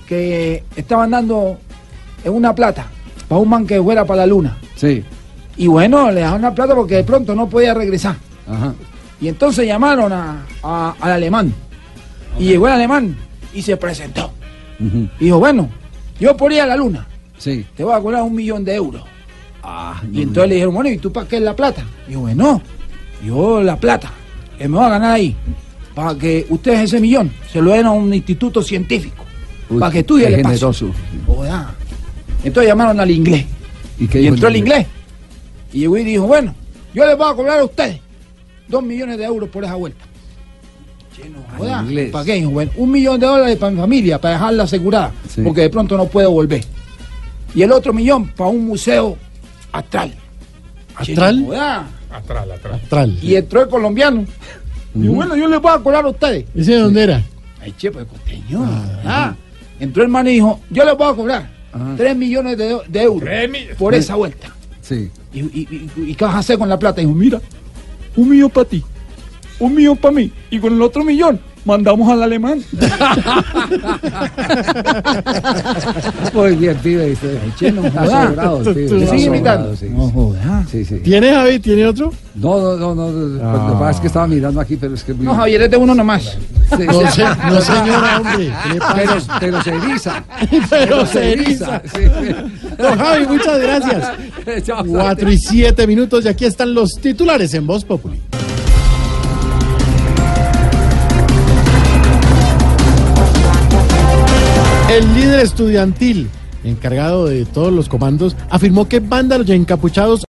que estaban dando una plata para un man que fuera para la luna. Sí. Y bueno, le dejaron la plata porque de pronto no podía regresar. Ajá. Y entonces llamaron a, a- al alemán. Y llegó el alemán y se presentó. Y dijo, bueno, yo por ir a la luna, Sí. te voy a cobrar un millón de euros. Ah, Y entonces le dijeron, bueno, ¿y tú para qué es la plata? Y yo, bueno, yo la plata, que me voy a ganar ahí, para que ustedes ese millón se lo den a un instituto científico, Uy, para que estudie el espacio. Entonces llamaron al inglés. ¿Y qué Y dijo entró el inglés. Y llegó y dijo, bueno, yo les voy a cobrar a ustedes dos millones de euros por esa vuelta. ¿Para qué? Bueno, un millón de dólares para mi familia, para dejarla asegurada, Sí. porque de pronto no puedo volver. Y el otro millón para un museo astral. ¿Astral? Astral, astral. Astral. Y entró el colombiano. Y bueno, yo les voy a cobrar a ustedes. ¿Ese de dónde era? Ay, che, pues costeño. ¿verdad? Entró el man y dijo, yo les voy a cobrar tres millones de, de euros por esa vuelta. Sí. Y, y, y- y qué vas a hacer con la plata? Dijo, mira, un millón para ti, un millón para mí, y con el otro millón mandamos al alemán. Muy bien, pibe. ¿Se sigue sobrado, imitando? sí. No. Sí, sí. ¿Tiene Javi? ¿Tiene otro? No, no, no, no. Lo que pasa es que estaba mirando aquí, pero es que. No, Javier, es de uno nomás. Sí, No, sí. se- no, señora, hombre. Pero, pero se eriza. Pero se eriza. Sí. Don Javi, muchas gracias. Cuatro y siete minutos y aquí están los titulares en Voz Populi. El líder estudiantil, encargado de todos los comandos, afirmó que vándalos y encapuchados